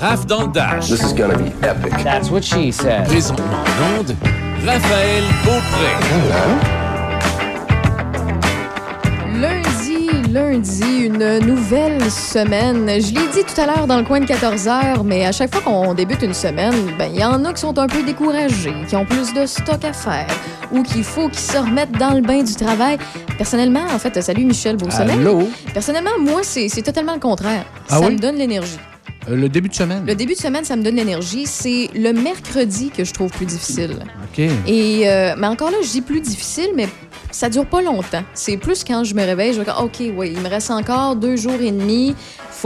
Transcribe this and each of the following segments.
Raph dans le Dash. This is gonna be epic. That's what she said. Présentement en onde, Raphaël Beaupré. Lundi, lundi, une nouvelle semaine. Je l'ai dit tout à l'heure dans le coin de 14 heures, mais à chaque fois qu'on débute une semaine, ben il y en a qui sont un peu découragés, qui ont plus de stock à faire ou qu'il faut qu'ils se remettent dans le bain du travail. Personnellement, en fait, salut Michel Beausoleil. Allô? Personnellement, moi, c'est c'est totalement le contraire. Ah ça oui? me donne l'énergie. Euh, le début de semaine. Le début de semaine, ça me donne l'énergie. C'est le mercredi que je trouve plus difficile. OK. Et, euh, mais encore là, je dis plus difficile, mais ça dure pas longtemps. C'est plus quand je me réveille, je vais dire, OK, oui, il me reste encore deux jours et demi.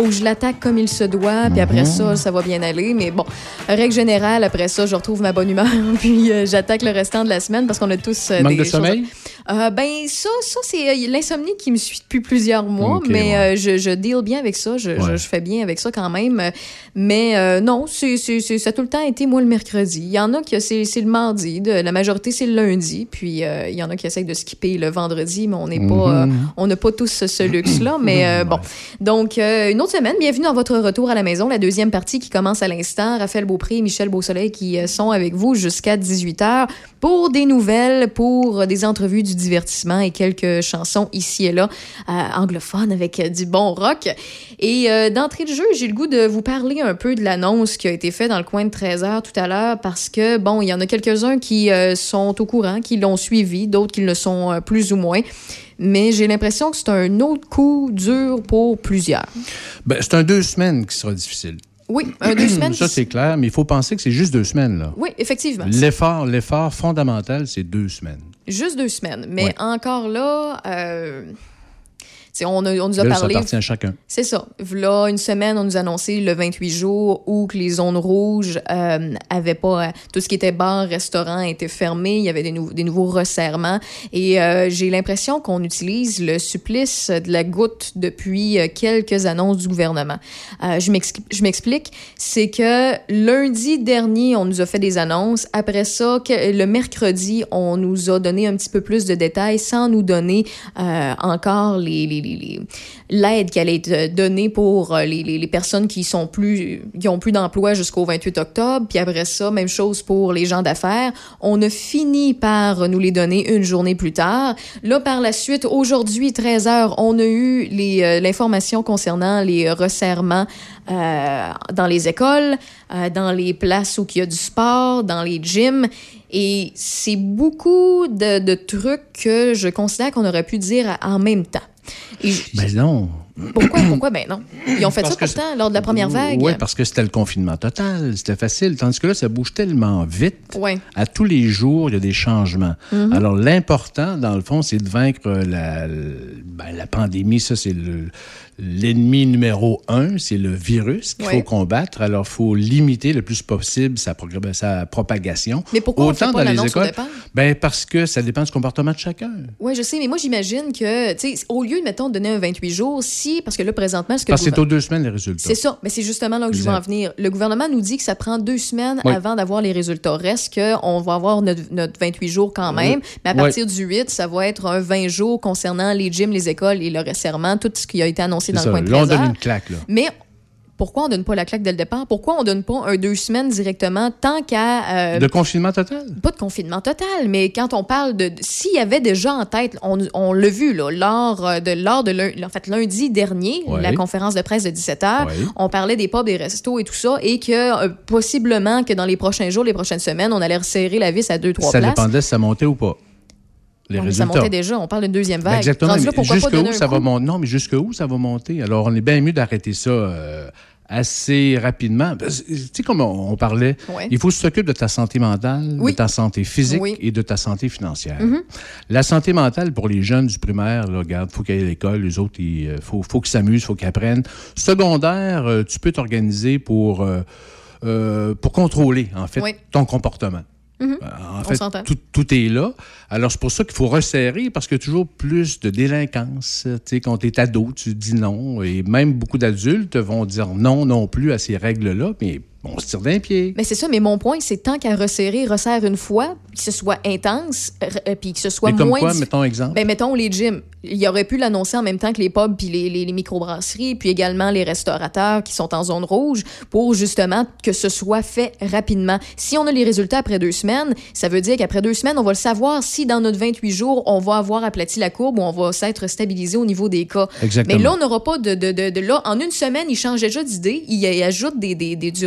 Faut que je l'attaque comme il se doit, puis après ça, ça va bien aller. Mais bon, règle générale, après ça, je retrouve ma bonne humeur, puis euh, j'attaque le restant de la semaine parce qu'on a tous euh, Manque des de choses- sommeil? Euh, ben ça, ça c'est euh, l'insomnie qui me suit depuis plusieurs mois, mais ouais. euh, je, je deal bien avec ça, je, je- Ouais. je fais bien avec ça quand même. Mais non, ça a tout le temps été moi le mercredi. Il y en a qui c'est, le mardi, de, la majorité c'est le lundi, puis il y en a qui essayent de skipper le vendredi, mais on n'est pas, euh, on n'a pas tous ce, ce luxe-là. Mais euh, bon, donc une autre semaine, bienvenue dans votre retour à la maison, la deuxième partie qui commence à l'instant. Raphaël Beaupré et Michel Beausoleil qui euh, sont avec vous jusqu'à 18h pour des nouvelles, pour des entrevues du divertissement et quelques chansons ici et là euh, anglophones avec euh, du bon rock. Et d'entrée de jeu, j'ai le goût de vous parler un peu de l'annonce qui a été faite dans le coin de 13h tout à l'heure parce que, bon, il y en a quelques-uns qui sont au courant, qui l'ont suivi, d'autres qui le sont plus ou moins. Mais j'ai l'impression que c'est un autre coup dur pour plusieurs. Ben, c'est un deux semaines qui sera difficile. Oui, un deux semaines. Ça, c'est clair, mais il faut penser que c'est juste deux semaines. là. Oui, effectivement. L'effort, l'effort fondamental, c'est deux semaines. Juste deux semaines. Mais encore là, euh, tu sais, on, a- on nous a Là, ça parlé. appartient à chacun. C'est ça. Là, une semaine, on nous a annoncé le 28 jours où que les zones rouges euh, avaient pas... euh, tout ce qui était bar, restaurant était fermé. Il y avait des, nou- des nouveaux resserrements. Et euh, j'ai l'impression qu'on utilise le supplice de la goutte depuis euh, quelques annonces du gouvernement. Euh, je m'expli- je m'explique. C'est que lundi dernier, on nous a fait des annonces. Après ça, que- le mercredi, on nous a donné un petit peu plus de détails sans nous donner encore les, les- l'aide qui allait être donnée pour euh, les, personnes qui sont plus qui ont plus d'emploi jusqu'au 28 octobre. Puis après ça, même chose pour les gens d'affaires. On a fini par nous les donner une journée plus tard. Là, par la suite, aujourd'hui, 13 heures, on a eu euh, l'information concernant les resserrements euh, dans les écoles, euh, dans les places où il y a du sport, dans les gyms. Et c'est beaucoup de trucs que je considère qu'on aurait pu dire en même temps. Et Ben non. pourquoi, pourquoi? Ben non? Ils ont fait Parce ça pourtant lors de la première vague. Oui, parce que c'était le confinement total. C'était facile. Tandis que là, ça bouge tellement vite. Ouais. À tous les jours, il y a des changements. Mm-hmm. Alors, l'important, dans le fond, c'est de vaincre la, ben, la pandémie. Ça, c'est le- l'ennemi numéro un. C'est le virus qu'il faut combattre. Alors, il faut limiter le plus possible sa, propagation. Mais pourquoi on fait pas dans les écoles. Ben, parce que ça dépend du comportement de chacun. Oui, je sais, mais moi, j'imagine que, tu sais, au lieu, mettons, de donner un 28 jours, si, parce que là, présentement, ce que Parce que c'est aux deux semaines les résultats. C'est ça, mais c'est justement là que je veux en venir. Le gouvernement nous dit que ça prend deux semaines Oui. avant d'avoir les résultats. Reste qu'on va avoir notre, notre 28 jours quand même, mais à partir du 8, ça va être un 20 jours concernant les gyms, les écoles et le resserrement, tout ce qui a été annoncé C'est dans ça. le coin de Là, on 13 donne une claque. Là. Mais pourquoi on donne pas la claque dès le départ? Pourquoi on donne pas un deux semaines directement tant qu'à... euh, De confinement total? pas de confinement total, mais quand on parle de... S'il y avait déjà en tête, on, on l'a vu, là, lors euh, de, lors de lun- en fait, lundi dernier, Ouais. la conférence de presse de 17h, Ouais. on parlait des pubs, des restos et tout ça, et que euh, possiblement que dans les prochains jours, les prochaines semaines, on allait resserrer la vis à deux, trois Ça places. dépendait si ça montait ou pas. Les mais ça résultats. montait déjà, on parle d'une deuxième Ben, vague. Exactement. Pourquoi pas Jusqu'où ça va monter? Non, mais jusqu'où ça va monter? Alors, on est bien mieux d'arrêter ça euh, assez rapidement. Que, Tu sais, comme on, on parlait, Ouais. il faut t'occupes de ta santé mentale, Oui. de ta santé physique Oui. Mm-hmm. et de ta santé financière. La santé mentale, pour les jeunes du primaire, là, regarde, faut qu'ils aillent à l'école, les autres, il euh, faut, faut qu'ils s'amusent, faut qu'ils apprennent. Secondaire, euh, tu peux t'organiser pour, euh, euh, pour contrôler, en fait, Oui. ton comportement. Mhm. Euh, En fait, tout, tout est là. Alors, c'est pour ça qu'il faut resserrer parce qu'il y a toujours plus de délinquance. Tu sais, quand tu es ado, tu dis non. Et même beaucoup d'adultes vont dire non non plus à ces règles-là, mais on se tire d'un pied. Mais c'est ça, mais mon point, c'est tant qu'à resserrer, resserre une fois, que ce soit intense, euh, puis que ce soit Mais comme moins. quoi, dif- mettons exemple. Ben, mettons les gyms. Il aurait pu l'annoncer en même temps que les pubs puis les, les, les microbrasseries, puis également les restaurateurs qui sont en zone rouge pour justement que ce soit fait rapidement. Si on a les résultats après deux semaines, ça veut dire qu'après deux semaines, on va le savoir si dans notre 28 jours, on va avoir aplati la courbe ou on va s'être stabilisé au niveau des cas. Exactement. Mais là, on n'aura pas de, de, de, de- Là, en une semaine, il change déjà d'idée, il, ajoute des, des, des- du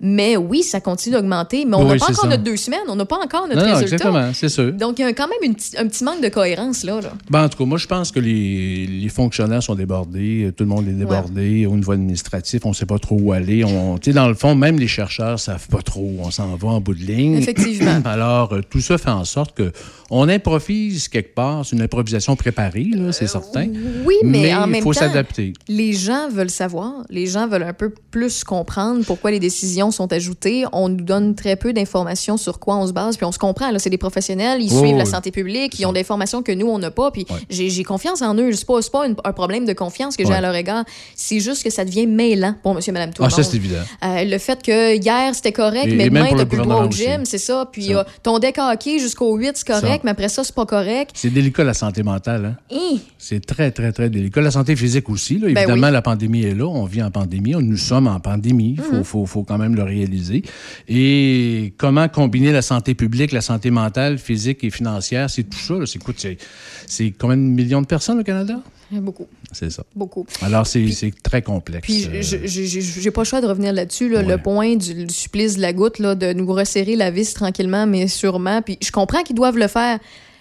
mais oui, ça continue d'augmenter, mais on n'a Oui, pas encore ça. notre deux semaines, on n'a pas encore notre non, résultat. exactement, c'est sûr. Donc, il y a quand même une un petit manque de cohérence là. là. Ben, en tout cas, moi, je pense que les, les fonctionnaires sont débordés. euh, Tout le monde est débordé. Au niveau administratif, on ne sait pas trop où aller. On, tu sais, dans le fond, même les chercheurs ne savent pas trop où on s'en va en bout de ligne. Effectivement. Alors, euh, tout ça fait en sorte que on improvise quelque part. C'est une improvisation préparée, là, c'est certain. Oui, mais, en il même faut temps, s'adapter. les gens veulent savoir, les gens veulent un peu plus comprendre pourquoi les décisions sont ajoutées. On nous donne très peu d'informations sur quoi on se base, puis on se comprend. Là, c'est des professionnels, ils suivent la santé publique, ils ont des informations que nous on n'a pas, puis Ouais. j'ai confiance en eux. C'est pas, pas une- un problème de confiance que j'ai Ouais. à leur égard. C'est juste que ça devient mêlant pour Monsieur, Madame, tout Ah, le ça, monde. c'est évident. Euh, le fait que hier c'était correct, Et- mais et demain t'as le plus le droit au gym, c'est ça. Puis Ça. euh, ton deck hockey jusqu'au 8 c'est correct, Ça. mais après ça c'est pas correct. C'est délicat, la santé mentale. Hein? C'est très, très, très délicat. La santé physique aussi. Là. Ben Évidemment, oui. la pandémie est là. On vit en pandémie. Nous sommes en pandémie. Il faut, faut, faut quand même le réaliser. Et comment combiner la santé publique, la santé mentale, physique et financière, c'est tout ça. C'est, c'est, combien de millions de personnes au Canada? Beaucoup, C'est ça. beaucoup. Alors, c'est, c'est très complexe. Puis Euh, j'ai pas le choix de revenir là-dessus, là, Ouais. le point du, du supplice de la goutte, là, de nous resserrer la vis tranquillement, mais sûrement. Puis je comprends qu'ils doivent le faire.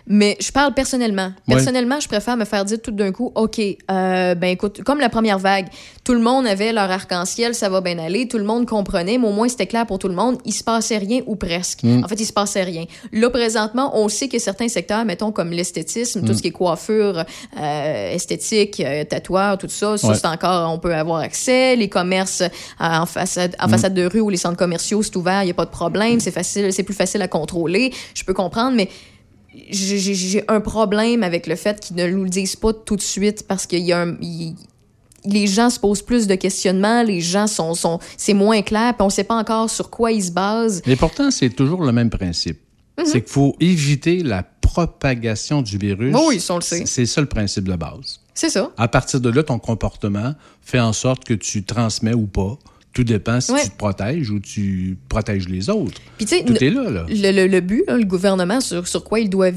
Mais je parle personnellement. Ouais. Personnellement, je préfère me faire dire tout d'un coup, OK, euh, ben écoute, comme la première vague, tout le monde avait leur arc-en-ciel, ça va bien aller, tout le monde comprenait, mais au moins c'était clair pour tout le monde, il se passait rien ou presque. Mm. En fait, il se passait rien. Là, présentement, on sait que certains secteurs, mettons comme l'esthétisme, Mm. tout ce qui est coiffure, euh, esthétique, euh, tatoueur, tout ça, ça Ouais. c'est encore, on peut avoir accès. Les commerces euh, en façade, Mm. en façade de rue ou les centres commerciaux, c'est ouvert, il n'y a pas de problème, c'est facile, c'est plus facile à contrôler. Je peux comprendre, mais j'ai un problème avec le fait qu'ils ne nous le disent pas tout de suite parce qu'il y a un. les gens se posent plus de questionnements, les gens sont, sont c'est moins clair, puis on sait pas encore sur quoi ils se basent. Et pourtant, c'est toujours le même principe. Mhm. C'est qu'il faut éviter la propagation du virus. Oui, on le sait. C'est ça le principe de base. C'est ça. À partir de là, ton comportement fait en sorte que tu transmets ou pas. Tout dépend si Ouais. tu te protèges ou tu protèges les autres. Puis tu sais, Tout est là, là. le, le- le but, là, le gouvernement, sur, sur quoi il doit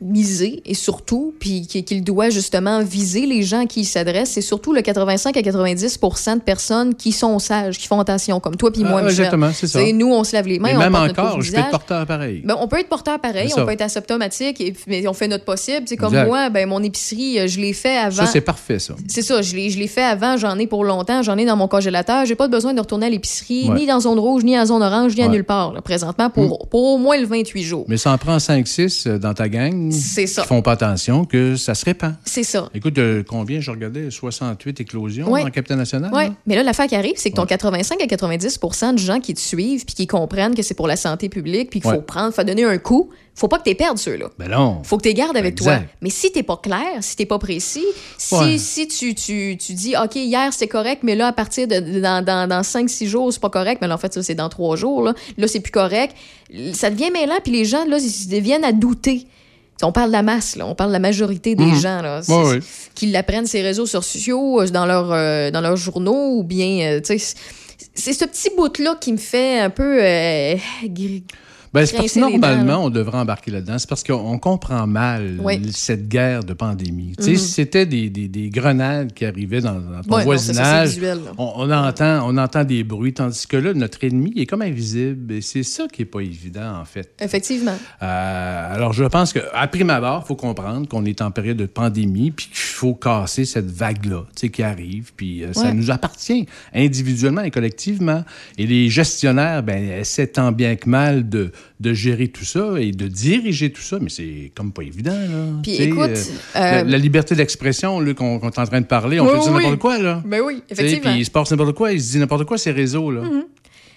miser, et surtout, puis qu'il doit justement viser les gens qui s'adressent, c'est surtout le 85 à 90% de personnes qui sont sages, qui font attention, comme toi puis moi, Ah, exactement, c'est ça. Nous, on se lave les mains, Et on même notre encore, je peux être porteur pareil. Ben, on peut être porteur pareil, C'est on peut être asymptomatique, et, mais on fait notre possible. Sais, comme Exact. moi, ben, mon épicerie, euh, je l'ai fait avant. ça, c'est parfait, ça. C'est ça, je l'ai, je l'ai fait avant, j'en ai pour longtemps, j'en ai dans mon congélateur. J'ai pas besoin de retourner à l'épicerie, Ouais. ni dans zone rouge, ni en zone orange, ni à Ouais. nulle part, là, présentement, pour, pour au moins le 28 jours. Mais ça en prend 5-6 dans ta gang C'est ça. qui font pas attention que ça se répand. C'est ça. Écoute, euh, combien je regardais? 68 éclosions Ouais. en capitaine national? Oui, mais là, l'affaire qui arrive, c'est que ton 85 à 90 de gens qui te suivent puis qui comprennent que c'est pour la santé publique puis qu'il faut prendre, faut donner un coup, faut pas que tu perdes ceux-là. Ben non. faut que tu les gardes avec toi. Mais si t'es pas clair, si t'es pas précis, si, si tu, tu, tu dis, OK, hier c'était correct, mais là, à partir de, dans, dans, dans 5-6 jours, c'est pas correct, mais là, en fait, ça, c'est dans 3 jours, là, là c'est plus correct, ça devient mêlant, puis les gens, là, ils deviennent à douter. On parle de la masse, là. on parle de la majorité des Mhm. gens là, Ouais, ouais. qui l'apprennent ces réseaux sociaux euh, dans, leur, euh, dans leurs journaux ou bien, euh, tu sais, c'est- ce petit bout-là qui me fait un peu euh, Ben, c'est parce que normalement, on devrait embarquer là-dedans. C'est parce qu'on on comprend mal Oui. cette guerre de pandémie. Mhm. si c'était des, des- des grenades qui arrivaient dans, dans ton Ouais, non, c'est ça, c'est voisinage, visuel, on, on entend, on entend des bruits, tandis que là, notre ennemi est comme invisible. Et c'est ça qui est pas évident, en fait. Effectivement. Euh, alors, je pense qu'à prime abord, il faut comprendre qu'on est en période de pandémie, puis qu'il faut casser cette vague-là qui arrive. Puis euh, ça nous appartient individuellement et collectivement. Et les gestionnaires, ben, essaient tant bien que mal de, de gérer tout ça et de diriger tout ça, mais c'est comme pas évident. Là. Puis écoute, la, euh, la liberté d'expression là, qu'on est en train de parler, on Oui, dire oui. n'importe quoi. Là. Ben oui, effectivement. Puis il se passe n'importe quoi, il se dit n'importe quoi, ces réseaux. Là.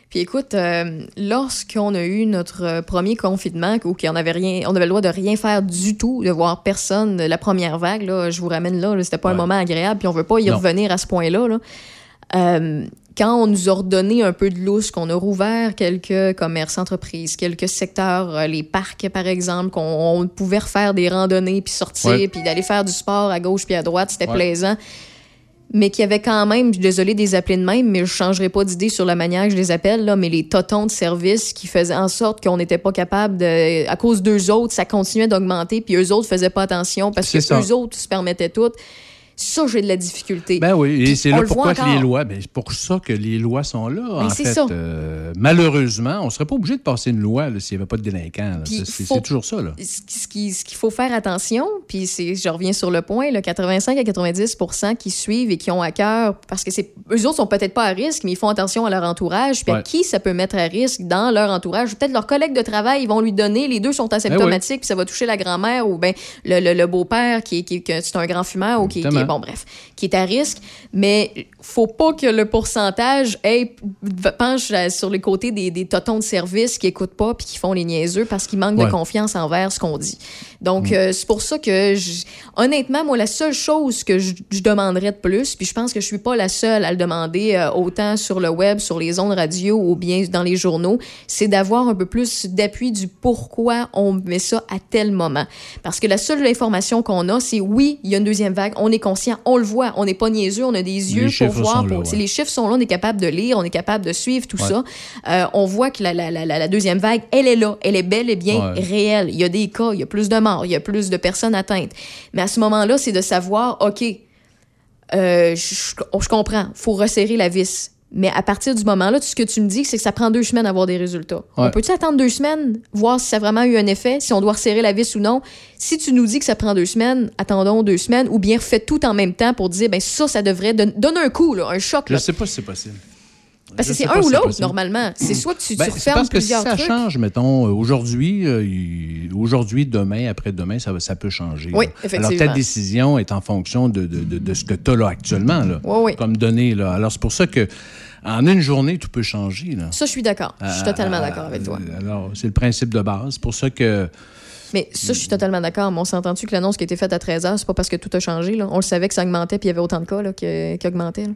Puis écoute, euh, lorsqu'on a eu notre euh, premier confinement, où qu'on avait rien, on avait le droit de rien faire du tout, de voir personne, la première vague, là, je vous ramène là, là, c'était pas un moment agréable, puis on veut pas y Non. revenir à ce point-là. Là. Euh, quand on nous a redonné un peu de lousse, qu'on a rouvert quelques commerces, entreprises, quelques secteurs, euh, les parcs par exemple, qu'on on pouvait refaire des randonnées puis sortir Ouais. puis d'aller faire du sport à gauche puis à droite, c'était Ouais. plaisant. Mais qu'il y avait quand même, je suis désolée de les appeler de même, mais je changerai pas d'idée sur la manière que je les appelle, là, mais les totons de service qui faisaient en sorte qu'on n'était pas capable de. À cause d'eux autres, ça continuait d'augmenter, puis eux autres faisaient pas attention parce que ça. eux autres se permettaient tout. Ça, j'ai de la difficulté. Ben oui, et c'est là le pourquoi que les lois, ben, c'est pour ça que les lois sont là. en fait, ça. Euh, malheureusement, on ne serait pas obligé de passer une loi s'il n'y avait pas de délinquants. C'est toujours ça. Là. ce qui- ce qui- qu'il faut faire attention, puis c'est, je reviens sur le point, le 85 à 90% qui suivent et qui ont à cœur, parce que c'est, eux autres sont peut-être pas à risque, mais ils font attention à leur entourage, puis à qui ça peut mettre à risque dans leur entourage. Peut-être leurs collègues de travail, ils vont lui donner, les deux sont asymptomatiques, puis ça va toucher la grand-mère ou ben le, le- le beau-père qui, est- qui, est- un grand fumeur ou qui, qui est. bon, bref, qui est à risque, mais faut pas que le pourcentage ait- penche euh, sur les côtés des, des totons de service qui écoutent pas puis qui font les niaiseux parce qu'ils manquent Ouais. de confiance envers ce qu'on dit. Donc, euh, c'est pour ça que, je- honnêtement, moi, la seule chose que je, je demanderais de plus, puis je pense que je suis pas la seule à le demander euh, autant sur le web, sur les ondes radio ou bien dans les journaux, c'est d'avoir un peu plus d'appui du pourquoi on met ça à tel moment. Parce que la seule information qu'on a, c'est oui, il y a une deuxième vague, on est conscient, on le voit, on n'est pas niaiseux, on a des yeux pour chiffres voir. là, pour- ouais. les chiffres sont là, on est capable de lire, on est capable de suivre tout ça. Euh, on voit que la, la, la, la- la deuxième vague, elle est là, elle est belle et bien Ouais. réelle. Il y a des cas, il y a plus de morts, il y a plus de personnes atteintes. Mais à ce moment-là, c'est de savoir, OK, euh, je, je- je comprends, faut resserrer la vis. Mais à partir du moment-là, ce que tu me dis, c'est que ça prend deux semaines à avoir des résultats. On Ouais. peut-tu attendre deux semaines, voir si ça a vraiment eu un effet, si on doit resserrer la vis ou non? Si tu nous dis que ça prend deux semaines, attendons deux semaines, ou bien fais tout en même temps pour dire, ben ça, ça devrait don- donne un coup, là, un choc. Je Là. sais pas si c'est possible. Parce que c'est un ou l'autre, normalement. C'est soit que tu, Ben, tu refermes parce que si plusieurs ça trucs. change, mettons, aujourd'hui, euh, aujourd'hui, demain, après-demain, ça, peut changer. Oui, là. effectivement. Alors, ta décision est en fonction de, de- de- de ce que tu as là actuellement, là, Oui, oui. comme données. Là. Alors, c'est pour ça que en une journée, tout peut changer. Là. Ça, je suis d'accord. Je suis totalement d'accord avec toi. Euh, Alors, c'est le principe de base. C'est pour ça que. Mais ça, je suis totalement d'accord. Mais on s'entend-tu que l'annonce qui a été faite à 13 h c'est pas parce que tout a changé. Là? On le savait que ça augmentait puis il y avait autant de cas qui, qui augmentaient. là.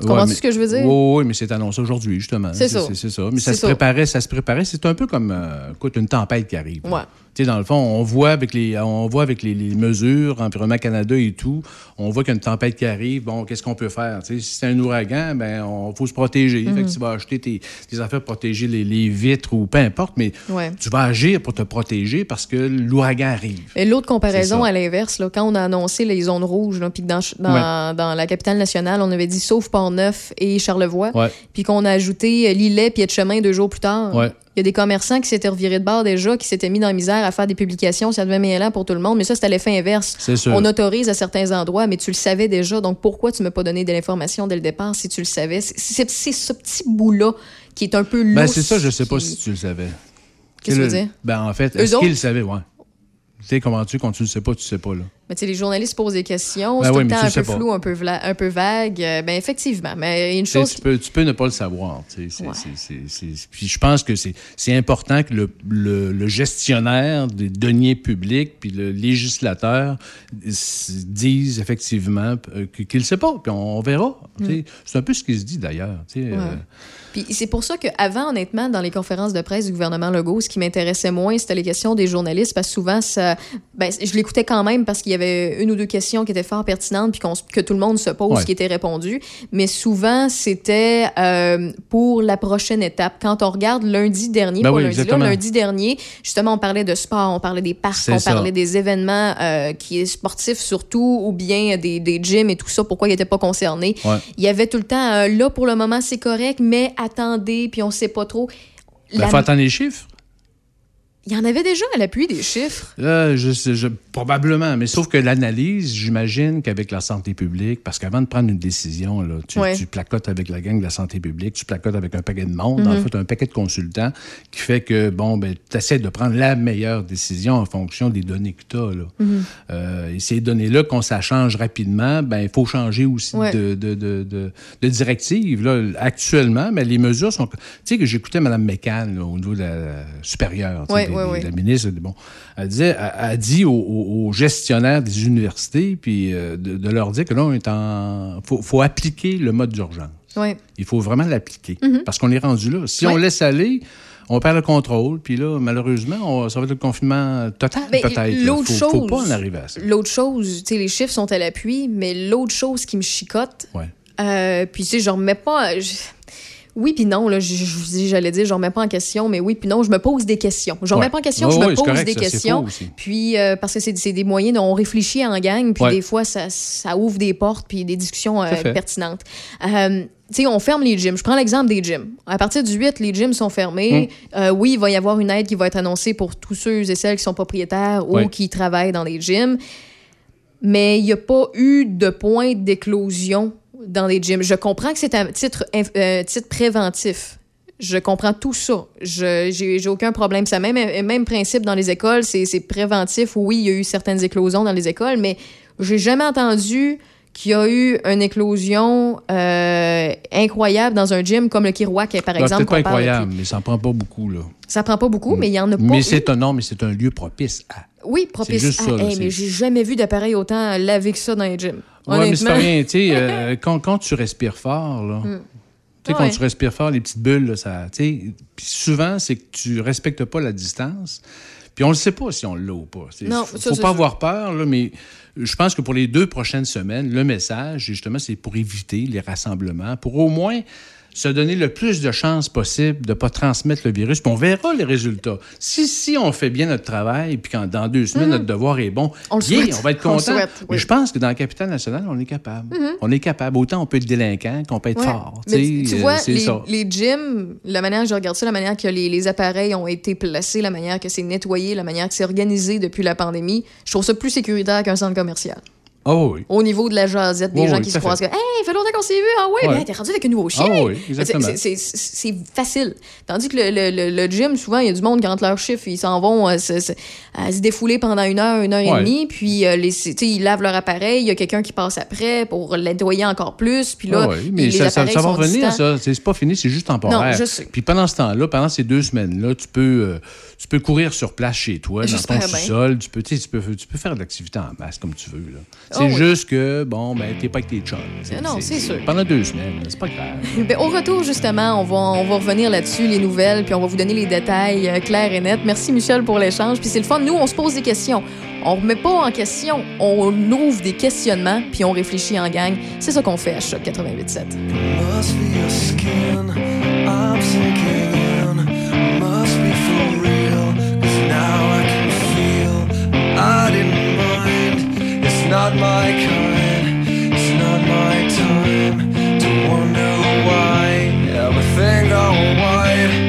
Tu Ouais, comprends-tu mais- ce que je veux dire? Oui, oui, mais c'est annoncé aujourd'hui, justement. C'est ça. C'est ça. Mais ça se ça. préparait, ça se préparait. C'est un peu comme euh, écoute, une tempête qui arrive. Ouais. Tu sais, dans le fond, on voit avec les, on voit avec les, les mesures, Environnement Canada et tout, on voit qu'il y a une tempête qui arrive. Bon, qu'est-ce qu'on peut faire? Tu sais, si c'est un ouragan, ben, on faut se protéger. Fait Mhm. que tu vas acheter tes, tes affaires pour protéger les, les vitres ou peu importe, mais Ouais. tu vas agir pour te protéger parce que l'ouragan arrive. Et l'autre comparaison à l'inverse, quand on a annoncé les zones rouges, puis que dans, dans, dans la capitale nationale, on avait dit sauf Port-Neuf et Charlevoix, puis qu'on a ajouté Lillet puis chemin deux jours plus tard. Ouais. Il y a des commerçants qui s'étaient revirés de bord déjà, qui s'étaient mis dans la misère à faire des publications, ça devait mêlant pour tout le monde, mais ça, c'était l'effet inverse. Sûr. On autorise à certains endroits, mais tu le savais déjà, donc pourquoi tu m'as pas donné de l'information dès le départ si tu le savais? C'est- ce petit bout-là qui est un peu louche. Ben, c'est ça, je sais pas qui- si tu le savais. Qu'est-ce que tu veux dire? Ben, en fait, Eux est-ce qu'ils le savaient? Ouais. Tu sais, comment tu, quand tu le sais pas, tu le sais pas, là. Mais tu sais, les journalistes posent des questions, Ben c'est oui, tout le temps un peu pas. flou, un peu, un peu vague. Euh, Ben effectivement, mais une chose... Tu peux, tu peux ne pas le savoir. tu sais, Ouais. Puis je pense que c'est important que le, le- le gestionnaire des deniers publics puis le législateur disent effectivement euh, qu'il ne sait pas. Puis on, verra. sais. C'est un peu ce qui se dit d'ailleurs. tu sais, euh, Mm. Puis c'est pour ça qu'avant, honnêtement, dans les conférences de presse du gouvernement Legault, ce qui m'intéressait moins, c'était les questions des journalistes, parce que souvent, ça, ben, je l'écoutais quand même parce qu'il y avait une ou deux questions qui étaient fort pertinentes, puis que tout le monde se pose, Ouais. qui étaient répondues. Mais souvent, c'était euh, pour la prochaine étape. Quand on regarde lundi dernier, Ben pas oui, lundi, là, lundi dernier, justement, on parlait de sport, on parlait des parcs, on ça. parlait des événements euh, qui est sportifs surtout, ou bien des, des gyms et tout ça, pourquoi ils n'étaient pas concernés. Ouais. Il y avait tout le temps, euh, là, pour le moment, c'est correct, mais attendez, puis on sait pas trop. ben, La- faut attendre les chiffres. Il y en avait déjà à l'appui des chiffres. Je, probablement, mais sauf que l'analyse, j'imagine qu'avec la santé publique, parce qu'avant de prendre une décision, là, tu, Ouais. tu placotes avec la gang de la santé publique, tu placotes avec un paquet de monde, en fait, un paquet de consultants, qui fait que, bon, ben, tu essaies de prendre la meilleure décision en fonction des données que tu as. Là. Euh, et ces données-là, quand ça change rapidement, ben, il faut changer aussi Ouais. de, de, de, de- de directive. Là. Actuellement, mais les mesures sont. Tu sais que j'écoutais Mme McCann là, au niveau de la supérieure, la ministre. Bon, elle, disait, elle, elle dit aux, gestionnaires des universités puis euh, de, de leur dire que là, on est en. faut, faut appliquer le mode d'urgence. Il faut vraiment l'appliquer. Mm-hmm. Parce qu'on est rendu là. Si on laisse aller, on perd le contrôle. Puis là, malheureusement, on- ça va être le confinement total, Ben, peut-être. l'autre faut, faut chose- pas en arriver à ça. L'autre chose, tu sais, les chiffres sont à l'appui, mais l'autre chose qui me chicote, Ouais. euh, puis tu sais, je remets pas. je- Oui puis non, là, j'allais dire, je remets pas en question, mais oui puis non, je me pose des questions. Je remets Ouais. pas en question, je me pose correct, des ça, questions. Puis, euh, parce que c'est des moyens dont on réfléchit en gang, puis Ouais. des fois, ça, ça ouvre des portes, puis des discussions euh, pertinentes. Euh, tu sais, on ferme les gyms. Je prends l'exemple des gyms. À partir du 8, les gyms sont fermés. Hum. Euh, oui, il va y avoir une aide qui va être annoncée pour tous ceux et celles qui sont propriétaires ou qui travaillent dans les gyms. Mais il n'y a pas eu de point d'éclosion dans les gyms. Je comprends que c'est un titre, euh, titre préventif. Je comprends tout ça. Je j'ai aucun problème. C'est le même, même principe dans les écoles. C'est c'est préventif. Oui, il y a eu certaines éclosions dans les écoles, mais j'ai jamais entendu qu'il y a eu une éclosion euh, incroyable dans un gym comme le Kirouac, par exemple. Peut-être pas incroyable, depuis. mais ça n'en prend pas beaucoup. Là. Ça prend pas beaucoup, mais il y en a pas. Mais c'est un, non, mais c'est un lieu propice à. Oui, propice. juste ça, à- là, hey, c'est- mais j'ai jamais vu d'appareil autant lavé que ça dans les gyms. Ouais, mais c'est rien. Tu sais, euh, quand, quand tu respires fort, là. Tu sais, Ah quand ouais. tu respires fort, les petites bulles, là, ça. Puis souvent, c'est que tu respectes pas la distance. Puis on ne sait pas si on l'a ou pas. Il Non, faut ça, pas avoir peur, là, mais je pense que pour les deux prochaines semaines, le message, justement, c'est pour éviter les rassemblements, pour au moins se donner le plus de chances possible de ne pas transmettre le virus. Puis on verra les résultats. Si, si on fait bien notre travail, puis quand dans deux semaines, notre devoir est bon. On on va être content. souhaite, Mais je pense que dans la capitale nationale, on est capable. On est capable. Autant on peut être délinquant qu'on peut être Ouais. fort. Mais Tu vois, c'est les, ça. les gyms, la manière que je regarde ça, la manière que les, les appareils ont été placés, la manière que c'est nettoyé, la manière que c'est organisé depuis la pandémie, je trouve ça plus sécuritaire qu'un centre commercial. Oh oui. Au niveau de la jasette, des gens oui, qui se croisent. que, Hey, fait longtemps qu'on s'est vu. Ah oui, Ouais. ben, t'es rendu avec un nouveau chien. Ah oui, C'est- facile. Tandis que le, le, le, le gym, souvent, il y a du monde qui rentre leur chiffre. Ils s'en vont euh, à se défouler pendant une heure, une heure et Ouais. demie. Puis, euh, les, ils lavent leur appareil. Il y a quelqu'un qui passe après pour nettoyer encore plus. Puis là, Ah oui, mais les ça, ça, appareils ça va revenir, ça. C'est pas fini, c'est juste temporaire. Non. Puis pendant ce temps-là, pendant ces deux semaines-là, tu peux, euh, tu peux courir sur place chez toi, dans ton sous-sol. Tu peux, tu peux, tu peux faire de l'activité en masse comme tu veux. là. C'est Ah oui. juste que, bon, ben, t'es pas avec tes chums. Non, c'est sûr. Pendant deux semaines, c'est pas grave. Ben, au retour, justement, on va, on va revenir là-dessus, les nouvelles, puis on va vous donner les détails euh, clairs et nets. Merci, Michel, pour l'échange. Puis c'est le fun. Nous, on se pose des questions. On remet pas en question, on ouvre des questionnements, puis on réfléchit en gang. C'est ça qu'on fait à Choc 88.7. not my kind. It's not my time to wonder why everything gone white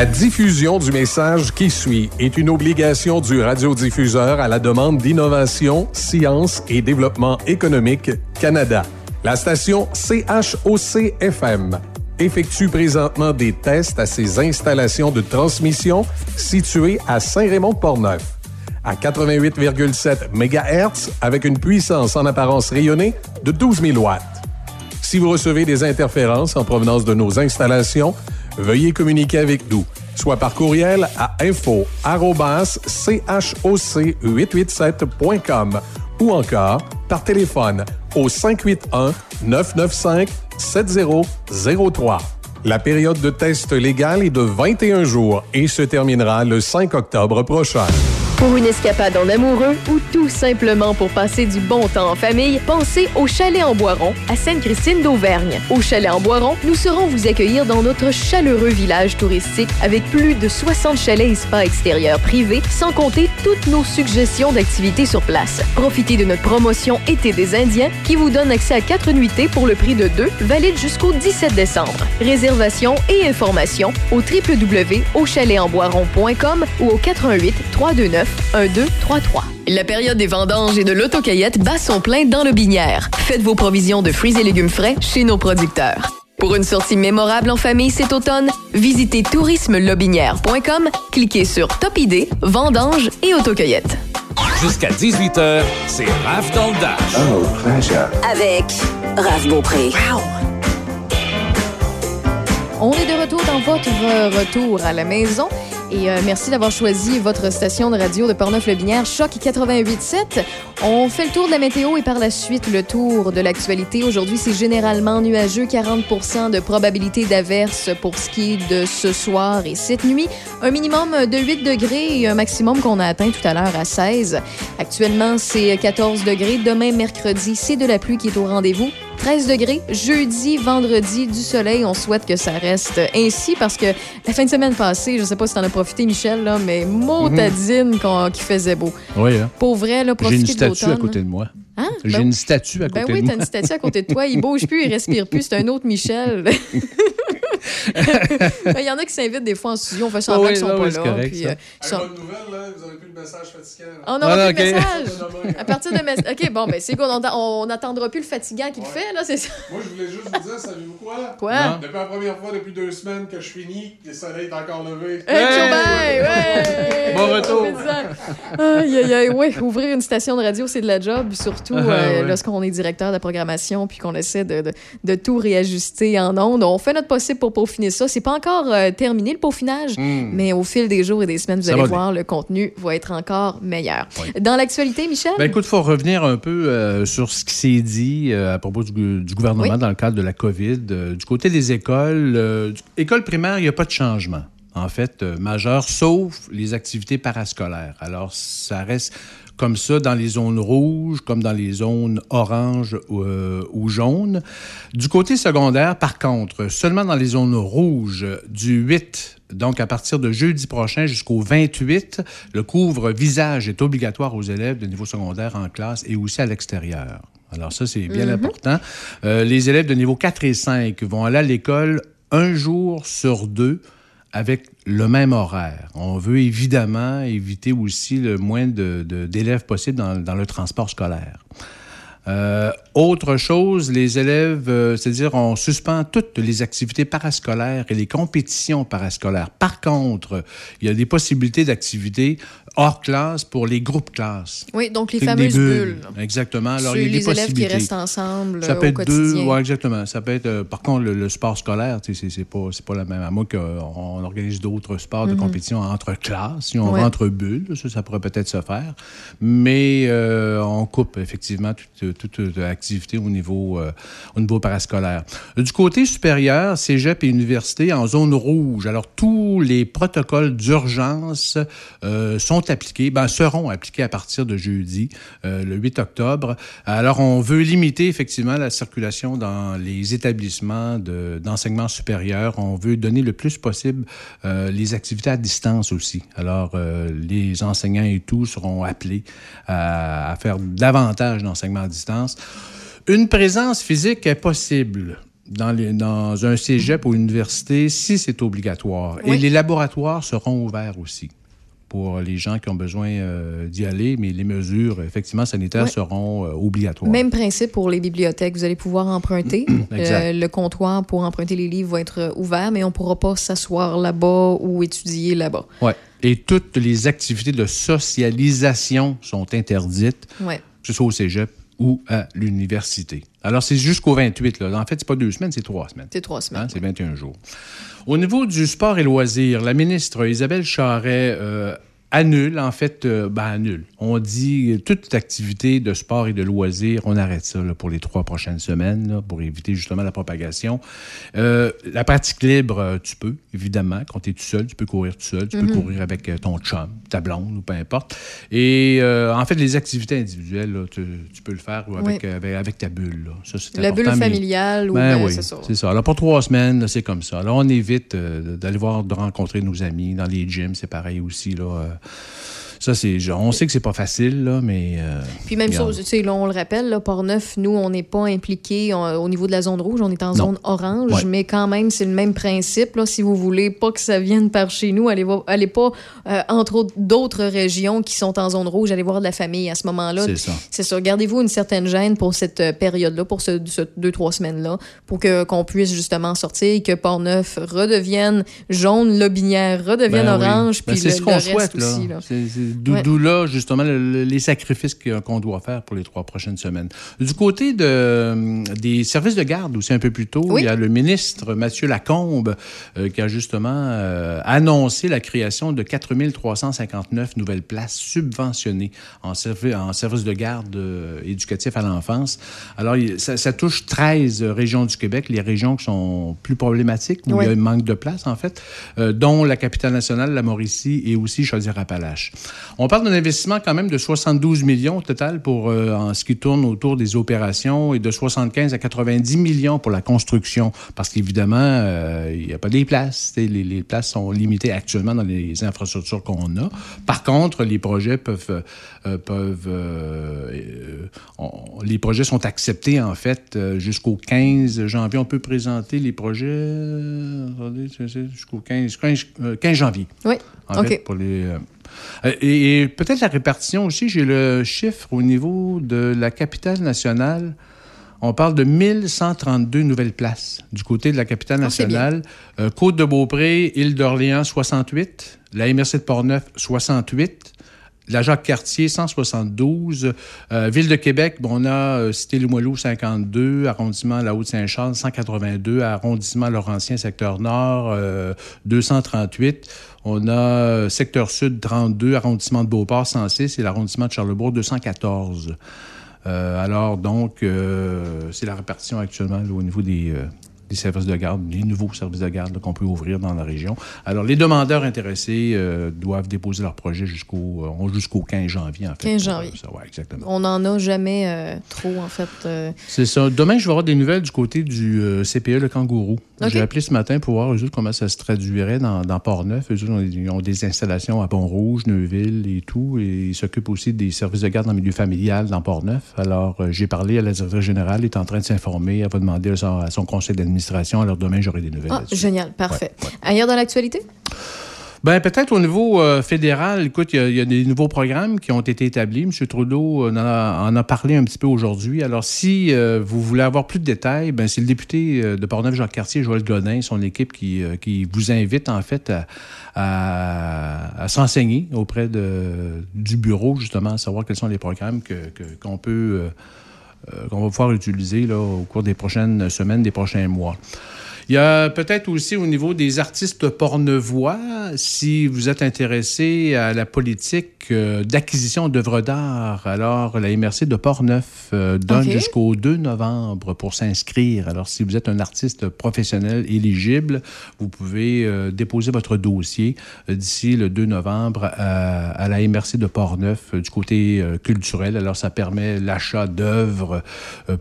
La diffusion du message qui suit est une obligation du radiodiffuseur à la demande d'Innovation, Science et Développement économique Canada. La station CHOC-FM effectue présentement des tests à ses installations de transmission situées à Saint-Raymond-de-Portneuf. À 88,7 MHz avec une puissance en apparence rayonnée de 12 000 watts. Si vous recevez des interférences en provenance de nos installations, veuillez communiquer avec nous, soit par courriel à info-choc887.com ou encore par téléphone au 581-995-7003. La période de test légal est de 21 jours et se terminera le 5 octobre prochain. Pour une escapade en amoureux ou tout simplement pour passer du bon temps en famille, pensez au Chalet en Boiron à Sainte-Christine d'Auvergne. Au Chalet en Boiron, nous saurons vous accueillir dans notre chaleureux village touristique avec plus de 60 chalets et spas extérieurs privés, sans compter toutes nos suggestions d'activités sur place. Profitez de notre promotion Été des Indiens qui vous donne accès à 4 nuitées pour le prix de 2, valide jusqu'au 17 décembre. Réservation et informations au www.auchaletsenboiron.com ou au 88 329 1233. La période des vendanges et de l'autocueillette bat son plein dans le Binière. Faites vos provisions de fruits et légumes frais chez nos producteurs. Pour une sortie mémorable en famille cet automne, visitez tourismelobinière.com, cliquez sur Top Idées, vendanges et autocueillette. Jusqu'à 18h, c'est Raph dans le Dash. Avec Raph Beaupré. On est de retour dans votre retour à la maison. Et euh, merci d'avoir choisi votre station de radio de Portneuf-le-Binière, Choc 88.7. On fait le tour de la météo et par la suite le tour de l'actualité. Aujourd'hui, c'est généralement nuageux, 40% de probabilité d'averse pour ce qui est de ce soir et cette nuit. Un minimum de 8 degrés et un maximum qu'on a atteint tout à l'heure à 16. Actuellement, c'est 14 degrés. Demain, mercredi, c'est de la pluie qui est au rendez-vous. 13 degrés. Jeudi, vendredi, du soleil. On souhaite que ça reste ainsi parce que la fin de semaine passée, je sais pas si t'en as profité, Michel, là, mais motadine qu'on- qui faisait beau. Oui, hein? Pour vrai, là, J'ai une profiter de statue à côté de moi. Hein? J'ai Ben- une statue à côté Ben oui, de t'as moi. une statue à côté de toi. Il bouge plus, il respire plus. C'est un autre Michel. Il y en a qui s'invitent des fois en studio. On fait semblant Ah oui, qu'ils sont ah pas oui, c'est là. correct, puis, euh, nouvelle, vous n'aurez plus le message fatigant. On n'aura Ah, plus de ok. message. À partir de mes- OK, bon, ben c'est good. On n'attendra plus le fatigant qu'il fait, là, c'est ça. Moi, je voulais juste vous dire, savez-vous quoi? Quoi? Depuis la première fois depuis deux semaines que je finis, le soleil est encore levé. Hey! Bon retour. Aïe, aïe, aïe. Ouais, ouvrir une station de radio, c'est de la job, surtout Ah, euh, lorsqu'on est directeur de la programmation puis qu'on essaie de, de, de tout réajuster en ondes. On fait notre possible pour peaufiner ça. C'est pas encore euh, terminé, le peaufinage, mais au fil des jours et des semaines, vous Hmm. Ça allez voir, le contenu va être encore meilleur. Dans l'actualité, Michel? Ben écoute, il faut revenir un peu euh, sur ce qui s'est dit euh, à propos du, gouvernement Oui. dans le cadre de la COVID. Du côté des écoles, école primaire, il n'y a pas de changement, en fait, euh, majeur, sauf les activités parascolaires. Alors, ça reste comme ça dans les zones rouges, comme dans les zones oranges ou, euh, ou jaunes. Du côté secondaire, par contre, seulement dans les zones rouges du 8 donc, à partir de jeudi prochain jusqu'au 28, le couvre-visage est obligatoire aux élèves de niveau secondaire en classe et aussi à l'extérieur. Alors ça, c'est bien important. Euh, les élèves de niveau 4 et 5 vont aller à l'école un jour sur deux avec le même horaire. On veut évidemment éviter aussi le moins d'élèves possible dans, dans le transport scolaire. Euh, autre chose, les élèves, euh, c'est-à-dire on suspend toutes les activités parascolaires et les compétitions parascolaires. Par contre, il y a des possibilités d'activités hors classe pour les groupes classes. Oui, donc les fameuses des bulles. Exactement. Alors, il y a des les élèves qui restent ensemble Ça peut au être deux, ouais, exactement. Ça peut être, euh, par contre, le, le sport scolaire, c'est pas, pas la même. À moins qu'on organise d'autres sports de compétition entre classes, si on Mhm. Ouais. va entre bulles, ça, ça pourrait peut-être se faire. Mais euh, on coupe effectivement toute, toute, toute activité au niveau, euh, au niveau parascolaire. Du côté supérieur, cégep et université en zone rouge. Alors, tous les protocoles d'urgence sont appliqués, ben, seront appliqués à partir de jeudi, euh, le 8 octobre. Alors, on veut limiter effectivement la circulation dans les établissements de- d'enseignement supérieur. On veut donner le plus possible euh, les activités à distance aussi. Alors, euh, les enseignants et tout seront appelés à, à faire davantage d'enseignement à distance. Une présence physique est possible dans, les- dans un cégep ou une université si c'est obligatoire. Et les laboratoires seront ouverts aussi pour les gens qui ont besoin euh, d'y aller, mais les mesures, effectivement, sanitaires Oui. seront euh, obligatoires. Même principe pour les bibliothèques. Vous allez pouvoir emprunter. Exact. Euh, le comptoir pour emprunter les livres va être euh, ouvert, mais on ne pourra pas s'asseoir là-bas ou étudier là-bas. Ouais. Et toutes les activités de socialisation sont interdites, Ouais. que ce soit au cégep ou à l'université. Alors, c'est jusqu'au 28. Là. En fait, c'est pas deux semaines, c'est trois semaines. C'est trois semaines. Hein, c'est 21 jours. Au niveau du sport et loisirs, la ministre Isabelle Charret euh, annule, en fait, euh, ben, annule. On dit euh, toute activité de sport et de loisirs, on arrête ça là, pour les trois prochaines semaines, là, pour éviter justement la propagation. Euh, la pratique libre, tu peux, évidemment, quand tu es tout seul, tu peux courir tout seul, tu peux courir avec ton chum, ta blonde ou peu importe. Et euh, en fait, les activités individuelles, là, tu, tu peux le faire avec, Oui. avec, avec ta bulle. là. Ça, c'est La bulle mais- familiale, ou ben oui, c'est ça. Alors, pour trois semaines, c'est comme ça. Alors, on évite d'aller voir, de rencontrer nos amis. Dans les gyms, c'est pareil aussi. Là, Euh, ça, c'est, genre, on sait que c'est pas facile, là, mais. euh, Puis même Regarde. chose, tu sais, là, on le rappelle, là, Port-Neuf, nous, on n'est pas impliqués on- au niveau de la zone rouge, on est en Non. zone orange, Ouais. mais quand même, c'est le même principe. Là, si vous voulez pas que ça vienne par chez nous, allez, voir- allez pas, euh, entre autres, d'autres régions qui sont en zone rouge, allez voir de la famille à ce moment-là. C'est ça. C'est ça. Gardez-vous une certaine gêne pour cette euh, période-là, pour ce, ce deux, trois semaines-là, pour que, qu'on puisse justement sortir et que Port-Neuf redevienne jaune, Lobinière redevienne Ben oui. orange, Ben, puis c'est le, ce le qu'on reste souhaite, aussi. là. D'où, Ouais. là, justement, le- le- les sacrifices qu'on doit faire pour les trois prochaines semaines. Du côté de, euh, des services de garde, aussi un peu plus tôt, Oui. il y a le ministre Mathieu Lacombe euh, qui a justement euh, annoncé la création de 4 359 nouvelles places subventionnées en, servi- en service de garde euh, éducatif à l'enfance. Alors, ça, ça touche 13 régions du Québec, les régions qui sont plus problématiques, où Oui. il y a un manque de place, en fait, dont la capitale nationale, la Mauricie, et aussi Chaudière-Appalaches. On parle d'un investissement quand même de 72 millions au total pour euh, en ce qui tourne autour des opérations et de 75 à 90 millions pour la construction, parce qu'évidemment, euh, il n'y a pas des places. Les, places sont limitées actuellement dans les infrastructures qu'on a. Par contre, les projets peuvent... euh, les projets sont acceptés, en fait, jusqu'au 15 janvier. On peut présenter les projets jusqu'au 15, 15, euh, 15 janvier. Oui. En OK. fait, pour les, euh, euh, et, et peut-être la répartition aussi, j'ai le chiffre au niveau de la capitale nationale. On parle de 1132 nouvelles places du côté de la capitale Ah, c'est bien. nationale. Euh, Côte-de-Beaupré, Île-d'Orléans, 68. La MRC de Portneuf, 68. La Jacques-Cartier, 172. Euh, Ville de Québec, bon, on a euh, Cité-Limoilou, 52. Arrondissement La Haute-Saint-Charles, 182. Arrondissement Laurentien, secteur nord, euh, 238. On a euh, secteur sud, 32. Arrondissement de Beauport, 106. Et l'arrondissement de Charlebourg, 214. Euh, alors, donc, euh, c'est la répartition actuellement au niveau des, des services de garde, les nouveaux services de garde qu'on peut ouvrir dans la région. Alors, les demandeurs intéressés euh, doivent déposer leur projet jusqu'au euh, jusqu'au 15 janvier, en fait. 15 pour, janvier. ça. Ouais, exactement. On n'en a jamais euh, trop, en fait. C'est ça. Demain, je vais avoir des nouvelles du côté du CPE, le kangourou. J'ai appelé ce matin pour voir eux autres, comment ça se traduirait dans, dans Port-Neuf. Eux autres, ils ont des installations à Pont-Rouge, Neuville et tout. Et ils s'occupent aussi des services de garde dans le milieu familial dans Port-Neuf. Alors, j'ai parlé à la directrice générale, elle est en train de s'informer. Elle va demander à son, à son conseil d'administration. Alors, demain, j'aurai des nouvelles Ah, génial, parfait. Ouais, ouais. Ailleurs dans l'actualité? Ben, peut-être au niveau euh, fédéral, écoute, il y, y, a des nouveaux programmes qui ont été établis. M. Trudeau en a, en a parlé un petit peu aujourd'hui. Alors, si euh, vous voulez avoir plus de détails, ben, c'est le député euh, de Portneuf, Jacques Cartier, Joël Godin, son équipe, qui, qui vous invite, en fait, à, à, à s'enseigner auprès de, du bureau, justement, à savoir quels sont les programmes que, que, qu'on peut, qu'on va pouvoir utiliser là, au cours des prochaines semaines, des prochains mois. Il y a peut-être aussi au niveau des artistes pornevois, si vous êtes intéressé à la politique euh, d'acquisition d'œuvres d'art, alors la MRC de Portneuf euh, donne okay. jusqu'au 2 novembre pour s'inscrire. Alors, si vous êtes un artiste professionnel éligible, vous pouvez euh, déposer votre dossier d'ici le 2 novembre à, à, la MRC de Portneuf du côté culturel. Alors, ça permet l'achat d'œuvres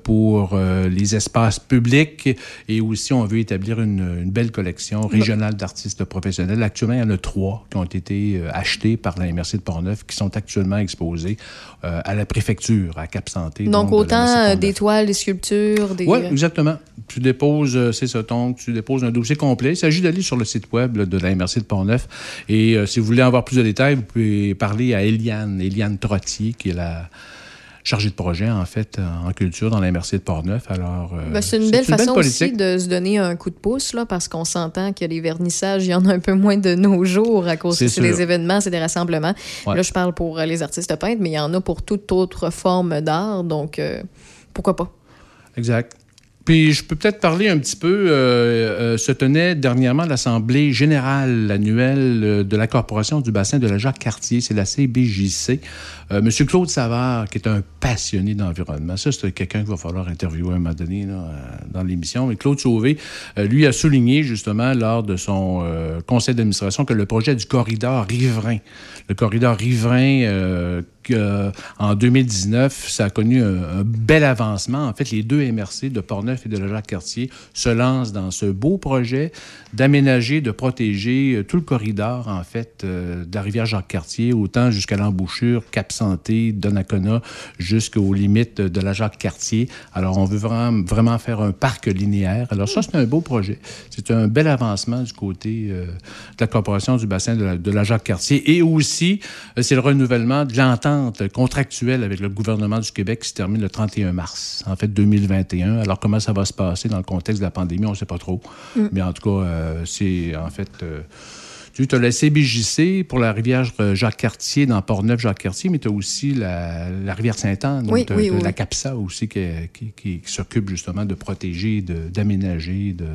pour les espaces publics et aussi on veut établir une, une, belle collection régionale d'artistes professionnels. Actuellement, il y en a trois qui ont été euh, achetés par la MRC de Portneuf, qui sont actuellement exposés euh, à la préfecture, à Cap Santé. Donc, donc autant des toiles, des sculptures, des... Oui, exactement. Tu déposes, euh, c'est ça, donc, tu déposes un dossier complet. Il s'agit d'aller sur le site web de la MRC de Portneuf. Et euh, si vous voulez avoir plus de détails, vous pouvez parler à Eliane, Eliane Trottier, qui est la chargé de projet, en fait, en culture dans la MRC de Portneuf. Alors, euh, ben, c'est une belle une façon belle aussi de se donner un coup de pouce, là, parce qu'on s'entend que les vernissages, il y en a un peu moins de nos jours à cause que c'est des événements, c'est des rassemblements. Ouais. Là, je parle pour les artistes peintres, mais il y en a pour toute autre forme d'art, donc euh, pourquoi pas? Exact. Puis je peux peut-être parler un petit peu. Euh, euh, se tenait dernièrement l'Assemblée générale annuelle de la Corporation du bassin de la Jacques-Cartier, c'est la CBJC. Euh, Monsieur Claude Savard, qui est un passionné d'environnement, ça c'est quelqu'un qu'il va falloir interviewer un moment donné dans l'émission. Mais Claude Sauvé, euh, lui a souligné justement lors de son euh, conseil d'administration que le projet du corridor riverain, le corridor riverain euh, en 2019, ça a connu un, bel avancement. En fait, les deux MRC de Portneuf et de la Jacques-Cartier se lancent dans ce beau projet d'aménager, de protéger euh, tout le corridor, en fait, euh, de la rivière Jacques-Cartier, autant jusqu'à l'embouchure Cap-Santé, Donnacona, jusqu'aux limites de la Jacques-Cartier. Alors, on veut vraiment, faire un parc linéaire. Alors, ça, c'est un beau projet. C'est un bel avancement du côté de la Corporation du bassin de la, de la Jacques-Cartier. Et aussi, c'est le renouvellement de l'entente contractuelle avec le gouvernement du Québec qui se termine le 31 mars, en fait, 2021. Alors, comment ça va se passer dans le contexte de la pandémie, on ne sait pas trop. Mm. Mais en tout cas, euh, c'est en fait. Euh, tu as la CBJC pour la rivière Jacques-Cartier dans Port-Neuf-Jacques-Cartier, mais tu as aussi la, la rivière Sainte-Anne, oui, oui, oui. la CAPSA aussi qui, qui, s'occupe justement de protéger, d'aménager, de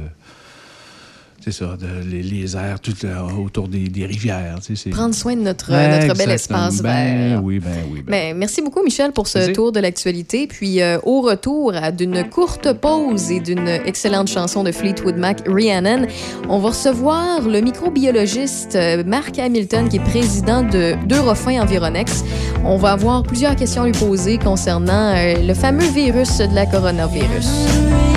c'est ça, de, les, les, airs tout euh, autour des, des rivières. Tu sais, Prendre soin de notre, ben, notre bel espace ben, vert. Oui, ben oui. Ben. Ben, merci beaucoup, Michel, pour ce merci. tour de l'actualité. Puis, euh, au retour d'une courte pause et d'une excellente chanson de Fleetwood Mac, Rhiannon, on va recevoir le microbiologiste euh, Marc Hamilton, qui est président de d'Eurofin Environex. On va avoir plusieurs questions à lui poser concernant euh, le fameux virus de la coronavirus.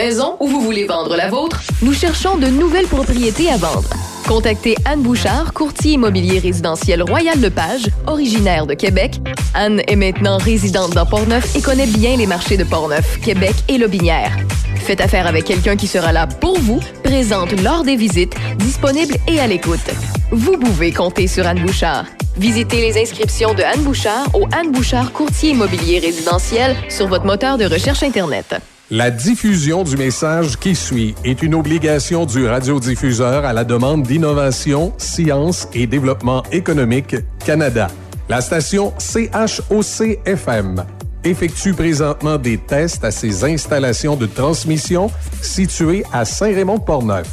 Maison ou vous voulez vendre la vôtre? Nous cherchons de nouvelles propriétés à vendre. Contactez Anne Bouchard, courtier immobilier résidentiel Royal Lepage, originaire de Québec. Anne est maintenant résidente dans Portneuf et connaît bien les marchés de Portneuf, Québec et Lobinière. Faites affaire avec quelqu'un qui sera là pour vous, présente lors des visites, disponible et à l'écoute. Vous pouvez compter sur Anne Bouchard. Visitez les inscriptions de Anne Bouchard au Anne Bouchard Courtier Immobilier Résidentiel sur votre moteur de recherche Internet. La diffusion du message qui suit est une obligation du radiodiffuseur à la demande d'Innovation, Science et Développement économique Canada. La station CHOC-FM effectue présentement des tests à ses installations de transmission situées à Saint-Raymond-Portneuf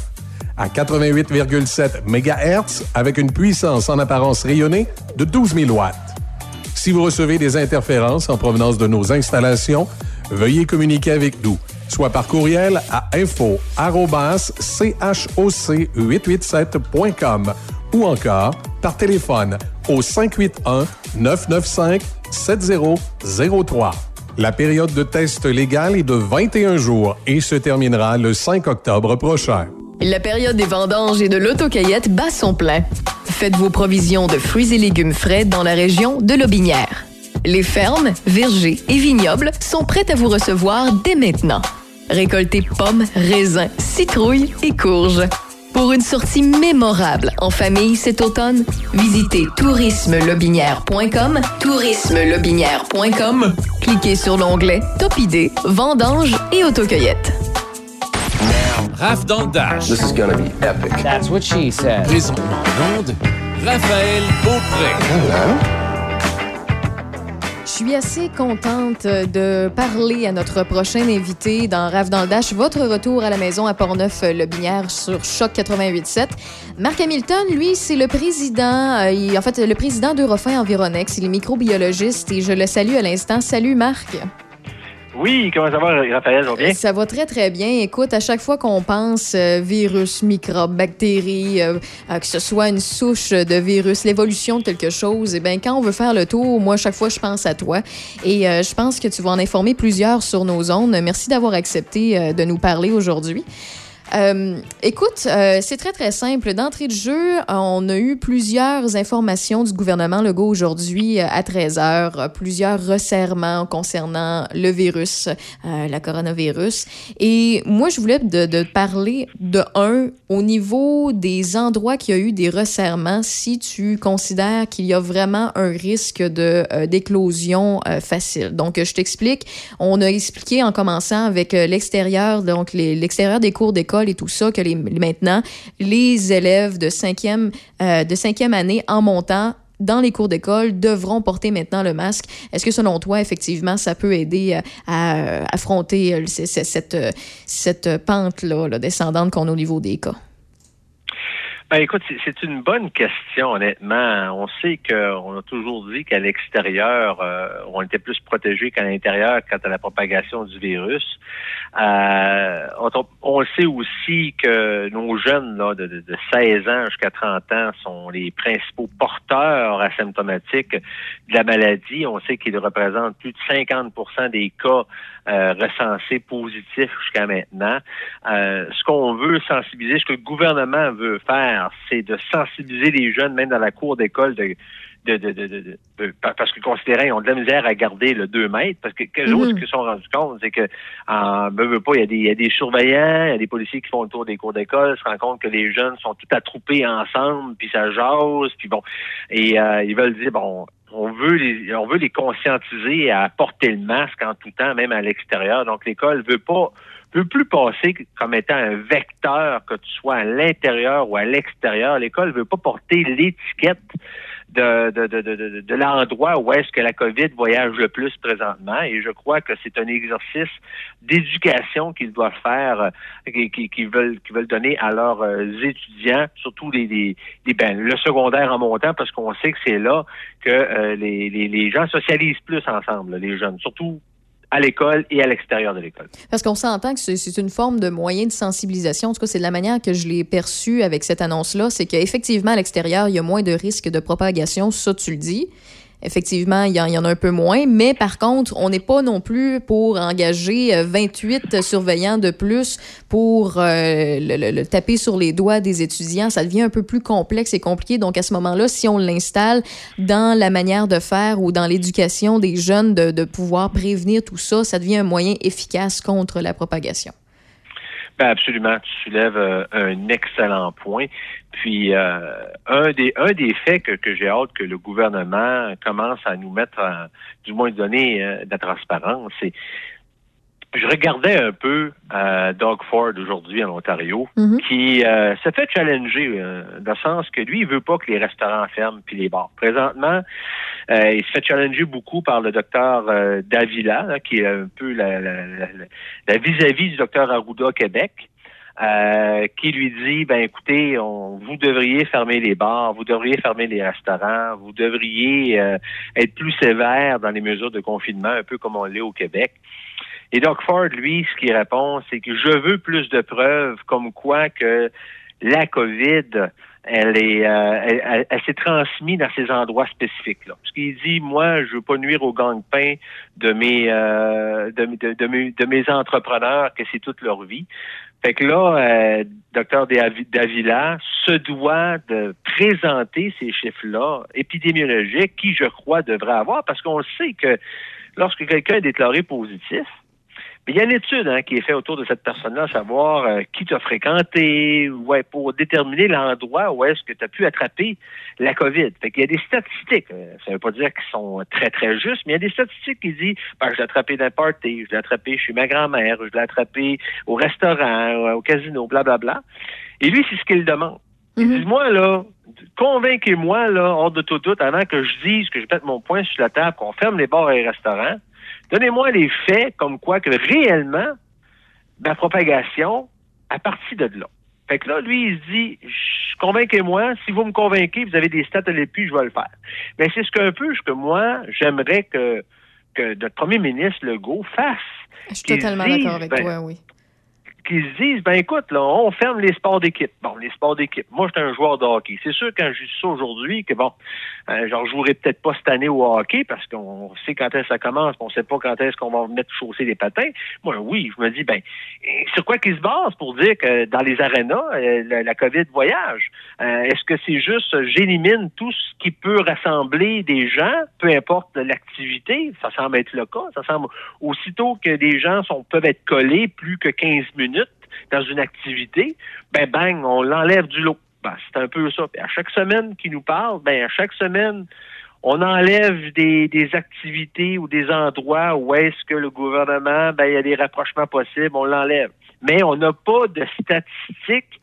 à 88,7 MHz avec une puissance en apparence rayonnée de 12 000 watts. Si vous recevez des interférences en provenance de nos installations, veuillez communiquer avec nous, soit par courriel à info-choc887.com ou encore par téléphone au 581-995-7003. La période de test légal est de 21 jours et se terminera le 5 octobre prochain. La période des vendanges et de l'autocueillette bat son plein. Faites vos provisions de fruits et légumes frais dans la région de Lobinière. Les fermes, vergers et vignobles sont prêtes à vous recevoir dès maintenant. Récoltez pommes, raisins, citrouilles et courges. Pour une sortie mémorable en famille cet automne, visitez tourismelobinière.com, tourismelobinière.com. Cliquez sur l'onglet Top idées, vendanges et autocueillette. Raph dans le Dash. This is gonna be epic. That's what she said. Présentement en onde, Raphaël Beaupré. Je suis assez contente de parler à notre prochain invité dans Rave dans le Dash. Votre retour à la maison à Portneuf-Le Binière sur Choc 88.7. Marc Hamilton, lui, c'est le président, euh, en fait, le président d'Eurofin Environex. Il est microbiologiste et je le salue à l'instant. Salut, Marc. Oui, comment ça va, Raphaël? Ça va bien? Ça va très, très bien. Écoute, à chaque fois qu'on pense euh, virus, microbe, bactéries, euh, euh, que ce soit une souche de virus, l'évolution de quelque chose, eh bien, quand on veut faire le tour, moi, chaque fois, je pense à toi. Et euh, je pense que tu vas en informer plusieurs sur nos ondes. Merci d'avoir accepté euh, de nous parler aujourd'hui. Euh, écoute, euh, c'est très très simple. D'entrée de jeu, on a eu plusieurs informations du gouvernement Legault aujourd'hui euh, à 13 heures, plusieurs resserrements concernant le virus, euh, la coronavirus. Et moi, je voulais de, parler de un au niveau des endroits qu'il y a eu des resserrements. Si tu considères qu'il y a vraiment un risque de d'éclosion facile. Donc, je t'explique. On a expliqué en commençant avec l'extérieur, donc l'extérieur des cours d'école et tout ça, que les, maintenant, les élèves de cinquième, euh, de cinquième année en montant dans les cours d'école devront porter maintenant le masque. Est-ce que selon toi, effectivement, ça peut aider euh, à euh, affronter cette, cette pente-là là, descendante qu'on a au niveau des cas? Ben, écoute, c'est- une bonne question, honnêtement. On sait qu'on a toujours dit qu'à l'extérieur, on était plus protégé qu'à l'intérieur quant à la propagation du virus. Euh, on, on sait aussi que nos jeunes là, de, de- de 16 ans jusqu'à 30 ans sont les principaux porteurs asymptomatiques de la maladie. On sait qu'ils représentent plus de 50% des cas euh, recensés positifs jusqu'à maintenant. Euh, ce qu'on veut sensibiliser, ce que le gouvernement veut faire, c'est de sensibiliser les jeunes, même dans la cour d'école, de, de, de, de, de- de- parce qu'ils considéraient qu'ils ont de la misère à garder le 2 mètres, parce que quelque chose Mhm. qu'ils se sont rendus compte, c'est que en veut, pas, il y, a des, il y a des surveillants, il y a des policiers qui font le tour des cours d'école, se rendent compte que les jeunes sont tout attroupés ensemble, puis ça jase, puis bon, et euh, ils veulent dire bon, on veut les on veut les conscientiser à porter le masque en tout temps, même à l'extérieur. Donc l'école veut pas veut plus passer comme étant un vecteur que tu sois à l'intérieur ou à l'extérieur. L'école veut pas porter l'étiquette de, de, de, de, de, l'endroit où est-ce que la COVID voyage le plus présentement. Et je crois que c'est un exercice d'éducation qu'ils doivent faire, euh, qui- qui- qu'ils veulent, qu'ils veulent donner à leurs euh, étudiants, surtout les, les, les- ben, le secondaire en montant, parce qu'on sait que c'est là que euh, les, les, les gens socialisent plus ensemble, les jeunes, surtout à l'école et à l'extérieur de l'école. Parce qu'on s'entend que c'est- une forme de moyen de sensibilisation. En tout cas, c'est de la manière que je l'ai perçu avec cette annonce-là. C'est qu'effectivement, à l'extérieur, il y a moins de risques de propagation. Ça, tu le dis. Effectivement, il y, en, a un peu moins, mais par contre, on n'est pas non plus pour engager 28 euh, surveillants de plus pour euh, le, taper sur les doigts des étudiants. Ça devient un peu plus complexe et compliqué. Donc, à ce moment-là, si on l'installe dans la manière de faire ou dans l'éducation des jeunes de, de pouvoir prévenir tout ça, ça devient un moyen efficace contre la propagation. Ben absolument, tu soulèves euh, un excellent point. Puis euh, un des un des faits que, que j'ai hâte que le gouvernement commence à nous mettre, en- du moins donner euh, de la transparence, c'est je regardais un peu euh, Doug Ford aujourd'hui en Ontario, Mhm. qui euh, se fait challenger euh, dans le sens que lui, il veut pas que les restaurants ferment puis les bars. Présentement, euh, il se fait challenger beaucoup par le docteur euh, Davila, là, qui est un peu la, la, la- la- la vis-à-vis du docteur Arruda Québec. Euh, qui lui dit ben écoutez, on, vous devriez fermer les bars, vous devriez fermer les restaurants, vous devriez euh, être plus sévère dans les mesures de confinement, un peu comme on l'est au Québec. Et Doug Ford, lui, ce qu'il répond, c'est que je veux plus de preuves comme quoi que la COVID, elle est, euh, elle, elle- s'est transmise dans ces endroits spécifiques-là. Parce qu'il dit, moi, je veux pas nuire au gang-pain de mes, euh, de mes, de mes entrepreneurs, que c'est toute leur vie. Fait que là, euh, Davi- Davila se doit de présenter ces chiffres-là épidémiologiques qui, je crois, devrait avoir, parce qu'on sait que lorsque quelqu'un est déclaré positif, mais il y a une étude hein, qui est faite autour de cette personne-là, savoir euh, qui t'a fréquenté, ouais, pour déterminer l'endroit où est-ce que tu as pu attraper la COVID. Fait qu'il y a des statistiques. euh, ça veut pas dire qu'ils sont très, très justes, mais il y a des statistiques qui disent ben, je l'ai attrapé dans un party, je l'ai attrapé chez ma grand-mère, je l'ai attrapé au restaurant, euh, au casino, blablabla. Et lui, c'est ce qu'il demande. Il dit, moi, là, convainquez-moi, là, hors de tout doute, avant que je dise que je mette mon point sur la table, qu'on ferme les bars et les restaurants, donnez-moi les faits comme quoi que réellement, ma propagation a parti de là. Fait que là, lui, il se dit, convainquez-moi, si vous me convainquez, vous avez des stats à l'appui, je vais le faire. Mais c'est ce qu'un peu ce que moi, j'aimerais que, que notre premier ministre Legault fasse. Je suis totalement d'accord avec ben, toi, oui. Qu'ils se disent, ben écoute, là, on ferme les sports d'équipe. Bon, les sports d'équipe. Moi, j'étais un joueur de hockey. C'est sûr, quand je dis ça aujourd'hui, que bon, euh, je jouerai peut-être pas cette année au hockey parce qu'on sait quand est-ce que ça commence, on sait pas quand est-ce qu'on va mettre chausser les patins. Moi, oui, je me dis, ben, sur quoi qu'ils se basent pour dire que dans les arénas, euh, la, COVID voyage? Euh, est-ce que c'est juste, j'élimine tout ce qui peut rassembler des gens, peu importe l'activité? Ça semble être le cas. Ça semble aussitôt que des gens sont, peuvent être collés plus que 15 minutes dans une activité, ben bang, on l'enlève du lot. Ben, c'est un peu ça. À chaque semaine qu'il nous parle, ben à chaque semaine, on enlève des, des activités ou des endroits où est-ce que le gouvernement, ben il y a des rapprochements possibles, on l'enlève. Mais on n'a pas de statistiques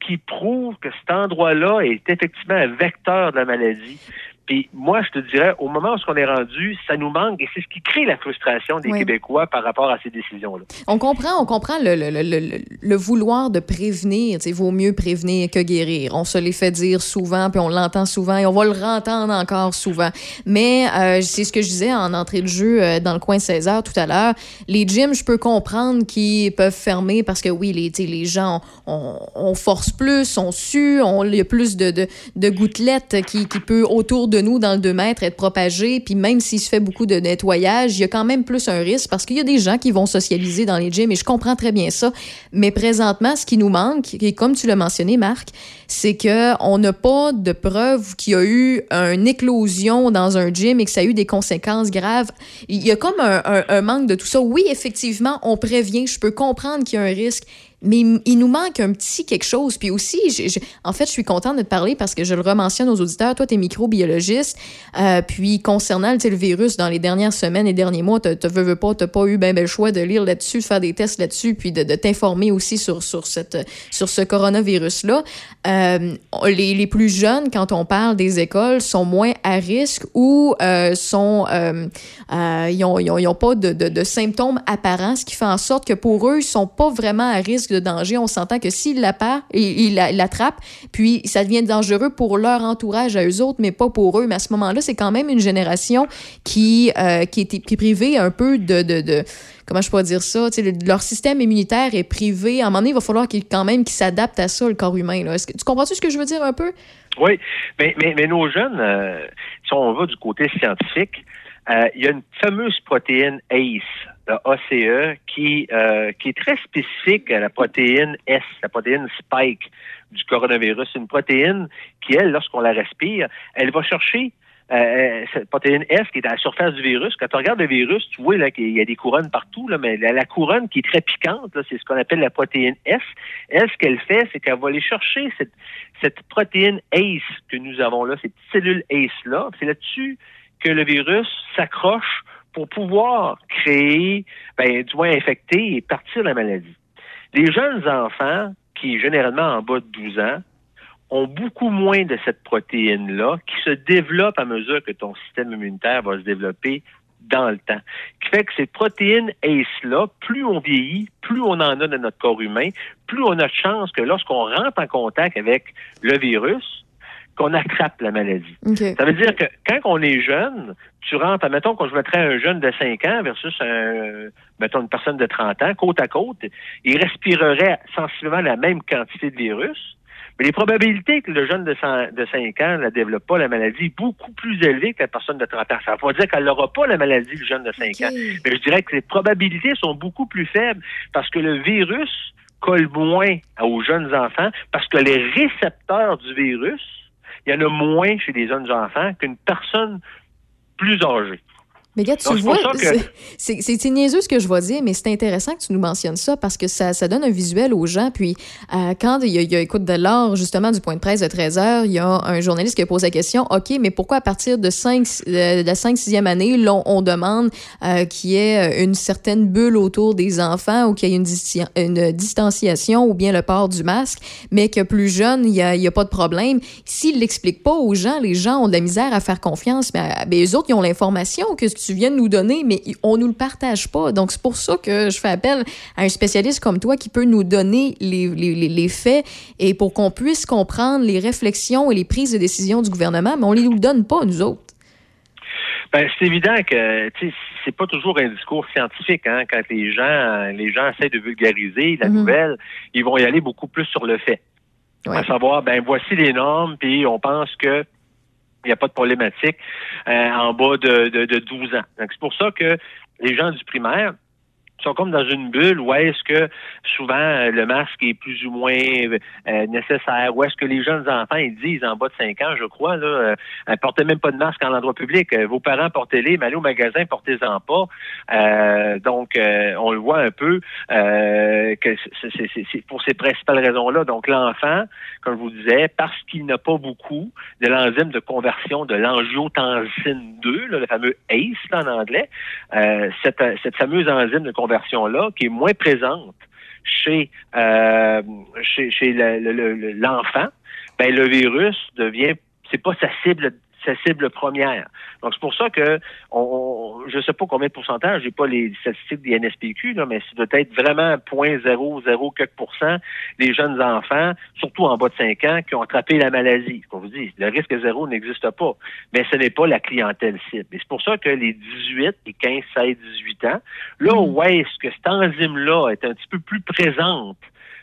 qui prouvent que cet endroit-là est effectivement un vecteur de la maladie. Puis moi, je te dirais, au moment où on est rendu, ça nous manque et c'est ce qui crée la frustration des Oui. Québécois par rapport à ces décisions-là. On comprend, on comprend le, le, le, le, le vouloir de prévenir. Il vaut mieux prévenir que guérir. On se les fait dire souvent, puis on l'entend souvent, et on va le rentendre encore souvent. Mais euh, c'est ce que je disais en entrée de jeu euh, dans le coin de 16 heures tout à l'heure. Les gyms, je peux comprendre qu'ils peuvent fermer parce que oui, les, les gens, on, on force plus, on sue, on, il y a plus de, de, de gouttelettes qui, qui peut autour de nous dans le 2 mètres être propagées. Puis même s'il se fait beaucoup de nettoyage, il y a quand même plus un risque parce qu'il y a des gens qui vont socialiser dans les gyms et je comprends très bien ça. Mais présentement, ce qui nous manque, et comme tu l'as mentionné, Marc, c'est que on n'a pas de preuve qu'il y a eu une éclosion dans un gym et que ça a eu des conséquences graves. Il y a comme un manque de tout ça. Oui, effectivement, on prévient. Je peux comprendre qu'il y a un risque. Mais il nous manque un petit quelque chose. Puis aussi, en fait, je suis contente de te parler parce que je le rementionne aux auditeurs. Toi, tu es microbiologiste. Euh, puis concernant le virus, dans les dernières semaines et derniers mois, tu veux, veux pas, tu pas eu ben, ben, le choix de lire là-dessus, de faire des tests là-dessus, puis de, t'informer aussi sur, sur, cette, sur ce coronavirus-là. Euh, les, plus jeunes, quand on parle des écoles, sont moins à risque ou euh, sont, ils ont, ils ont, ils ont pas de, de, de symptômes apparents, ce qui fait en sorte que pour eux, ils sont pas vraiment à risque de danger. On s'entend que s'ils l'apparent, ils ils la- l'attrapent, puis ça devient dangereux pour leur entourage à eux autres, mais pas pour eux. Mais à ce moment-là, c'est quand même une génération qui, euh, qui, est, privée un peu de, de, comment je pourrais dire ça, le- leur système immunitaire est privé. À un moment donné, il va falloir quand même qu'ils s'adaptent à ça, le corps humain. Tu comprends-tu ce que je veux dire un peu? Oui, mais, mais, mais nos jeunes, euh, si on va du côté scientifique, euh, il y a une fameuse protéine ACE, la ACE, qui, euh, qui est très spécifique à la protéine S, la protéine spike du coronavirus. C'est une protéine qui, elle, lorsqu'on la respire, elle va chercher euh, cette protéine S qui est à la surface du virus. Quand tu regardes le virus, tu vois là qu'il y a des couronnes partout, là, mais la, couronne qui est très piquante, c'est ce qu'on appelle la protéine S. Elle, ce qu'elle fait, c'est qu'elle va aller chercher cette, cette protéine ACE que nous avons là, cette cellule ACE-là. C'est là-dessus que le virus s'accroche pour pouvoir créer, ben, du moins infecter et partir la maladie. Les jeunes enfants, qui généralement en bas de 12 ans, ont beaucoup moins de cette protéine-là qui se développe à mesure que ton système immunitaire va se développer dans le temps. Qui fait que ces protéines ACE-là, plus on vieillit, plus on en a dans notre corps humain, plus on a de chance que lorsqu'on rentre en contact avec le virus, qu'on attrape la maladie. Ça veut dire que quand on est jeune, tu rentres, admettons qu'on je mettrais un jeune de 5 ans versus un, mettons une personne de 30 ans, côte à côte, il respirerait sensiblement la même quantité de virus, mais les probabilités que le jeune de, 5 ans ne développe pas la maladie est beaucoup plus élevée que la personne de 30 ans. Ça ne veut pas dire qu'elle n'aura pas la maladie, le jeune de 5 ans. Mais je dirais que les probabilités sont beaucoup plus faibles parce que le virus colle moins aux jeunes enfants parce que les récepteurs du virus il y en a moins chez les jeunes enfants qu'une personne plus âgée. Mais gars, tu vois, c'est niaiseux ce que je vais dire, mais c'est intéressant que tu nous mentionnes ça parce que ça, ça donne un visuel aux gens. Puis, euh, quand il y, a, écoute de l'or, justement, du point de presse de 13 heures, il y a un journaliste qui a posé la question OK, mais pourquoi à partir de, 5, de la 5-6e année, là, on demande euh, qu'il y ait une certaine bulle autour des enfants ou qu'il y ait une, une, distanciation ou bien le port du masque, mais que plus jeune, il n'y a, a, pas de problème. S'il ne l'explique pas aux gens, les gens ont de la misère à faire confiance, mais ben, eux autres, ils ont l'information que tu viens de nous donner, mais on nous le partage pas. Donc, c'est pour ça que je fais appel à un spécialiste comme toi qui peut nous donner les, les, les faits et pour qu'on puisse comprendre les réflexions et les prises de décision du gouvernement, mais on ne nous le donne pas, nous autres. Ben, c'est évident que c'est pas toujours un discours scientifique. Hein, quand les gens les gens essaient de vulgariser la mm-hmm. nouvelle, ils vont y aller beaucoup plus sur le fait. À savoir, ben voici les normes, puis on pense que il n'y a pas de problématique euh, en bas de, de, de 12 ans. c'est pour ça que les gens du primaire, sont comme dans une bulle où est-ce que souvent euh, le masque est plus ou moins euh, nécessaire, où est-ce que les jeunes enfants ils disent en bas de 5 ans, je crois, là, euh, portez même pas de masque en endroit public. vos parents portez-les, mais allez au magasin, portez-en pas. donc, on le voit un peu que c'est pour ces principales raisons-là. Donc, l'enfant, comme je vous disais, parce qu'il n'a pas beaucoup de l'enzyme de conversion de l'angiotensine 2, le fameux ACE en anglais, cette, cette fameuse enzyme de conversion version-là, qui est moins présente chez, euh, chez, chez l'enfant, ben, le virus devient, c'est pas sa cible sa cible première. Donc, c'est pour ça que on, je ne sais pas combien de pourcentage, j'ai pas les statistiques des NSPQ, là, mais c'est peut-être vraiment 0.00 quelques pourcents des jeunes enfants, surtout en bas de 5 ans, qui ont attrapé la maladie. Comme vous dit, le risque zéro n'existe pas. Mais ce n'est pas la clientèle cible. Et c'est pour ça que les 18, les 15, 16, 18 ans, là mm. où est-ce que cette enzyme-là est un petit peu plus présente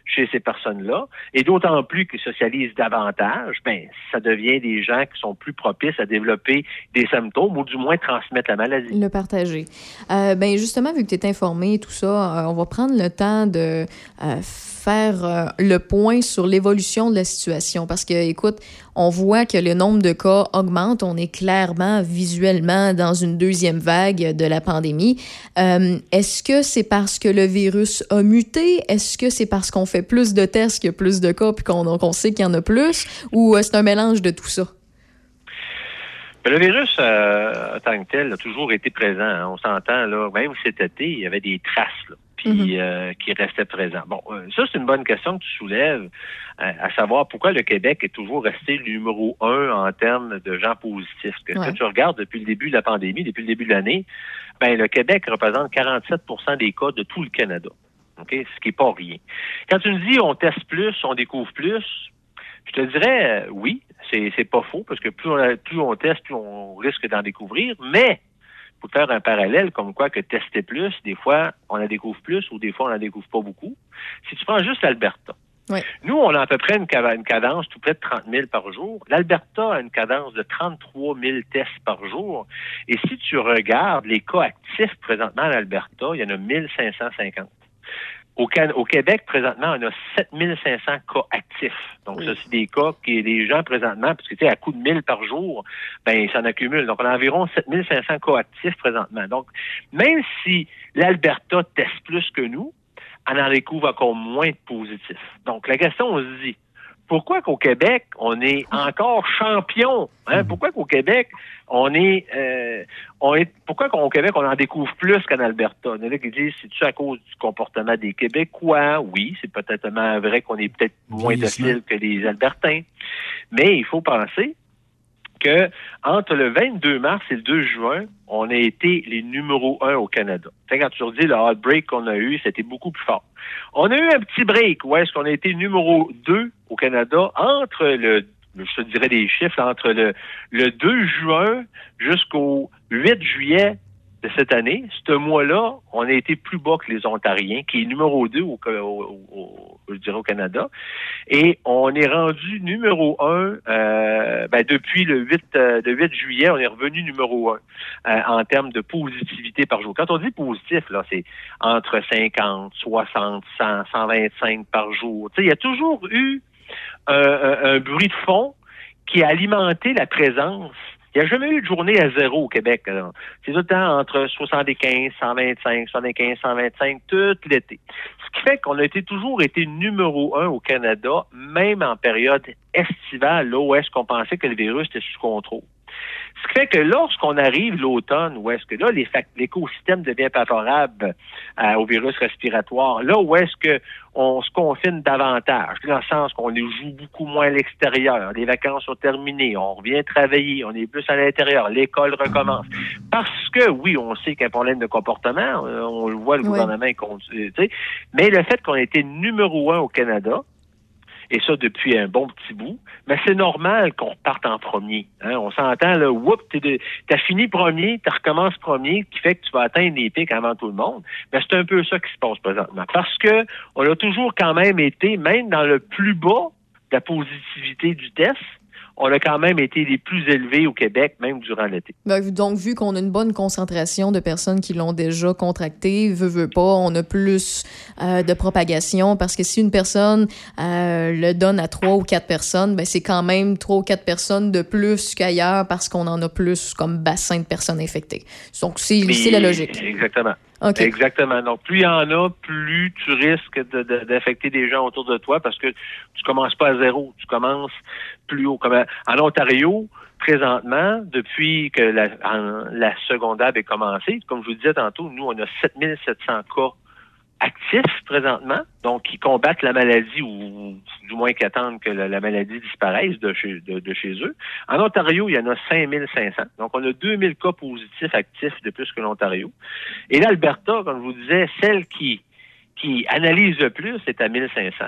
chez ces personnes-là. Et d'autant plus qu'ils socialisent davantage, ben, ça devient des gens qui sont plus propices à développer des symptômes ou du moins transmettre la maladie. Le partager. Euh, ben, justement, vu que tu es informé, tout ça, euh, on va prendre le temps de euh, faire euh, le point sur l'évolution de la situation. Parce que, écoute, on voit que le nombre de cas augmente. On est clairement visuellement dans une deuxième vague de la pandémie. Euh, est-ce que c'est parce que le virus a muté? Est-ce que c'est parce qu'on fait plus de tests qu'il y a plus de cas puis qu'on sait qu'il y en a plus? Ou euh, c'est un mélange de tout ça? Ben, le virus, en tant que tel, a toujours été présent. On s'entend, là, même cet été, il y avait des traces. Mhm. Euh, qui, restait présent. Bon, euh, ça, c'est une bonne question que tu soulèves, euh, à savoir pourquoi le Québec est toujours resté numéro un en termes de gens positifs. Que, que tu regardes depuis le début de la pandémie, depuis le début de l'année, ben, le Québec représente 47% des cas de tout le Canada. OK? Ce qui n'est pas rien. Quand tu me dis on teste plus, on découvre plus, je te dirais oui, c'est, c'est pas faux, parce que plus on, plus on teste, plus on risque d'en découvrir, mais pour faire un parallèle comme quoi que tester plus, des fois, on en découvre plus ou des fois, on n'en découvre pas beaucoup. Si tu prends juste l'Alberta, Nous, on a à peu près une, cadence tout près de 30 000 par jour. L'Alberta a une cadence de 33 000 tests par jour. Et si tu regardes les cas actifs présentement à l'Alberta, il y en a 1550. Au, au, Québec, présentement, on a 7500 cas actifs. Donc, ça, c'est des cas qui, les gens présentement, parce que, tu sais, à coup de 1000 par jour, ben, ça en accumule. Donc, on a environ 7500 cas actifs présentement. Donc, même si l'Alberta teste plus que nous, on en découvre encore moins de positifs. Donc, la question, on se dit, pourquoi qu'au Québec, on est encore champion? Hein? Pourquoi qu'au Québec, on est, euh, on est, pourquoi qu'au Québec, on en découvre plus qu'en Alberta? Il y en a qui disent, c'est-tu à cause du comportement des Québécois? Oui, c'est peut-être vrai qu'on est peut-être moins docile que les Albertains. Mais il faut penser que entre le 22 mars et le 2 juin, on a été les numéros un au Canada. quand tu dis le outbreak qu'on a eu, c'était beaucoup plus fort. On a eu un petit break où est-ce qu'on a été numéro 2 au Canada entre le je te dirais des chiffres entre le 2 juin jusqu'au 8 juillet de cette année, ce mois-là, on a été plus bas que les Ontariens, qui est numéro 2 au, au, je dirais au Canada. Et on est rendu numéro 1 euh, ben, depuis le 8, euh, 8 juillet, on est revenu numéro 1 euh, en termes de positivité par jour. Quand on dit positif, là, c'est entre 50, 60, 100, 125 par jour. Il y a toujours eu un bruit de fond qui a alimenté la présence il n'y a jamais eu de journée à zéro au Québec. C'est tout le temps entre 75, 125, 75, 125, tout l'été. Ce qui fait qu'on a toujours été numéro un au Canada, même en période estivale, là où est-ce qu'on pensait que le virus était sous contrôle. Ce qui fait que lorsqu'on arrive l'automne, où est-ce que là, l'écosystème devient favorable euh, au virus respiratoire, là où est-ce que on se confine davantage, dans le sens qu'on joue beaucoup moins à l'extérieur, les vacances sont terminées, on revient travailler, on est plus à l'intérieur, l'école recommence. Parce que, oui, on sait qu'il y a un problème de comportement, euh, on le voit, le gouvernement continue, mais le fait qu'on ait été numéro un au Canada, et ça depuis un bon petit bout. Mais c'est normal qu'on parte en premier. Hein. On s'entend, là, whoop, t'as fini premier, tu recommences premier, qui fait que tu vas atteindre les pics avant tout le monde. Mais c'est un peu ça qui se passe présentement. Parce que on a toujours quand même été, même dans le plus bas de la positivité du test, on a quand même été les plus élevés au Québec, même durant l'été. Ben, donc, vu qu'on a une bonne concentration de personnes qui l'ont déjà contracté, veut, veut pas, on a plus euh, de propagation parce que si une personne euh, le donne à trois ou quatre personnes, ben, c'est quand même trois ou quatre personnes de plus qu'ailleurs parce qu'on en a plus comme bassin de personnes infectées. Donc, c'est la logique. Exactement. Exactement. Donc, plus il y en a, plus tu risques d'affecter des gens autour de toi parce que tu commences pas à zéro. Tu commences plus haut. Comme en Ontario, présentement, depuis que la, la secondaire avait commencé, comme je vous disais tantôt, nous, on a 7700 cas actifs présentement, donc qui combattent la maladie ou du moins qui attendent que la, maladie disparaisse de chez, de, chez eux. En Ontario, il y en a 5500. Donc, on a 2000 cas positifs actifs de plus que l'Ontario. Et l'Alberta, comme je vous disais, celle qui qui analyse le plus, c'est à 1500.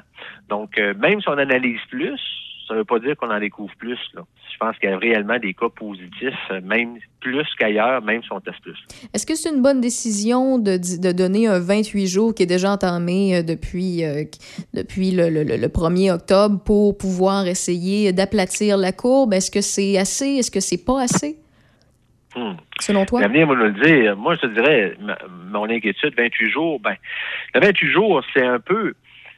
Donc, euh, même si on analyse plus, ça ne veut pas dire qu'on en découvre plus. Là. Je pense qu'il y a réellement des cas positifs, même plus qu'ailleurs, même si on teste plus. Est-ce que c'est une bonne décision de, de, donner un 28 jours qui est déjà entamé euh, depuis, euh, depuis le, le, le, 1er octobre pour pouvoir essayer d'aplatir la courbe? Est-ce que c'est assez? Est-ce que c'est pas assez? Hmm. Selon toi? L'avenir va nous le dire. Moi, je te dirais, mon inquiétude, 28 jours, ben, le 28 jours, c'est un peu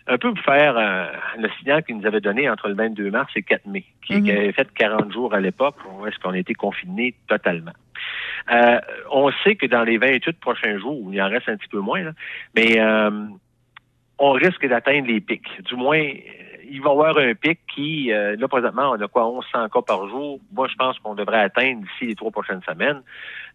un peu pour faire euh, le signal qu'il nous avait donné entre le 22 mars et le 4 mai, qui, mhm. avait fait 40 jours à l'époque, où est-ce qu'on a été confinés totalement. Euh, on sait que dans les 28 prochains jours, il en reste un petit peu moins, mais euh, on risque d'atteindre les pics. Du moins, il va y avoir un pic qui, là, présentement, on a quoi, 1100 cas par jour. Moi, je pense qu'on devrait atteindre d'ici les trois prochaines semaines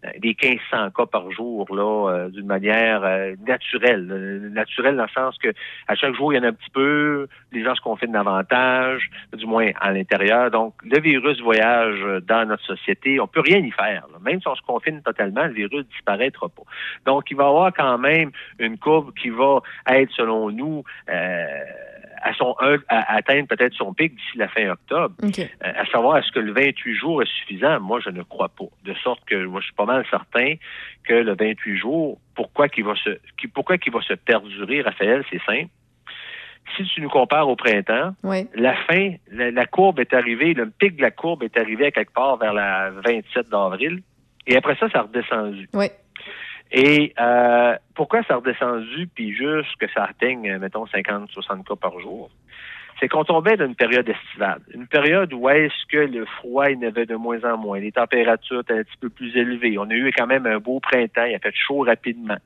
euh, des 1500 cas par jour là euh, d'une manière euh, naturelle. Naturelle dans le sens que à chaque jour il y en a un petit peu les gens se confinent davantage du moins à l'intérieur. Donc le virus voyage dans notre société. On peut rien y faire même si on se confine totalement le virus disparaîtra pas. Donc il va y avoir quand même une courbe qui va être selon nous à son à atteindre peut-être son pic d'ici la fin octobre. à savoir est-ce que le 28 jours est suffisant? Moi, je ne crois pas. De sorte que moi, je suis pas mal certain que le 28 jours, pourquoi qu'il va se, pourquoi qu'il va se perdurer, Raphaël, c'est simple. si tu nous compares au printemps, Oui. la fin, la, la courbe est arrivée, le pic de la courbe est arrivé à quelque part vers la 27 d'avril. Et après ça, ça a redescendu. Oui. Et euh, pourquoi ça a redescendu, puis juste que ça atteigne, euh, mettons, 50, 60 cas par jour? C'est qu'on tombait dans une période estivale. Une période où est-ce que le froid, il avait de moins en moins. Les températures étaient un petit peu plus élevées. On a eu quand même un beau printemps. Il a fait chaud rapidement.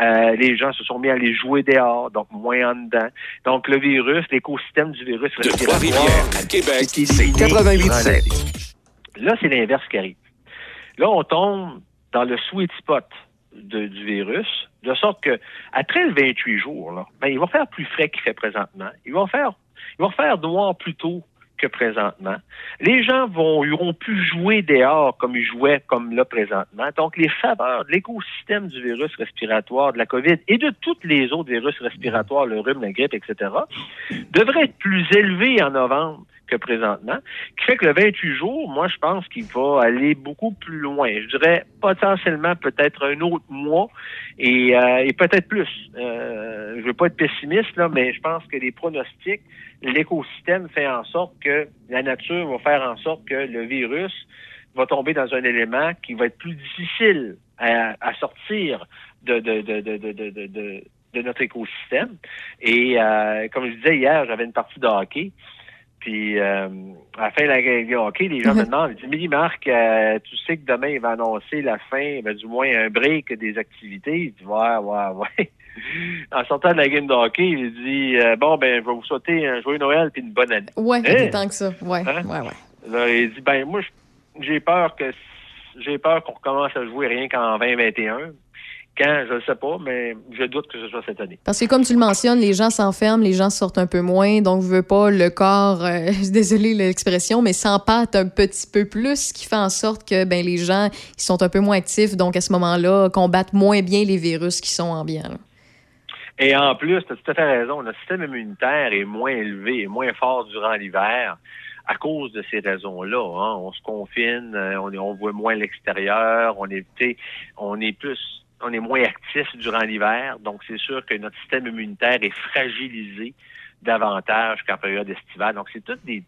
Euh, les gens se sont mis à aller jouer dehors, donc moins en dedans. Donc, le virus, l'écosystème du virus De respiratoire à Québec, est c'est éliminé 88.7. Là, c'est l'inverse qui arrive. Là, on tombe dans le sweet spot de- du virus, de sorte que après le 28 jours, là, ben, il va faire plus frais qu'il fait présentement. Il va faire, noir plus tôt que présentement. Les gens vont, iront plus jouer dehors comme ils jouaient comme là présentement. Donc, les faveurs de l'écosystème du virus respiratoire, de la COVID et de tous les autres virus respiratoires, le rhume, la grippe, etc., devraient être plus élevées en novembre que présentement, qui fait que le 28 jours, moi, je pense qu'il va aller beaucoup plus loin. Je dirais potentiellement peut-être un autre mois et, euh, et peut-être plus. Euh, je veux pas être pessimiste, là, mais je pense que les pronostics, l'écosystème fait en sorte que la nature va faire en sorte que le virus va tomber dans un élément qui va être plus difficile à, à sortir de, de, de, de, de, notre écosystème. Et euh, comme je disais hier, j'avais une partie de hockey. Puis euh, à la fin de la game de hockey, les gens me demandent, ils disent, Marc, euh, tu sais que demain, il va annoncer la fin, ben, du moins un break des activités. Il dit Ouais, ouais, ouais. En sortant de la game de hockey, il dit euh, Bon, ben, je vais vous souhaiter un joyeux Noël puis une bonne année. Ouais, Hein? tant que ça. Ouais, Hein? ouais, ouais. Là, il dit ben moi j'ai peur que j'ai peur qu'on recommence à jouer rien qu'en 2021. Quand, je ne sais pas, mais je doute que ce soit cette année. Parce que comme tu le mentionnes, les gens s'enferment, les gens sortent un peu moins, donc je veux pas le corps, euh, désolé l'expression, mais s'empâte un petit peu plus, ce qui fait en sorte que ben les gens ils sont un peu moins actifs, donc à ce moment-là, combattent moins bien les virus qui sont ambiants. là. Et en plus, tu as tout à fait raison, notre système immunitaire est moins élevé et moins fort durant l'hiver à cause de ces raisons-là. hein. On se confine, euh, on, on voit moins l'extérieur, on est, on est plus, on est moins actif durant l'hiver. Donc, c'est sûr que notre système immunitaire est fragilisé davantage qu'en période estivale. Donc, c'est toutes des,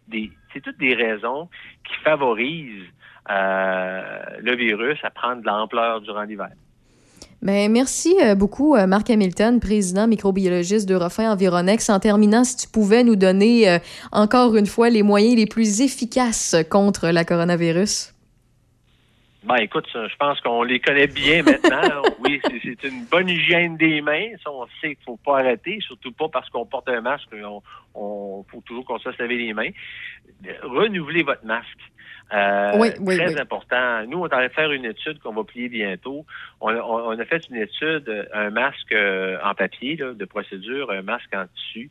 c'est toutes des raisons qui favorisent euh, le virus à prendre de l'ampleur durant l'hiver. Ben, merci euh, beaucoup, euh, Marc Hamilton, président microbiologiste d'Eurofin Environex. En terminant, si tu pouvais nous donner encore une fois les moyens les plus efficaces contre la coronavirus. Ben, écoute, je pense qu'on les connaît bien maintenant. oui, c'est- une bonne hygiène des mains. Ça, on sait qu'il faut pas arrêter, surtout pas parce qu'on porte un masque. On, on faut toujours qu'on se laver les mains. Renouvelez votre masque. Euh, Oui, oui, très oui. important. Nous, on est en train de faire une étude qu'on va plier bientôt. On, a- on- on a fait une étude, un masque euh, en papier là, de procédure, un masque en tissu,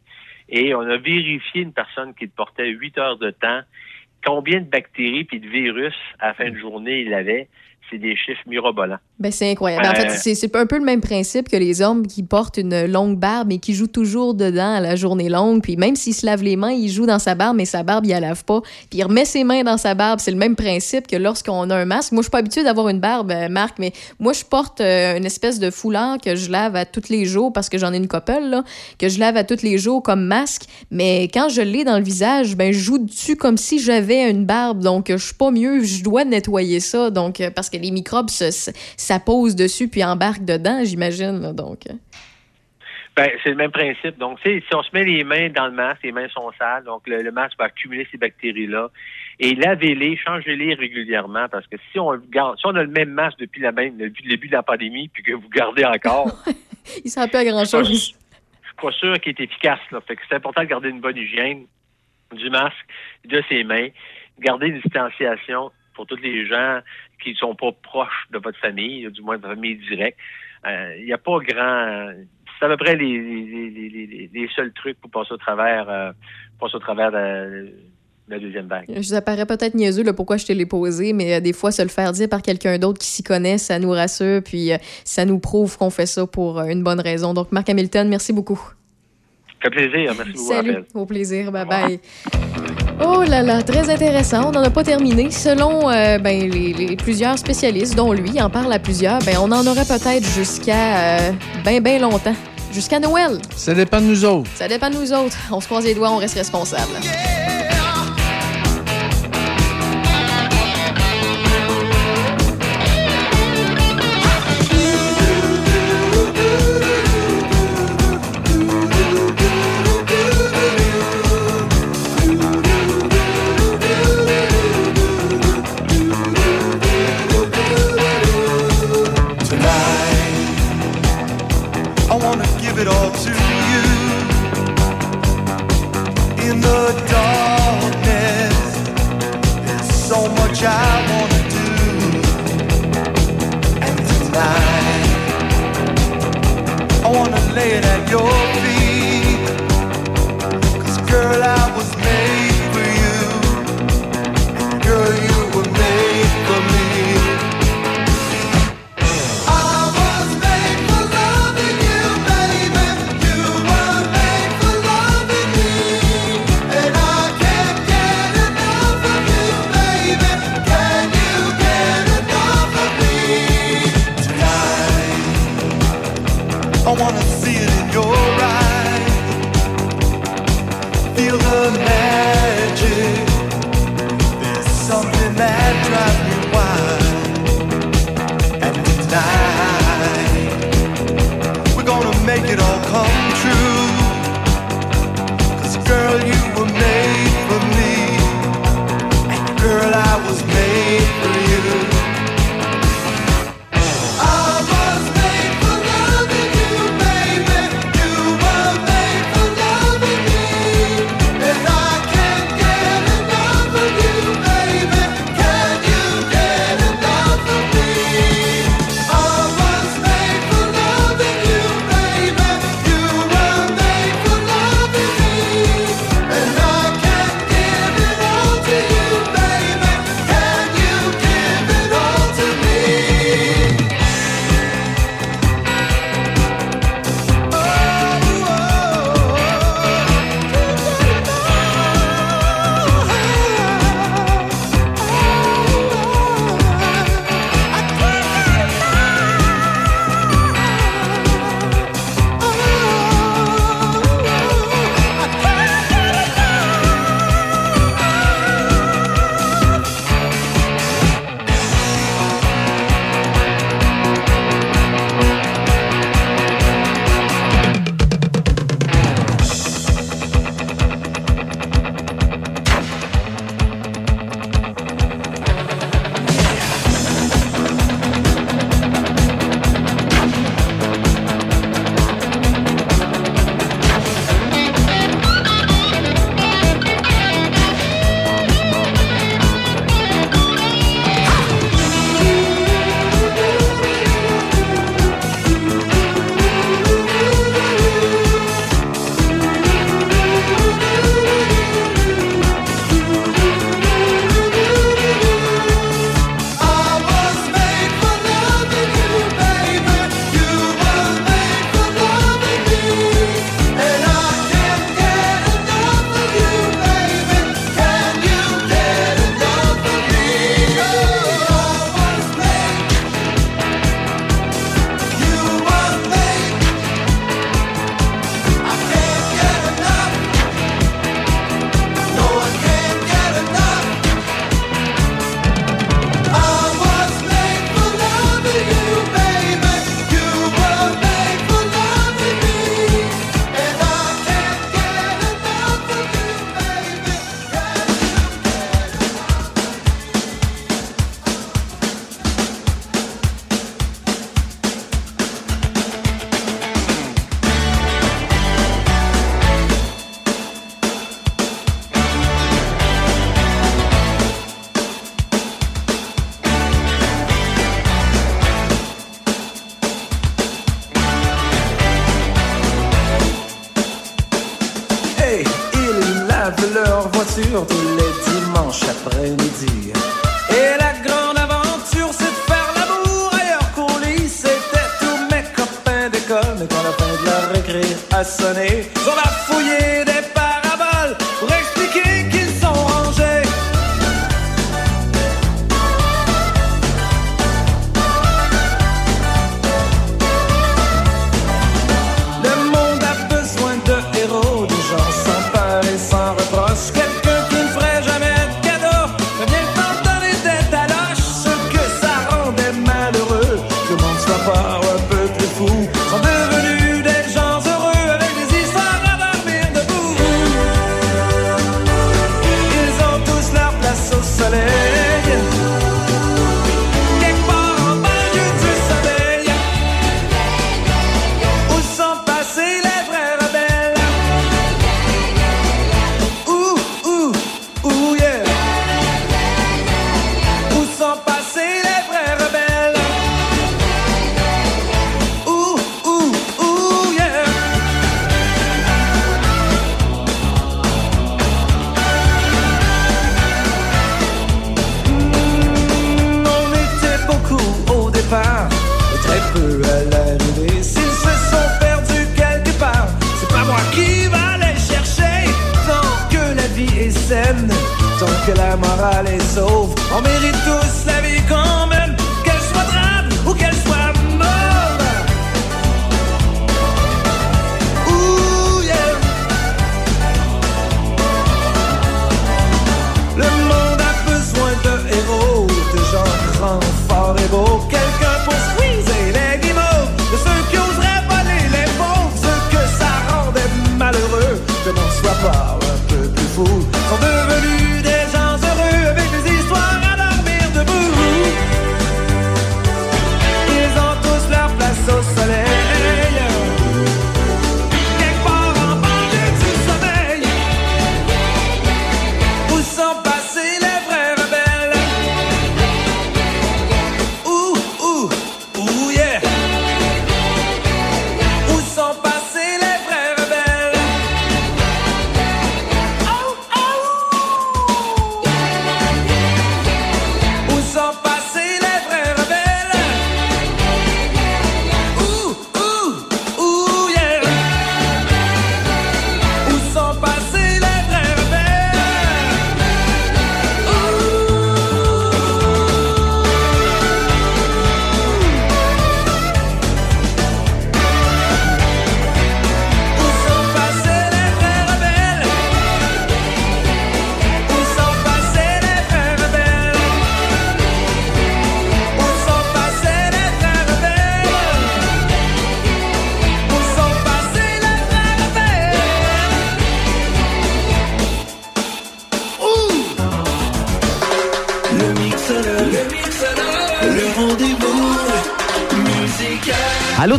et on a vérifié une personne qui le portait huit heures de temps, combien de bactéries puis de virus à fin de journée il avait? C'est des chiffres mirobolants. Ben, c'est incroyable. Ben, En fait, Euh, c'est un peu le même principe que les hommes qui portent une longue barbe et qui jouent toujours dedans à la journée longue. Puis même s'il se lave les mains, il joue dans sa barbe, mais sa barbe, il la lave pas. Puis il remet ses mains dans sa barbe. C'est le même principe que lorsqu'on a un masque. Moi, je suis pas habituée d'avoir une barbe, euh, Marc, mais moi, je porte euh, une espèce de foulard que je lave à tous les jours parce que j'en ai une couple, là, que je lave à tous les jours comme masque. Mais quand je l'ai dans le visage, ben, je joue dessus comme si j'avais une barbe. Donc, je suis pas mieux. Je dois nettoyer ça. Donc, parce que les microbes, pose dessus puis embarque dedans, j'imagine. Donc. Ben, c'est le même principe. Donc, si on se met les mains dans le masque, les mains sont sales, donc le, le masque va accumuler ces bactéries-là. Et lavez-les, changez-les régulièrement, parce que si on garde, si on a le même masque depuis la même, depuis le début de la pandémie, puis que vous gardez encore, il sert plus à grand je suis chose. pas sûr qu'il est efficace. Là. Fait que c'est important de garder une bonne hygiène du masque, de ses mains, garder une distanciation pour tous les gens qui ne sont pas proches de votre famille, du moins de votre famille directe. Euh, Il n'y a pas grand. C'est à peu près les, seuls trucs pour passer au travers, euh, passer au travers de, la deuxième vague. Je ça paraît peut-être niaiseux le pourquoi je te l'ai posé, mais euh, des fois, se le faire dire par quelqu'un d'autre qui s'y connaît, ça nous rassure, puis euh, ça nous prouve qu'on fait ça pour euh, une bonne raison. Donc, Marc Hamilton, merci beaucoup. Ça fait plaisir. Merci beaucoup, Salut, au plaisir, bye bye. Oh là là, très intéressant. On n'en a pas terminé. Selon euh, ben, les, les plusieurs spécialistes, dont lui en parle à plusieurs, ben, on en aurait peut-être jusqu'à euh, ben ben longtemps jusqu'à Noël. Ça dépend de nous autres. Ça dépend de nous autres. On se croise les doigts, on reste responsable. It at your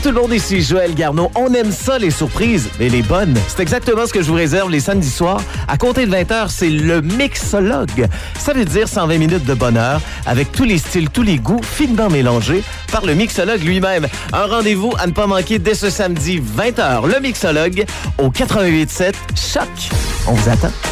tout le monde, ici Joël Garneau. On aime ça, les surprises, mais les bonnes. C'est exactement ce que je vous réserve les samedis soirs. À compter de 20h, c'est le mixologue. Ça veut dire 120 minutes de bonheur avec tous les styles, tous les goûts, finement mélangés par le mixologue lui-même. Un rendez-vous à ne pas manquer dès ce samedi 20h. Le mixologue au 88.7 Choc. On vous attend.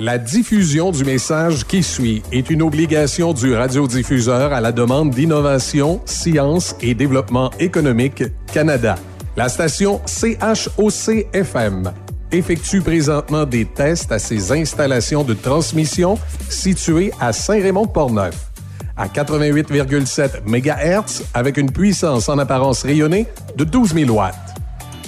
La diffusion du message qui suit est une obligation du radiodiffuseur à la demande d'Innovation, Science et Développement économique Canada. La station CHOC-FM effectue présentement des tests à ses installations de transmission situées à Saint-Raymond-de-Portneuf à 88,7 MHz avec une puissance en apparence rayonnée de 12 000 watts.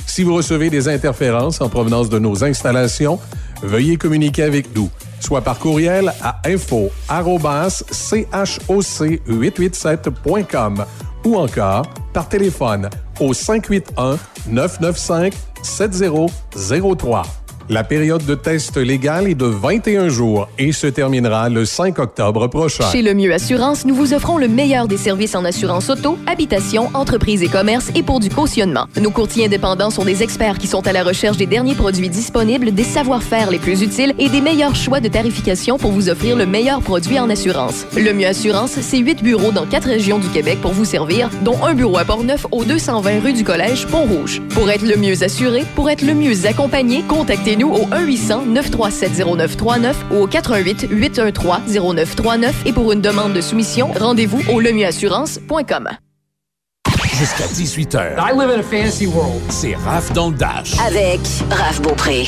Si vous recevez des interférences en provenance de nos installations, veuillez communiquer avec nous, soit par courriel à info-choc887.com ou encore par téléphone au 581-995-7003. La période de test légal est de 21 jours et se terminera le 5 octobre prochain. Chez Le Mieux Assurance, nous vous offrons le meilleur des services en assurance auto, habitation, entreprise et commerce et pour du cautionnement. Nos courtiers indépendants sont des experts qui sont à la recherche des derniers produits disponibles, des savoir-faire les plus utiles et des meilleurs choix de tarification pour vous offrir le meilleur produit en assurance. Le Mieux Assurance, c'est huit bureaux dans quatre régions du Québec pour vous servir, dont un bureau à Portneuf au 220 rue du Collège Pont-Rouge. Pour être le mieux assuré, pour être le mieux accompagné, contactez-nous au 1-800-937-0939 ou au 88-813-0939 et pour une demande de soumission, rendez-vous au lemieuxassurance.com. Jusqu'à 18h. I live in a fantasy world. C'est Raph dans le Dash. Avec Raph Beaupré.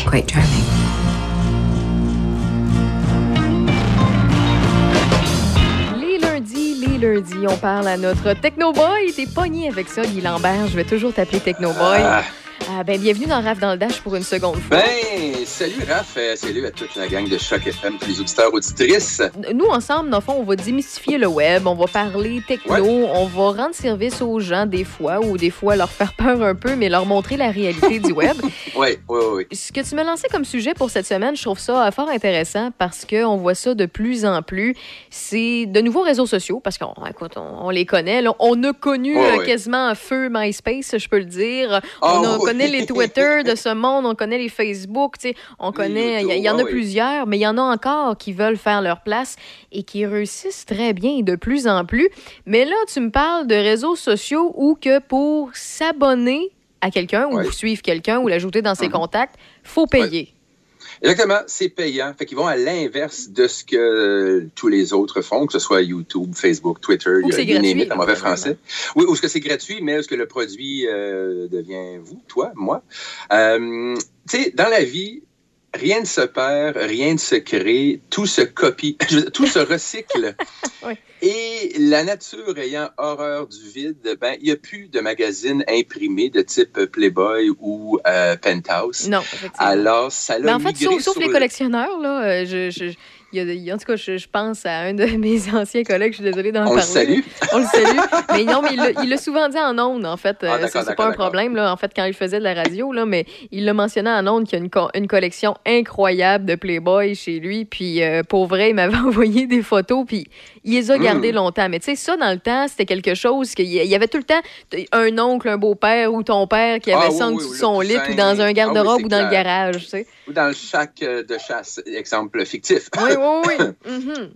Lundis, les lundis, on parle à notre Technoboy. T'es pogné avec ça, Guy Lambert. Je vais toujours t'appeler Technoboy. Ah. Ah, ben, bienvenue dans Raph dans le Dash pour une seconde fois. Ben, salut Raph, euh, salut à toute la gang de Choc FM, tous les auditeurs, auditrices. Nous, ensemble, dans le fond, on va démystifier le web, on va parler techno, on va rendre service aux gens des fois, ou des fois leur faire peur un peu, mais leur montrer la réalité du web. Oui, oui, oui. Ce que tu me lançais comme sujet pour cette semaine, je trouve ça euh, fort intéressant parce qu'on voit ça de plus en plus. C'est de nouveaux réseaux sociaux, parce qu'on écoute, on, on les connaît. là. On a connu Ouais, euh, ouais. quasiment un feu MySpace, je peux le dire. Ah, on a-. connaît les Twitter de ce monde, on connaît les Facebook, tu sais, on connaît. Il y, en a ah oui. plusieurs, mais il y en a encore qui veulent faire leur place et qui réussissent très bien de plus en plus. Mais là, tu me parles de réseaux sociaux où que pour s'abonner à quelqu'un ou suivre quelqu'un ou l'ajouter dans ses contacts, faut payer. Exactement, c'est payant. Fait qu'ils vont à l'inverse de ce que euh, tous les autres font, que ce soit YouTube, Facebook, Twitter, il y a it en mauvais français. Oui, ou est-ce que c'est gratuit, mais est-ce que le produit euh, devient vous, toi, moi? Euh, tu sais, dans la vie, rien ne se perd, rien ne se crée, tout se copie, tout se recycle. Oui. Et la nature ayant horreur du vide, ben, il n'y a plus de magazines imprimés de type Playboy ou euh, Penthouse. Non, effectivement. Alors, ça Mais l'a en fait, sauf, sauf sur les le- collectionneurs, là, euh, je, je- il y a, il en tout cas, je, je pense à un de mes anciens collègues, je suis désolée d'en On le parler. salue. On le salue. Mais non, mais il l'a- souvent dit en ondes, en fait. Ah, Euh, c'est pas un problème, là, en fait, quand il faisait de la radio, là, mais il l'a mentionné en ondes qu'il y a une, co- une collection incroyable de Playboy chez lui. Puis, euh, pour vrai, il m'avait envoyé des photos, puis il les a gardées Mm. longtemps. Mais tu sais, ça, dans le temps, c'était quelque chose qu'il y avait tout le temps un oncle, un beau-père ou ton père qui avait Ah, oui, ça en oui, dessous oui, de son le lit ou dans un Ah oui, garde-robe ou dans le garage, tu sais. Ou dans le sac euh, de chasse, exemple fictif. Oui, oui, oui. Mhm.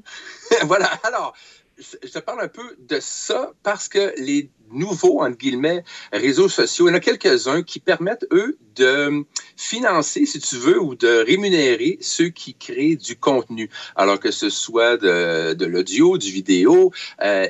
voilà. Alors, je te parle un peu de ça parce que les nouveaux, entre guillemets, réseaux sociaux, il y en a quelques-uns qui permettent, eux, de financer, si tu veux, ou de rémunérer ceux qui créent du contenu. Alors que ce soit de, de l'audio, du vidéo. Euh,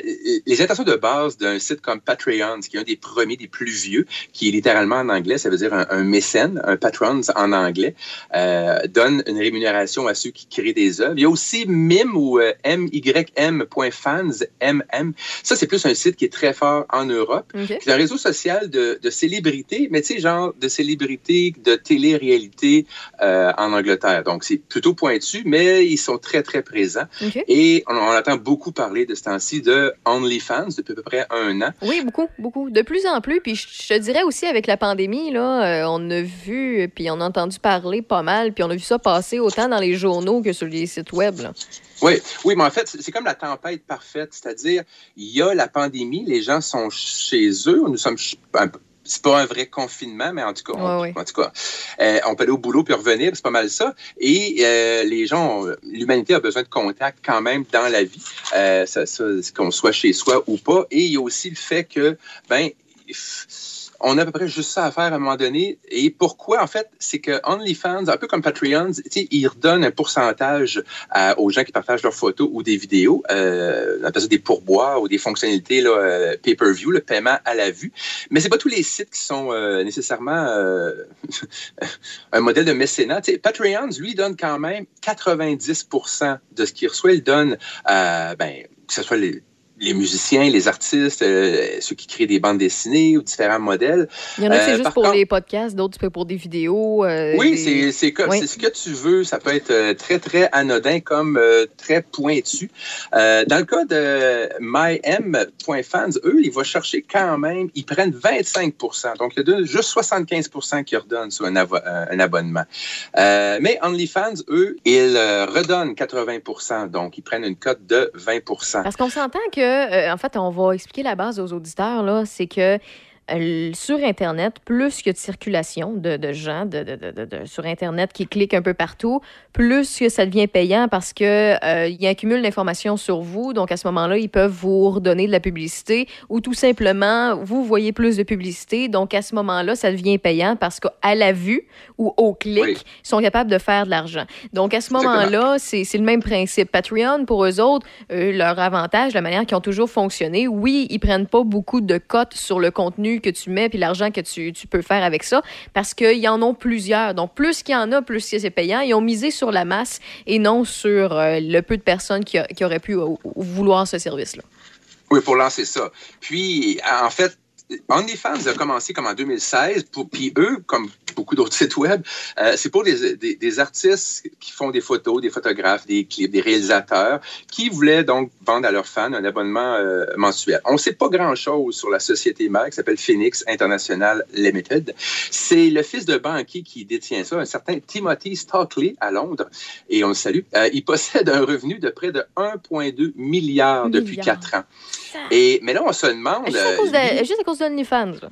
les intentions de base d'un site comme Patreon, qui est un des premiers, des plus vieux, qui est littéralement en anglais, ça veut dire un, mécène, un patrons en anglais, euh, donne une rémunération à ceux qui créent des œuvres. Il y a aussi Mime ou euh, mym.fans, MM. Ça, c'est plus un site qui est très fort en Europe. OK. C'est un réseau social de, de célébrités, mais tu sais, genre de célébrités de télé-réalité euh, en Angleterre. Donc, c'est plutôt pointu, mais ils sont très, très présents. Et on, on entend beaucoup parler de ce temps-ci de OnlyFans depuis à peu près un an. Oui, beaucoup, beaucoup. De plus en plus. Puis je je te dirais aussi avec la pandémie, là, euh, on a vu, puis on a entendu parler pas mal, puis on a vu ça passer autant dans les journaux que sur les sites web. là. Oui, oui, mais en fait, c'est comme la tempête parfaite, c'est-à-dire, il y a la pandémie, les gens sont chez eux, nous sommes, c'est pas un vrai confinement, mais en tout cas, on, Ouais, ouais. en tout cas, euh, on peut aller au boulot puis revenir, c'est pas mal ça. Et euh, les gens, l'humanité a besoin de contact quand même dans la vie, euh, ça, ça, qu'on soit chez soi ou pas. Et il y a aussi le fait que, ben, on a à peu près juste ça à faire à un moment donné. Et pourquoi, en fait, c'est que OnlyFans, un peu comme Patreon, tu sais, ils redonnent un pourcentage aux gens qui partagent leurs photos ou des vidéos, euh, on appelle ça des pourboires ou des fonctionnalités euh, pay-per-view, le paiement à la vue. Mais c'est pas tous les sites qui sont euh, nécessairement un modèle de mécénat. Tu sais, Patreon, lui, donne quand même 90% de ce qu'il reçoit. Il donne, ben, que ce soit les les musiciens, les artistes, euh, ceux qui créent des bandes dessinées ou différents modèles. Il y en a c'est Euh, juste pour contre- les podcasts, d'autres c'est pour des vidéos. euh, Oui, des- c'est Oui. ce que tu veux. Ça peut être euh, très, très anodin comme euh, très pointu. Dans le cas de mym.fans, eux, ils vont chercher quand même, ils prennent 25 Donc, il y a juste 75% qui redonnent sur un, abonnement. Mais OnlyFans, eux, ils redonnent 80 Donc, ils prennent une cote de 20 Parce qu'on s'entend que, euh, en fait, on va expliquer la base aux auditeurs, là, c'est que sur Internet, plus que de circulation de, de gens de, de- de- de- de- sur Internet qui cliquent un peu partout, plus que ça devient payant parce que euh, ils accumulent l'information sur vous. Donc, à ce moment-là, ils peuvent vous redonner de la publicité ou tout simplement, vous voyez plus de publicité. Donc, à ce moment-là, ça devient payant parce qu'à la vue ou au clic, Oui. ils sont capables de faire de l'argent. Donc, à ce moment-là, c'est c'est le même principe. Patreon, pour eux autres, euh, leur avantage, la manière qu'ils ont toujours fonctionné, oui, ils prennent pas beaucoup de cotes sur le contenu que tu mets puis l'argent que tu, peux faire avec ça parce qu'ils en ont plusieurs. Donc, plus qu'il y en a, plus c'est payant. Ils ont misé sur la masse et non sur euh, le peu de personnes qui, auraient pu vouloir ce service-là. Oui, pour lancer ça. Puis, en fait, OnlyFans a commencé comme en 2016, pour, puis eux, comme beaucoup d'autres sites web, euh, c'est pour des, des, des artistes qui font des photos, des photographes, des clips, des réalisateurs, qui voulaient donc vendre à leurs fans un abonnement euh, mensuel. On ne sait pas grand-chose sur la société mère qui s'appelle Phoenix International Limited. C'est le fils de banquier qui détient ça, un certain Timothy Stockley à Londres, et on le salue. Euh, il possède un revenu de près de 1,2 milliard depuis quatre ans. Et, mais là, on se demande... Juste à euh, cause lui- de, juste à cause d'OnlyFans. là.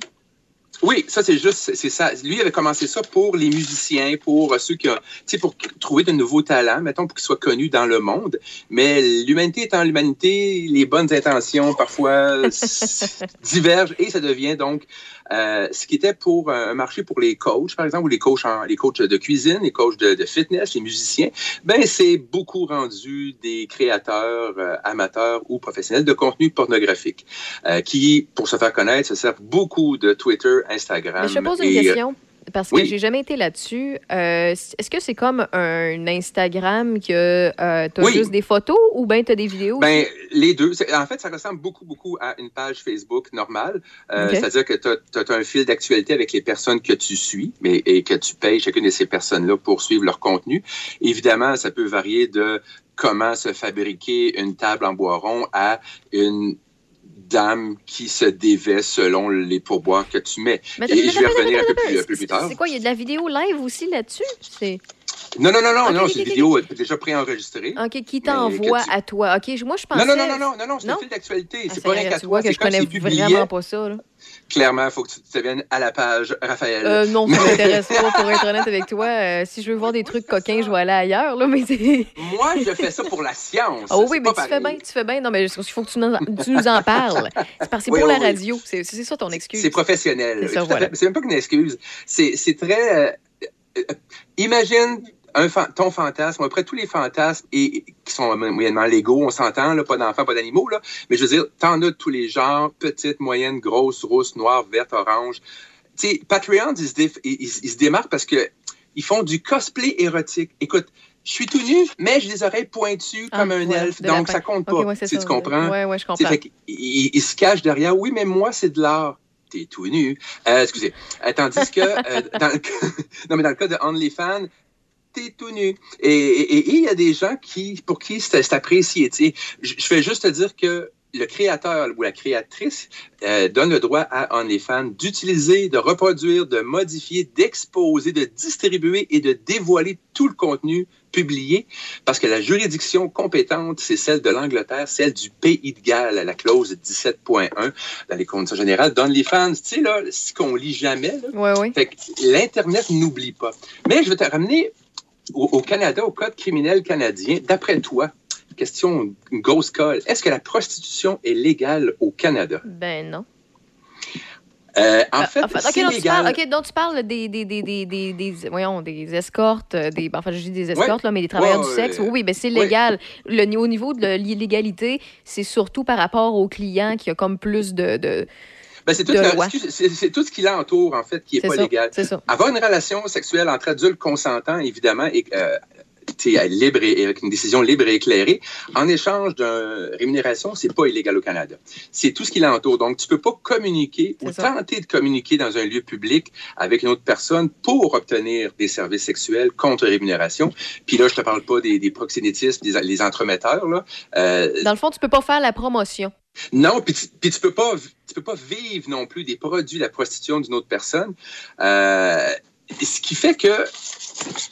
oui, ça c'est juste, c'est ça. Lui avait commencé ça pour les musiciens, pour euh, ceux qui, ont- tu sais, pour trouver de nouveaux talents, mettons, pour qu'ils soient connus dans le monde. Mais l'humanité étant l'humanité, les bonnes intentions parfois divergent et ça devient donc euh, ce qui était pour euh, un marché pour les coachs, par exemple, ou les coachs, en- les coachs de cuisine, les coachs de, de fitness, les musiciens. Ben c'est beaucoup rendu des créateurs euh, amateurs ou professionnels de contenu pornographique euh, qui, pour se faire connaître, se servent beaucoup de Twitter, Instagram. Mais je pose une et, euh, question. Parce que Oui. j'ai jamais été là-dessus. Euh, Est-ce que c'est comme un Instagram que euh, tu as Oui. juste des photos ou bien tu as des vidéos? Ben, les deux. En fait, ça ressemble beaucoup, beaucoup à une page Facebook normale. Euh. C'est-à-dire que tu as, un fil d'actualité avec les personnes que tu suis mais, et que tu payes chacune de ces personnes-là pour suivre leur contenu. Évidemment, ça peut varier de comment se fabriquer une table en bois rond à une dame qui se dévait selon les pourboires que tu mets. Mais Et je vais revenir un peu plus, plus tard. C'est quoi? Il y a de la vidéo live aussi là-dessus? Non, non, non, non, Ok, non, ok, c'est une ok, vidéo déjà préenregistrée. OK, qui t'envoie tu- à toi? OK, moi, je pensais... Non, non, non, non, non, non, non, c'est un fil d'actualité. Ah, c'est pas rien qu'à toi. que je connais vraiment pas ça. Là. Clairement, il faut que tu te viennes à la page, Raphaël. Euh, non, ça m'intéresse pas, pour être honnête avec toi. Euh, si je veux voir des trucs coquins, je vais aller ailleurs. Là, mais. Moi, je fais ça pour la science. Oh oui, mais tu fais bien, tu fais bien. Non, mais il faut que tu nous en, tu nous en parles. C'est parce que c'est Oui, pour oui, la radio. C'est, c'est ça ton excuse. C'est professionnel. C'est même pas qu'une excuse. C'est c'est très. imagine un fan- ton fantasme, après tous les fantasmes et, qui sont moyennement légaux, on s'entend, là, pas d'enfants, pas d'animaux, là, mais je veux dire, t'en as de tous les genres, petites, moyennes, grosses, rousses, noires, vertes, oranges. Tu sais, Patreon, ils se, déf- ils- ils- ils se démarquent parce que ils font du cosplay érotique. Écoute, je suis tout nu, mais j'ai des oreilles pointues Ah, comme un elfe, donc ça compte pas. Ouais, si ça. tu comprends? Ouais, ouais, je comprends. fait qu'il- il, il se cache derrière, oui, mais moi, c'est de l'art. T'es tout nu. Euh, excusez. Euh, tandis que, euh, dans le cas, non, mais dans le cas de OnlyFans, t'es tout nu. Et il y a des gens qui, pour qui c'est apprécié. Je je vais juste te dire que le créateur ou la créatrice euh, donne le droit à OnlyFans d'utiliser, de reproduire, de modifier, d'exposer, de distribuer et de dévoiler tout le contenu publié parce que la juridiction compétente, c'est celle de l'Angleterre, celle du Pays de Galles, la clause 17.1 dans les conditions générales d'OnlyFans. Tu sais, là, ce qu'on lit jamais, Ouais, que l'Internet n'oublie pas. Mais je vais te ramener au, au Canada, au Code criminel canadien. D'après toi, question, grosse colle, est-ce que la prostitution est légale au Canada? Ben non. Euh, en Ah, fait, enfin, c'est ok, donc tu légal. parles, ok, donc tu parles des, des, des, des, des, des- voyons, des escortes, euh, des, enfin, je dis des escortes, là, mais des travailleurs Ouais, du sexe. Oui, oui, ben c'est ouais. légal. Le, au niveau de l'illégalité, c'est surtout par rapport aux clients qui a comme plus de. de Ben, c'est tout, c'est- c'est tout ce qui l'entoure, en fait, qui n'est pas ça, légal. c'est ça. Avoir une relation sexuelle entre adultes consentants, évidemment, et euh, libre et, avec une décision libre et éclairée, en échange d'une rémunération, c'est pas illégal au Canada. C'est tout ce qui l'entoure. Donc, tu peux pas communiquer ou ça. tenter de communiquer dans un lieu public avec une autre personne pour obtenir des services sexuels contre rémunération. Puis là, je te parle pas des, des proxénétistes, des les entremetteurs, là. Euh, Dans le fond, tu peux pas faire la promotion. non, puis tu, tu peux pas, tu peux pas vivre non plus des produits de la prostitution d'une autre personne. Euh, ce qui fait que,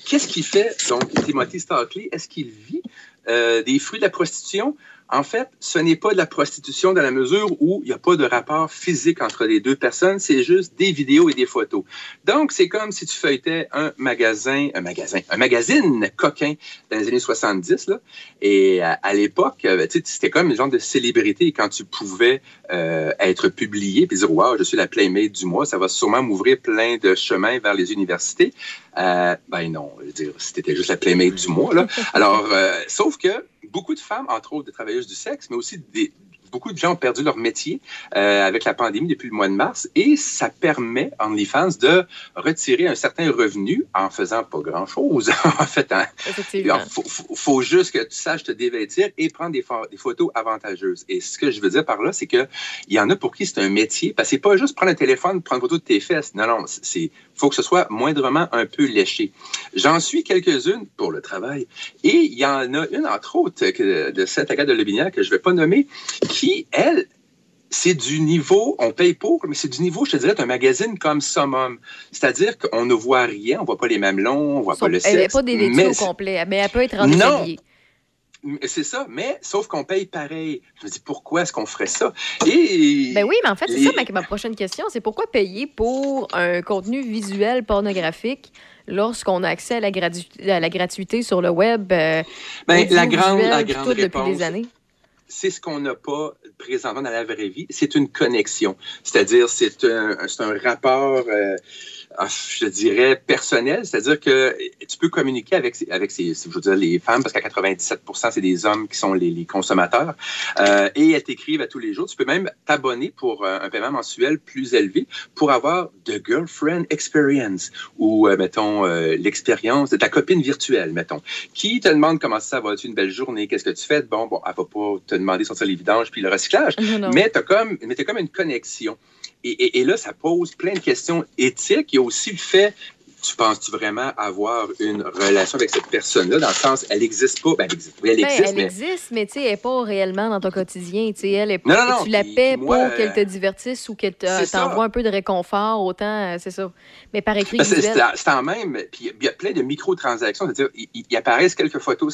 qu'est-ce qu'il fait donc Timothy Stockley Est-ce qu'il vit euh, des fruits de la prostitution? En fait, ce n'est pas de la prostitution dans la mesure où il n'y a pas de rapport physique entre les deux personnes. C'est juste des vidéos et des photos. Donc, c'est comme si tu feuilletais un magasin, un magasin, un magazine coquin dans les années 70 là. Et à, à l'époque, euh, c'était comme une genre de célébrité quand tu pouvais euh, être publié puis dire Waouh, je suis la Playmate du mois, ça va sûrement m'ouvrir plein de chemins vers les universités. Euh, ben non, je veux dire, c'était juste la Playmate du mois. Là. Alors, euh, sauf que beaucoup de femmes, entre autres des travailleuses du sexe, mais aussi des, beaucoup de gens ont perdu leur métier euh, avec la pandémie depuis le mois de mars et ça permet OnlyFans de retirer un certain revenu en faisant pas grand-chose. en fait, en, il faut, faut- juste que tu saches te dévêtir et prendre des, pho- des photos avantageuses. Et ce que je veux dire par là, c'est que il y en a pour qui c'est un métier, parce que c'est pas juste prendre un téléphone, prendre une photo de tes fesses. Non, non, c'est- faut que ce soit moindrement un peu léché. J'en suis quelques-unes pour le travail. Et il y en a une, entre autres, que, de cette Agathe de Lebinière, que je vais pas nommer, qui, elle, c'est du niveau, on paye pour, mais c'est du niveau, je te dirais, d'un magazine comme Summum. C'est-à-dire qu'on ne voit rien, on voit pas les mamelons, on voit pas le sexe. elle n'est pas délaitée mais au complet, mais elle peut être en Non. c'est ça, mais sauf qu'on paye pareil. Je me dis, pourquoi est-ce qu'on ferait ça? Et. Ben oui, mais en fait, c'est ça ma, ma prochaine question. C'est pourquoi payer pour un contenu visuel pornographique lorsqu'on a accès à la, gratu- à la gratuité sur le web? euh, Ben, la grande, la grande tout depuis réponse, des années? C'est ce qu'on n'a pas présentement dans la vraie vie, c'est une connexion. C'est-à-dire, c'est un, un rapport euh, je dirais, personnel, c'est-à-dire que tu peux communiquer avec, avec ces, je veux dire, les femmes, parce qu'à 97 c'est des hommes qui sont les, les consommateurs, euh, et elles t'écrivent à tous les jours. Tu peux même t'abonner pour euh, un paiement mensuel plus élevé pour avoir The Girlfriend Experience, ou, euh, mettons, euh, l'expérience de ta copine virtuelle, mettons, qui te demande comment ça va, tu une belle journée, qu'est-ce que tu fais? Bon, bon, elle va pas te demander de sortir les vidanges puis le recyclage, Non, non. mais tu as comme, mais comme une connexion. Et, là, ça pose plein de questions éthiques. Il y a aussi le fait, tu penses-tu vraiment avoir une relation avec cette personne-là, dans le sens, elle n'existe pas? Ben, elle existe, oui, elle Ben, existe, elle mais... existe, mais tu sais, elle n'est pas réellement dans ton quotidien. Tu sais, elle est Non, non, non, tu la paies pour qu'elle te divertisse ou qu'elle t'envoie un peu de réconfort, autant, euh, c'est ça. Mais par écrit Ben, C'est en même, puis il y a plein de microtransactions, c'est-à-dire, il, apparaissent quelques photos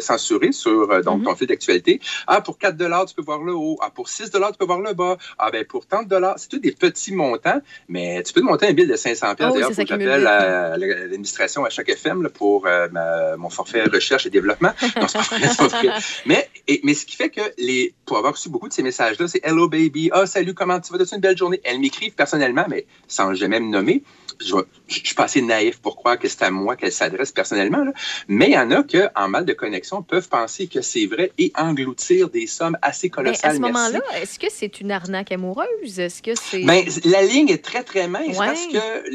censurées sur euh, donc, ton fil d'actualité. Ah, pour 4 tu peux voir le haut. Ah, pour 6 tu peux voir le bas. Ah, ben pour tant de dollars, c'est tous des petits montants, mais tu peux te monter un bill de 500 Ah oui, D'ailleurs, à l'administration à chaque FM là, pour euh, ma- mon forfait recherche et développement. Non, c'est pas vrai, c'est pas vrai. Mais, et- mais ce qui fait que les, pour avoir reçu beaucoup de ces messages-là, c'est Hello baby, ah salut, comment tu vas, t'as une belle journée? Elles m'écrivent personnellement, mais sans jamais me nommer. Je, je suis pas assez naïf pour croire que c'est à moi qu'elle s'adresse personnellement, là. mais il y en a qui, en mal de connexion, peuvent penser que c'est vrai et engloutir des sommes assez colossales. à ce moment-là, est-ce que c'est une arnaque amoureuse? Est-ce que c'est. Ben, la ligne est très, très mince Ouais. parce que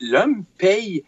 l'homme paye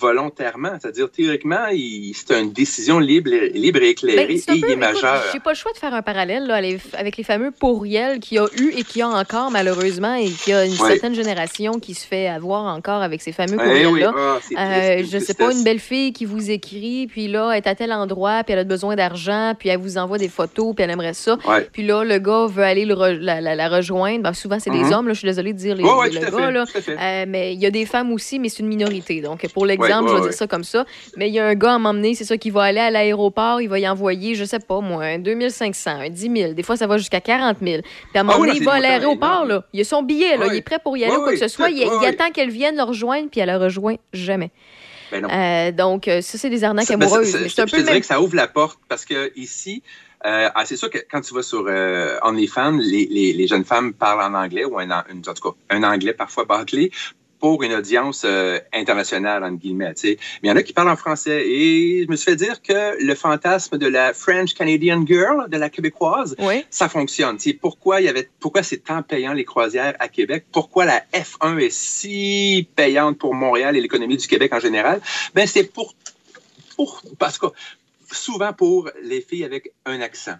volontairement. C'est-à-dire, théoriquement, c'est une décision libre, et- libre et éclairée Ben, et peu- il est majeur. J'ai pas le choix de faire un parallèle là, avec les fameux pourriels qu'il y a eu et qu'il y a encore malheureusement et qu'il y a une Oui. certaine génération qui se fait avoir encore avec ces fameux Eh pourriels-là. oui, ah, Euh, je une sais pas, une belle fille qui vous écrit, puis là, elle est à tel endroit, puis elle a besoin d'argent, puis elle vous envoie des photos, puis elle aimerait ça. Ouais. Puis là, le gars veut aller le re- la, la- la rejoindre. Ben, souvent, c'est des Mhm. hommes, là, je suis désolée de dire les, le à gars. Là. Euh, mais il y a des femmes aussi, mais c'est une minorité. Donc, pour l'exemple, Ouais, je vais ouais. dire ça comme ça. Mais il y a un gars à m'emmener, c'est ça, qui va aller à l'aéroport, il va y envoyer, je sais pas, moi, un 2500, un 10 000. Des fois, ça va jusqu'à 40 000. Puis à un moment Ah oui, donné, là, il va à l'aéroport, là. Il a son billet, là. Il est prêt pour y aller ou quoi que ce soit. Il, attend qu'elle vienne le rejoindre, puis elle la rejoint jamais. Ben. Euh, donc, euh, ça, c'est des arnaques Ça- ben, ça- amoureuses. ça- mais je un te- peu je le te dirais même. que ça ouvre la porte parce que ici, euh, ah, c'est sûr que quand tu vas sur euh, OnlyFans, les, les, les jeunes femmes parlent en anglais ou un, an- une- en tout cas un anglais parfois bâclé pour une audience euh, internationale, entre guillemets. tu sais. Mais il y en a qui parlent en français. Et je me suis fait dire que le fantasme de la French Canadian Girl, de la québécoise, Oui. ça fonctionne. Tu sais, pourquoi il y avait, pourquoi c'est tant payant les croisières à Québec? Pourquoi la F1 est si payante pour Montréal et l'économie du Québec en général? Ben, c'est pour, pour, parce que souvent pour les filles avec un accent.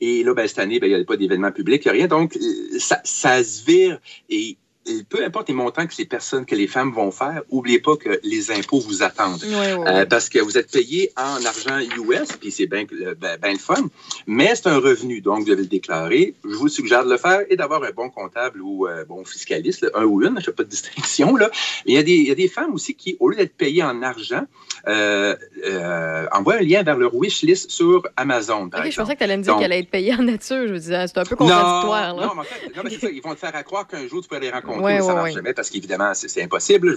Et là, ben, cette année, ben, il n'y a pas d'événement public, il n'y a rien. Donc, ça, ça se vire et et peu importe les montants que les personnes, que les femmes vont faire, oubliez pas que les impôts vous attendent. Oui, oui, Euh, parce que vous êtes payé en argent US, puis c'est bien le, ben, ben le fun, mais c'est un revenu, donc vous devez le déclarer. Je vous suggère de le faire et d'avoir un bon comptable ou euh, bon fiscaliste, là, un ou une, je fais pas de distinction. Là. Il y, a des, il y a des femmes aussi qui, au lieu d'être payées en argent, euh, euh, envoient un lien vers leur wish list sur Amazon, par je pensais que tu allais me dire qu'elle allait être payée en nature. Je me disais, c'est un peu contradictoire. Non, là. non, mais en fait, non, mais c'est ça. Ils vont te faire à croire qu'un jour tu peux les rencontrer, Ouais, mais ça ouais, marche ouais. jamais parce qu'évidemment, c'est impossible.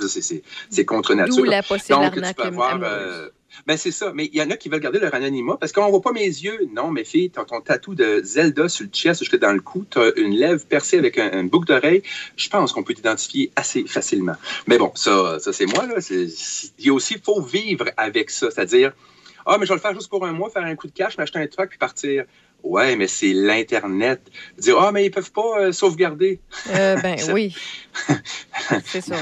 C'est- contre nature. La possible Donc, tu peux avoir. euh, ben, c'est ça. Mais il y en a qui veulent garder leur anonymat parce qu'on voit pas mes yeux. Non, mes filles, t'as ton tatou de Zelda sur le chest jusque dans le cou. T'as une lèvre percée avec un, une boucle d'oreille. Je pense qu'on peut t'identifier assez facilement. Mais bon, ça, ça c'est moi. Là. Il y a aussi, faut vivre avec ça. C'est-à-dire, ah, mais je vais le faire juste pour un mois, faire un coup de cash, m'acheter un truc puis partir. Ouais, mais c'est l'Internet. Dire, ah, mais ils peuvent pas euh, sauvegarder. Euh, ben oui. c'est ça.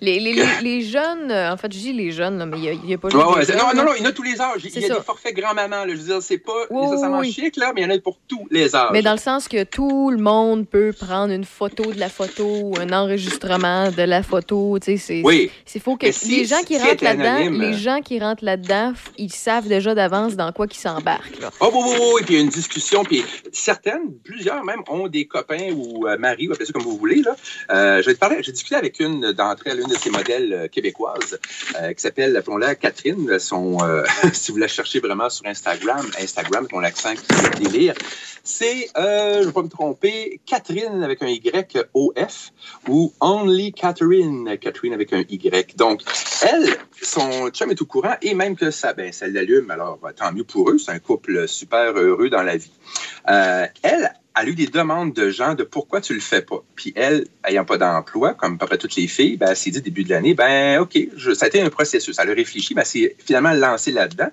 Les, les, les, les jeunes, en fait, je dis les jeunes, là, mais il n'y a, a pas juste Ouais, ouais, jeunes, non, non, non, il y en a tous les âges. Il y a ça. des forfaits grand-maman. Je veux dire, c'est pas Oui, nécessairement oui, chic, là, mais il y en a pour tous les âges. Mais dans le sens que tout le monde peut prendre une photo de la photo un enregistrement de la photo. Tu sais, c'est Oui. c'est faut que si- les gens qui si rentrent là-dedans, les gens qui rentrent là-dedans, ils savent déjà d'avance dans quoi qu'ils s'embarquent. Oh, oui, oui, oui, puis il y a une discussion, puis certaines, plusieurs même, ont des copains ou euh, maris, ou appelez ça comme vous voulez. Euh, je vais parler, j'ai discuté avec une d'entre elles, une de ces modèles euh, québécoises, euh, qui s'appelle, appelons-la Catherine. Son, si vous la cherchez vraiment sur Instagram, Instagram, mon accent qui fait délire, c'est, je ne vais pas me tromper, Catherine avec un Y, O-F, ou Only Catherine, Catherine avec un Y. Donc, elle, son chum est au courant et même que ça, ben, ça l'allume. Alors, tant mieux pour eux. C'est un couple super heureux dans la vie. Euh, elle, a eu des demandes de gens de pourquoi tu le fais pas. Puis elle, ayant pas d'emploi, comme à peu près toutes les filles, ben, elle s'est dit début de l'année, ben OK, je- ça a été un processus. Elle a réfléchi, elle s'est finalement lancée là-dedans.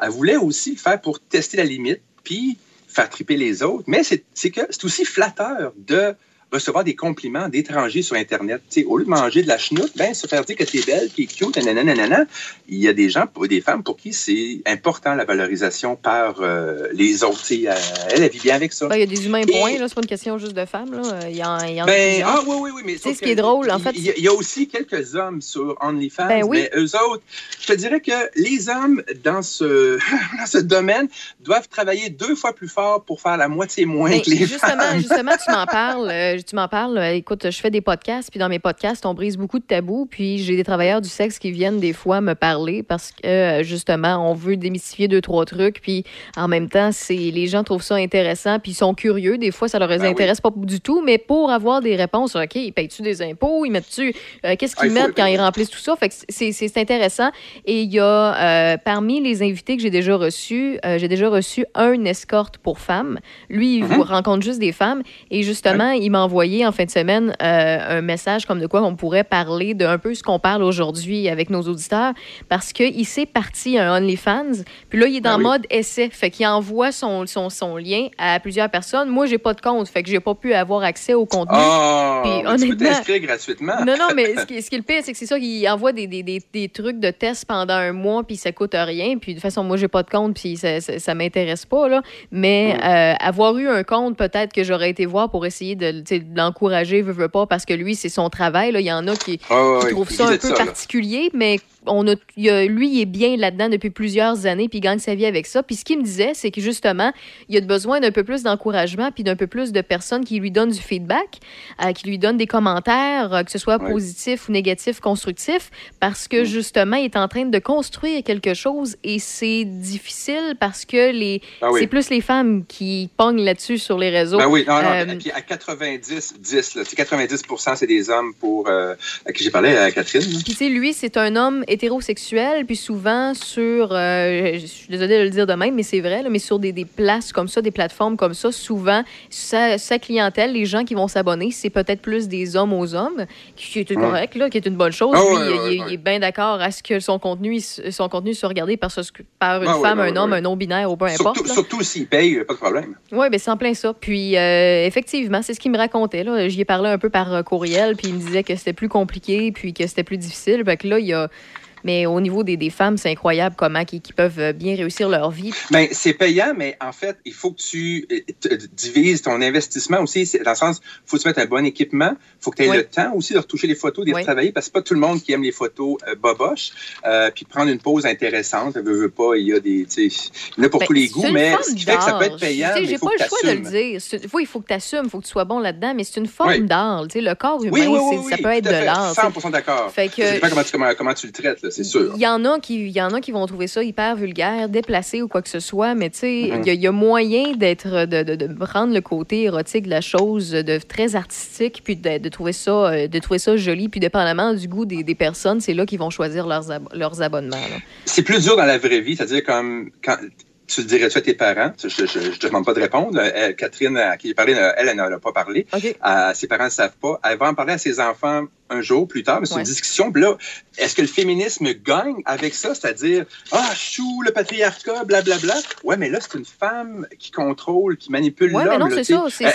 Elle voulait aussi faire pour tester la limite, puis faire triper les autres. Mais c'est c'est que c'est aussi flatteur de recevoir des compliments d'étrangers sur Internet. Tu sais, au lieu de manger de la chenoute, ben, se faire dire que t'es belle, que t'es cute, nanana, nanana. Il y a des gens, des femmes pour qui c'est important la valorisation par euh, les autres. Euh, elle, elle vit bien avec ça. Ben, Il y a des humains Et- points, là, c'est pas une question juste de femmes. Là. Il y en, il y en Ben, ah oui, oui, oui. Mais sauf ce qui est drôle, en fait, Il y, a- il y a aussi quelques hommes sur OnlyFans, Ben oui. mais eux autres, je te dirais que les hommes dans ce, dans ce domaine doivent travailler deux fois plus fort pour faire la moitié moins Mais que les justement, femmes. justement, tu m'en parles. euh, tu m'en parles. écoute, je fais des podcasts, puis dans mes podcasts, on brise beaucoup de tabous. Puis j'ai des travailleurs du sexe qui viennent des fois me parler parce que euh, justement, on veut démystifier deux trois trucs. Puis en même temps, c'est les gens trouvent ça intéressant, puis ils sont curieux. Des fois, ça leur Ben oui. intéresse pas du tout, mais pour avoir des réponses, ok, ils payent-tu des impôts, ils mettent-tu, euh, qu'est-ce qu'ils Ah, mettent quand ils remplissent tout ça? Fait que c'est intéressant. Et il y a euh, parmi les invités que j'ai déjà reçus, euh, j'ai déjà reçu un escorte pour femmes. Lui, il vous rencontre juste des femmes. Et justement, il m'a envoyé en fin de semaine euh, un message comme de quoi on pourrait parler de un peu ce qu'on parle aujourd'hui avec nos auditeurs. Parce qu'il s'est parti un OnlyFans. Puis là, il est dans Ah oui. mode essai. Fait qu'il envoie son, son, son lien à plusieurs personnes. Moi, j'ai pas de compte. Fait que j'ai pas pu avoir accès au contenu. Oh, Puis, mais tu peux honnêtement- t'inscrire gratuitement. Non, non, mais ce qui, ce qui est le pire, c'est que c'est ça qu'il envoie des, des, des, des trucs de test pendant un mois, puis ça coûte rien. Puis de toute façon, moi, j'ai pas de compte, puis ça, ça, ça m'intéresse pas, là. Mais euh, avoir eu un compte, peut-être que j'aurais été voir pour essayer de, de l'encourager, veux, veux pas, parce que lui, c'est son travail, là. Il y en a qui, ouais, trouvent ça un peu ça, là. particulier, mais on a, il y a- lui, il est bien là-dedans depuis plusieurs années, puis il gagne sa vie avec ça. Puis ce qu'il me disait, c'est que justement, il y a besoin d'un peu plus d'encouragement, puis d'un peu plus de personnes qui lui donnent du feedback, euh, qui lui donnent des commentaires, euh, que ce soit Ouais. positif ou négatif, constructif, parce que justement, il est en train de construire quelque chose et c'est difficile parce que les, Ah oui. c'est plus les femmes qui pognent là-dessus sur les réseaux. Ben oui, non, non, Euh, puis à 90, 10, là, c'est 90 c'est des hommes pour euh, à qui j'ai parlé, à Catherine. Puis, tu sais, lui, c'est un homme hétérosexuel, puis souvent sur, euh, je suis désolée de le dire de même, mais c'est vrai, là, mais sur des, des places comme ça, des plateformes comme ça, souvent, sa, sa clientèle, les gens qui vont s'abonner, c'est peut-être plus des hommes aux hommes, qui est correct, là, qui est une bonne chose. Ah Lui, ouais, il- est bien d'accord à ce que son contenu, son contenu soit regardé par, ce- par une Ah femme, ouais, un homme, un non-binaire ou peu importe. Surtout, surtout s'ils payent, pas de problème. Oui, ben c'est en plein ça. Puis, euh, effectivement, c'est ce qu'il me racontait. Là. J'y ai parlé un peu par euh, courriel, puis il me disait que c'était plus compliqué, puis que c'était plus difficile. Fait que là, il y a. Mais au niveau des, des femmes, c'est incroyable comment qui peuvent euh, bien réussir leur vie. Ben, c'est payant, mais en fait, il faut que tu euh, te- divises ton investissement aussi. Dans le sens, il faut que tu mettes un bon équipement. Il faut que tu aies Oui. le temps aussi de retoucher les photos, de les Oui. retravailler, parce que pas tout le monde qui aime les photos euh, boboches. Euh, puis prendre une pause intéressante, veut, veut pas, il y a des. sais, Il y en a pour Ben, tous les goûts, mais ce qui fait que ça peut être payant, sais, J'ai pas le choix de le dire. Oui, il faut que tu assumes, il faut que tu sois bon là-dedans, mais c'est une forme Oui. d'art. Sais, Le corps humain, ça peut être de l'art. tu sais. 100 d'accord. Fait que- Ça dépend comment tu, comment, comment tu le traites, là, c'est sûr. Il y en a qui, il y en a qui vont trouver ça hyper vulgaire, déplacé ou quoi que ce soit, mais tu sais, Mhm. il y a- il y, a moyen d'être, de, de, de prendre le côté érotique de la chose, de très artistique, puis de, de trouver ça, euh, de trouver ça joli, puis dépendamment du goût des, des personnes, c'est là qu'ils vont choisir leurs, ab- leurs abonnements. C'est plus dur dans la vraie vie, c'est-à-dire comme quand tu le dirais-tu à tes parents, je ne te demande pas de répondre. Elle, Catherine, à qui j'ai parlé, elle, elle n'en a pas parlé. Euh, ses parents ne savent pas. Elle va en parler à ses enfants un jour plus tard, mais c'est Ouais. une discussion. Puis là, est-ce que le féminisme gagne avec ça? C'est-à-dire, ah, chou, le patriarcat, blablabla. Ouais, mais là, c'est une femme qui contrôle, qui manipule Ouais, mais l'homme. Elle,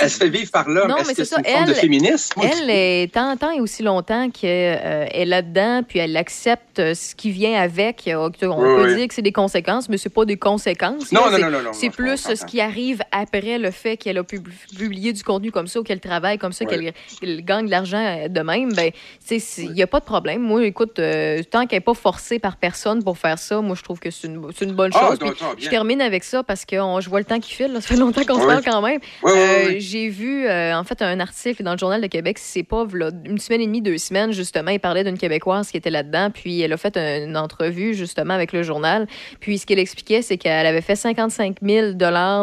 se fait vivre par l'homme. Non, Est-ce mais que c'est une forme de Elle- féminisme? Elle est tant, tant et aussi longtemps qu'elle est là-dedans, puis elle accepte euh, ce qui vient avec. On Oui, peut oui. dire que c'est des conséquences, mais c'est pas des conséquences. Non, là. non, non, non, C'est plus ce qui arrive après le fait qu'elle a pub- publié du contenu comme ça, ou qu'elle travaille comme ça, Ouais. qu'elle gagne de l'argent euh, de même. Ben, il n'y a pas de problème. Moi, écoute, euh, tant qu'elle n'est pas forcée par personne pour faire ça, moi, je trouve que c'est une, c'est une bonne Ah, chose. ah, je termine avec ça parce que on- je vois le temps qui file. là. Ça fait longtemps qu'on se parle quand même. Euh. J'ai vu, euh, en fait, un article dans le Journal de Québec, si c'est pas v'là une semaine et demie, deux semaines, justement, il parlait d'une Québécoise qui était là-dedans, puis elle a fait un- une entrevue, justement, avec le journal. Puis ce qu'elle expliquait, c'est qu'elle avait fait 55 000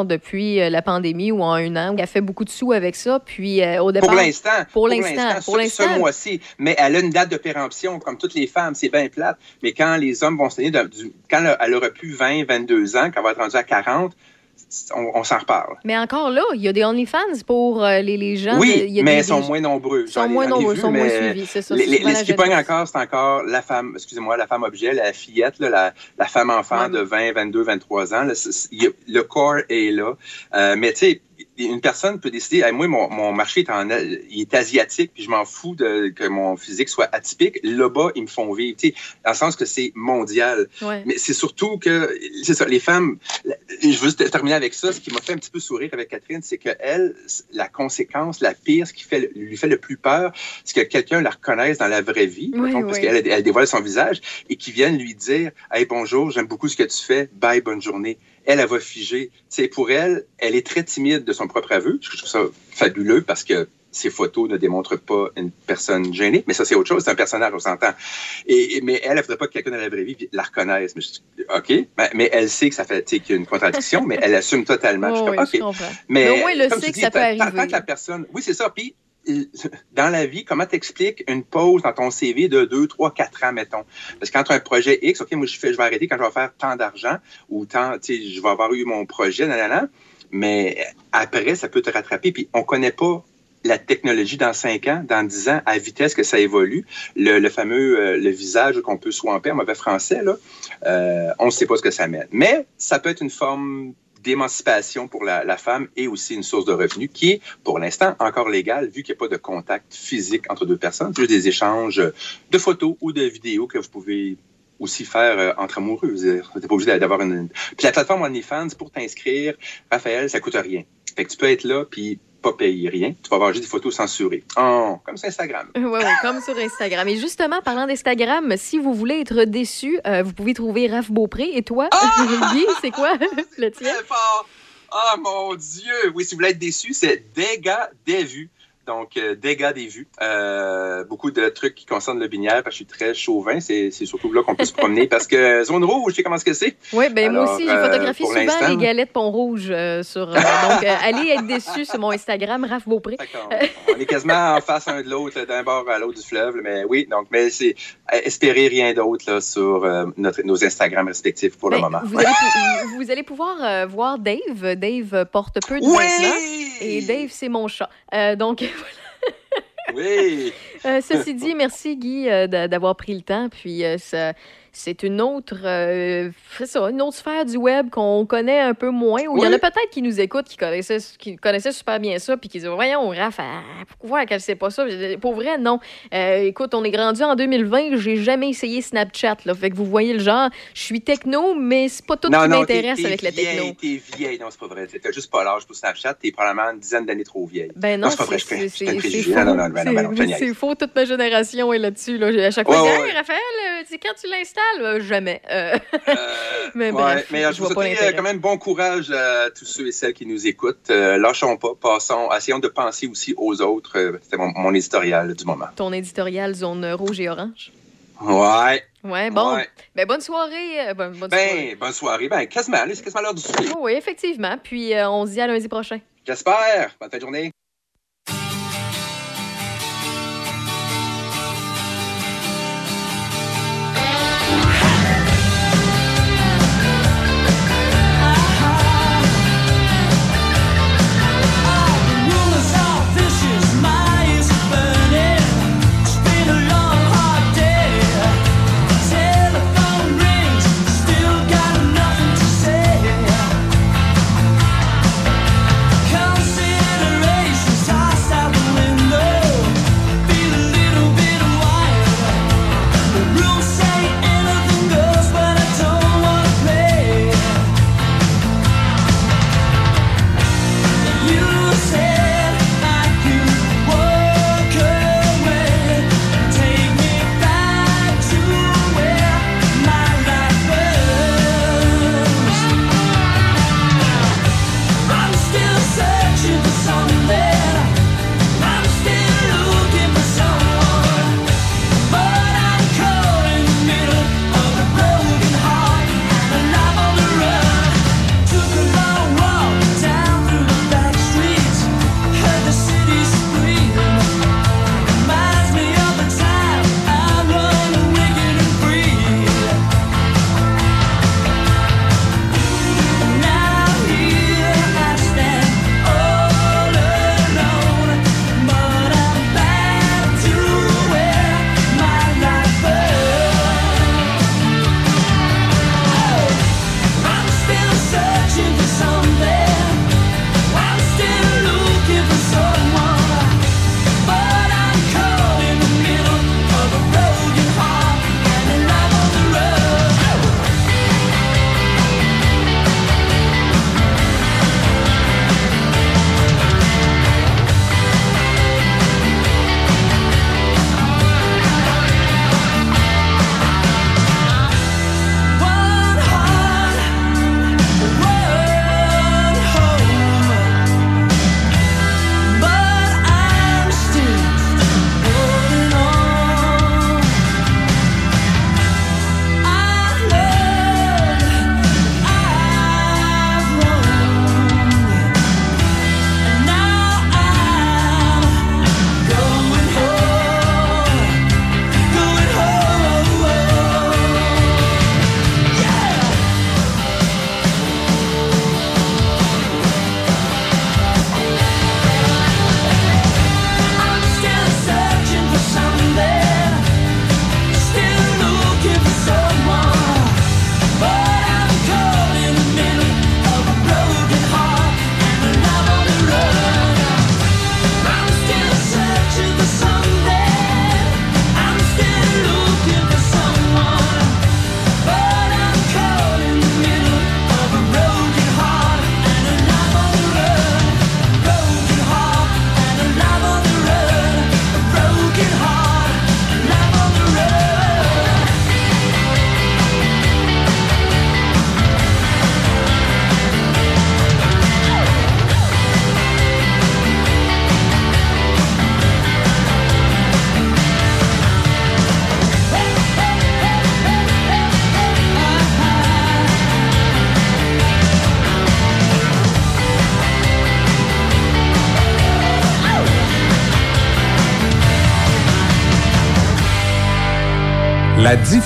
depuis la pandémie ou en un an. Elle a fait beaucoup de sous avec ça, puis au départ... Pour l'instant. Pour l'instant, pour ce- l'instant. Ce mois-ci. Mais elle a une date de péremption, comme toutes les femmes, c'est bien plate. Mais quand les hommes vont se tenir, de- du- quand elle- aura plus 20, 22 ans, quand elle va être rendue à 40, on, on s'en reparle. Mais encore là, il y a des OnlyFans pour euh, les, les gens. Oui, Il y a mais elles sont moins nombreux. sont J'en ai- moins nombreux, vu, sont moins suivis, c'est ça, Les, c'est les- souvent les- la ce qui pogne encore, c'est encore la femme, excusez-moi, la femme objet, la fillette, là, la, la femme enfant de 20, 22, 23 ans. là, le corps est là. Euh, mais tu sais, une personne peut décider, Hey, moi, mon, mon marché est, en, il est asiatique, puis je m'en fous de, que mon physique soit atypique. Là-bas, ils me font vivre, tu sais, dans le sens que c'est mondial. Ouais. Mais c'est surtout que, c'est ça, les femmes, je veux terminer avec ça, ce qui m'a fait un petit peu sourire avec Catherine, c'est que elle, la conséquence, la pire, ce qui fait, lui fait le plus peur, c'est que quelqu'un la reconnaisse dans la vraie vie, Oui, mettons, parce qu'elle elle dévoile son visage, et qui vienne lui dire, hey, bonjour, j'aime beaucoup ce que tu fais, bye, bonne journée. Elle, elle va figer. C'est pour elle, elle est très timide de son propre aveu. Je trouve ça fabuleux parce que ces photos ne démontrent pas une personne gênée, mais ça, c'est autre chose. C'est un personnage, on s'entend. Et, et- mais elle, elle ne faudrait pas que quelqu'un dans la vraie vie la reconnaisse. Mais je OK, mais, mais elle sait que ça fait, tu sais, qu'il y a une contradiction, mais elle assume totalement. Je Oui, comme, je OK. comprends. Mais, Mais au moins, elle le sait que dis, ça peut arriver. Tant que la personne. Oui, c'est ça. Puis, dans la vie, comment t'expliques une pause dans ton CV de 2, 3, 4 ans, mettons? Parce que quand tu as un projet X, OK, moi, je, fais, je vais arrêter quand je vais faire tant d'argent ou tant, tu sais, je vais avoir eu mon projet, nanana. Mais après, ça peut te rattraper. Puis, on connaît pas la technologie dans 5 ans, dans 10 ans, à vitesse que ça évolue. Le, fameux euh, le visage qu'on peut swamper en mauvais français, là, euh, on ne sait pas ce que ça mène. Mais ça peut être une forme d'émancipation pour la, femme et aussi une source de revenus qui est, pour l'instant, encore légale, vu qu'il n'y a pas de contact physique entre deux personnes, juste des échanges de photos ou de vidéos que vous pouvez aussi faire euh, entre amoureux. Vous n'êtes pas obligé d'avoir une... Puis la plateforme OnlyFans, pour t'inscrire, Raphaël, ça coûte rien. Fait que tu peux être là, puis pas payer rien. Tu vas avoir juste des photos censurées. Oh, comme sur Instagram. Oui, oui, comme sur Instagram. Et justement, parlant d'Instagram, si vous voulez être déçu, euh, vous pouvez trouver Raph Beaupré. Et toi, Guy, c'est quoi le tien? Ah, mon Dieu! Oui, si vous voulez être déçu, c'est dégâts des vues. Donc, euh, dégâts des vues. Euh, beaucoup de trucs qui concernent le binière, parce que je suis très chauvin. C'est surtout là qu'on peut se promener parce que zone rouge, je sais comment ce que c'est. Oui, ben moi aussi, j'ai euh, photographié souvent les galettes Pont-Rouge euh, sur. euh, donc, euh, allez être déçu sur mon Instagram, Raph Beaupré. On est quasiment en face un de l'autre, d'un bord à l'autre du fleuve. Mais oui, donc, mais c'est euh, espérer rien d'autre là, sur euh, notre, nos Instagram respectifs pour le Ben, moment. Vous, allez, pou- vous allez pouvoir euh, voir Dave. Dave porte peu de Oui! vêtements. Et Dave, c'est mon chat. Euh, donc, Oui! Euh, ceci dit, merci Guy euh, d'a- d'avoir pris le temps. Puis euh, ça- c'est une autre, euh, ça, une autre sphère du web qu'on connaît un peu moins. Il y en a peut-être qui nous écoutent, qui connaissaient, qui connaissaient super bien ça, puis qui disent voyons Raph, ah, pourquoi qu'elle sait pas ça? Pour vrai, non. Euh, écoute, on est grandi en 2020. J'ai jamais essayé Snapchat. Là, fait que vous voyez le genre. Je suis techno, mais c'est pas tout qui t'es- m'intéresse avec la techno. T'es vieille, non, c'est pas vrai. T'as juste pas l'âge pour Snapchat, t'es probablement une dizaine d'années trop vieille. Ben non, c'est pas vrai, je c'est. Non, non, non, non, non, C'est- faux, toute ma génération est là-dessus. Là. À chaque fois, Raphaël, euh, quand tu l'installes? Euh, jamais. Euh, mais Ouais, bref, mais euh, je je vous vois pas quand même bon courage à tous ceux et celles qui nous écoutent. Lâchons pas, passons, essayons de penser aussi aux autres. C'était mon, mon éditorial du moment. Ton éditorial zone rouge et orange. Ouais. Ouais, bon. Ouais. Ben, bonne soirée. euh, bonne, bonne soirée. Ben, bonne soirée. Ben, quasiment, c'est quasiment l'heure du souper. Oh, oui, effectivement. Puis, euh, on se dit à lundi prochain. J'espère. Bonne fin de journée.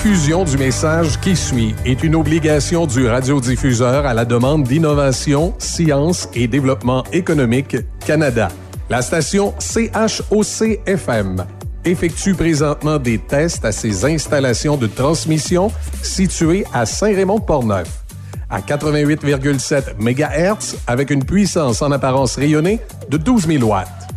Diffusion du message qui suit est une obligation du radiodiffuseur à la demande d'Innovation, Science et Développement économique Canada. La station CHOC-FM effectue présentement des tests à ses installations de transmission situées à Saint-Raymond-Portneuf à 88,7 MHz avec une puissance en apparence rayonnée de 12 000 watts.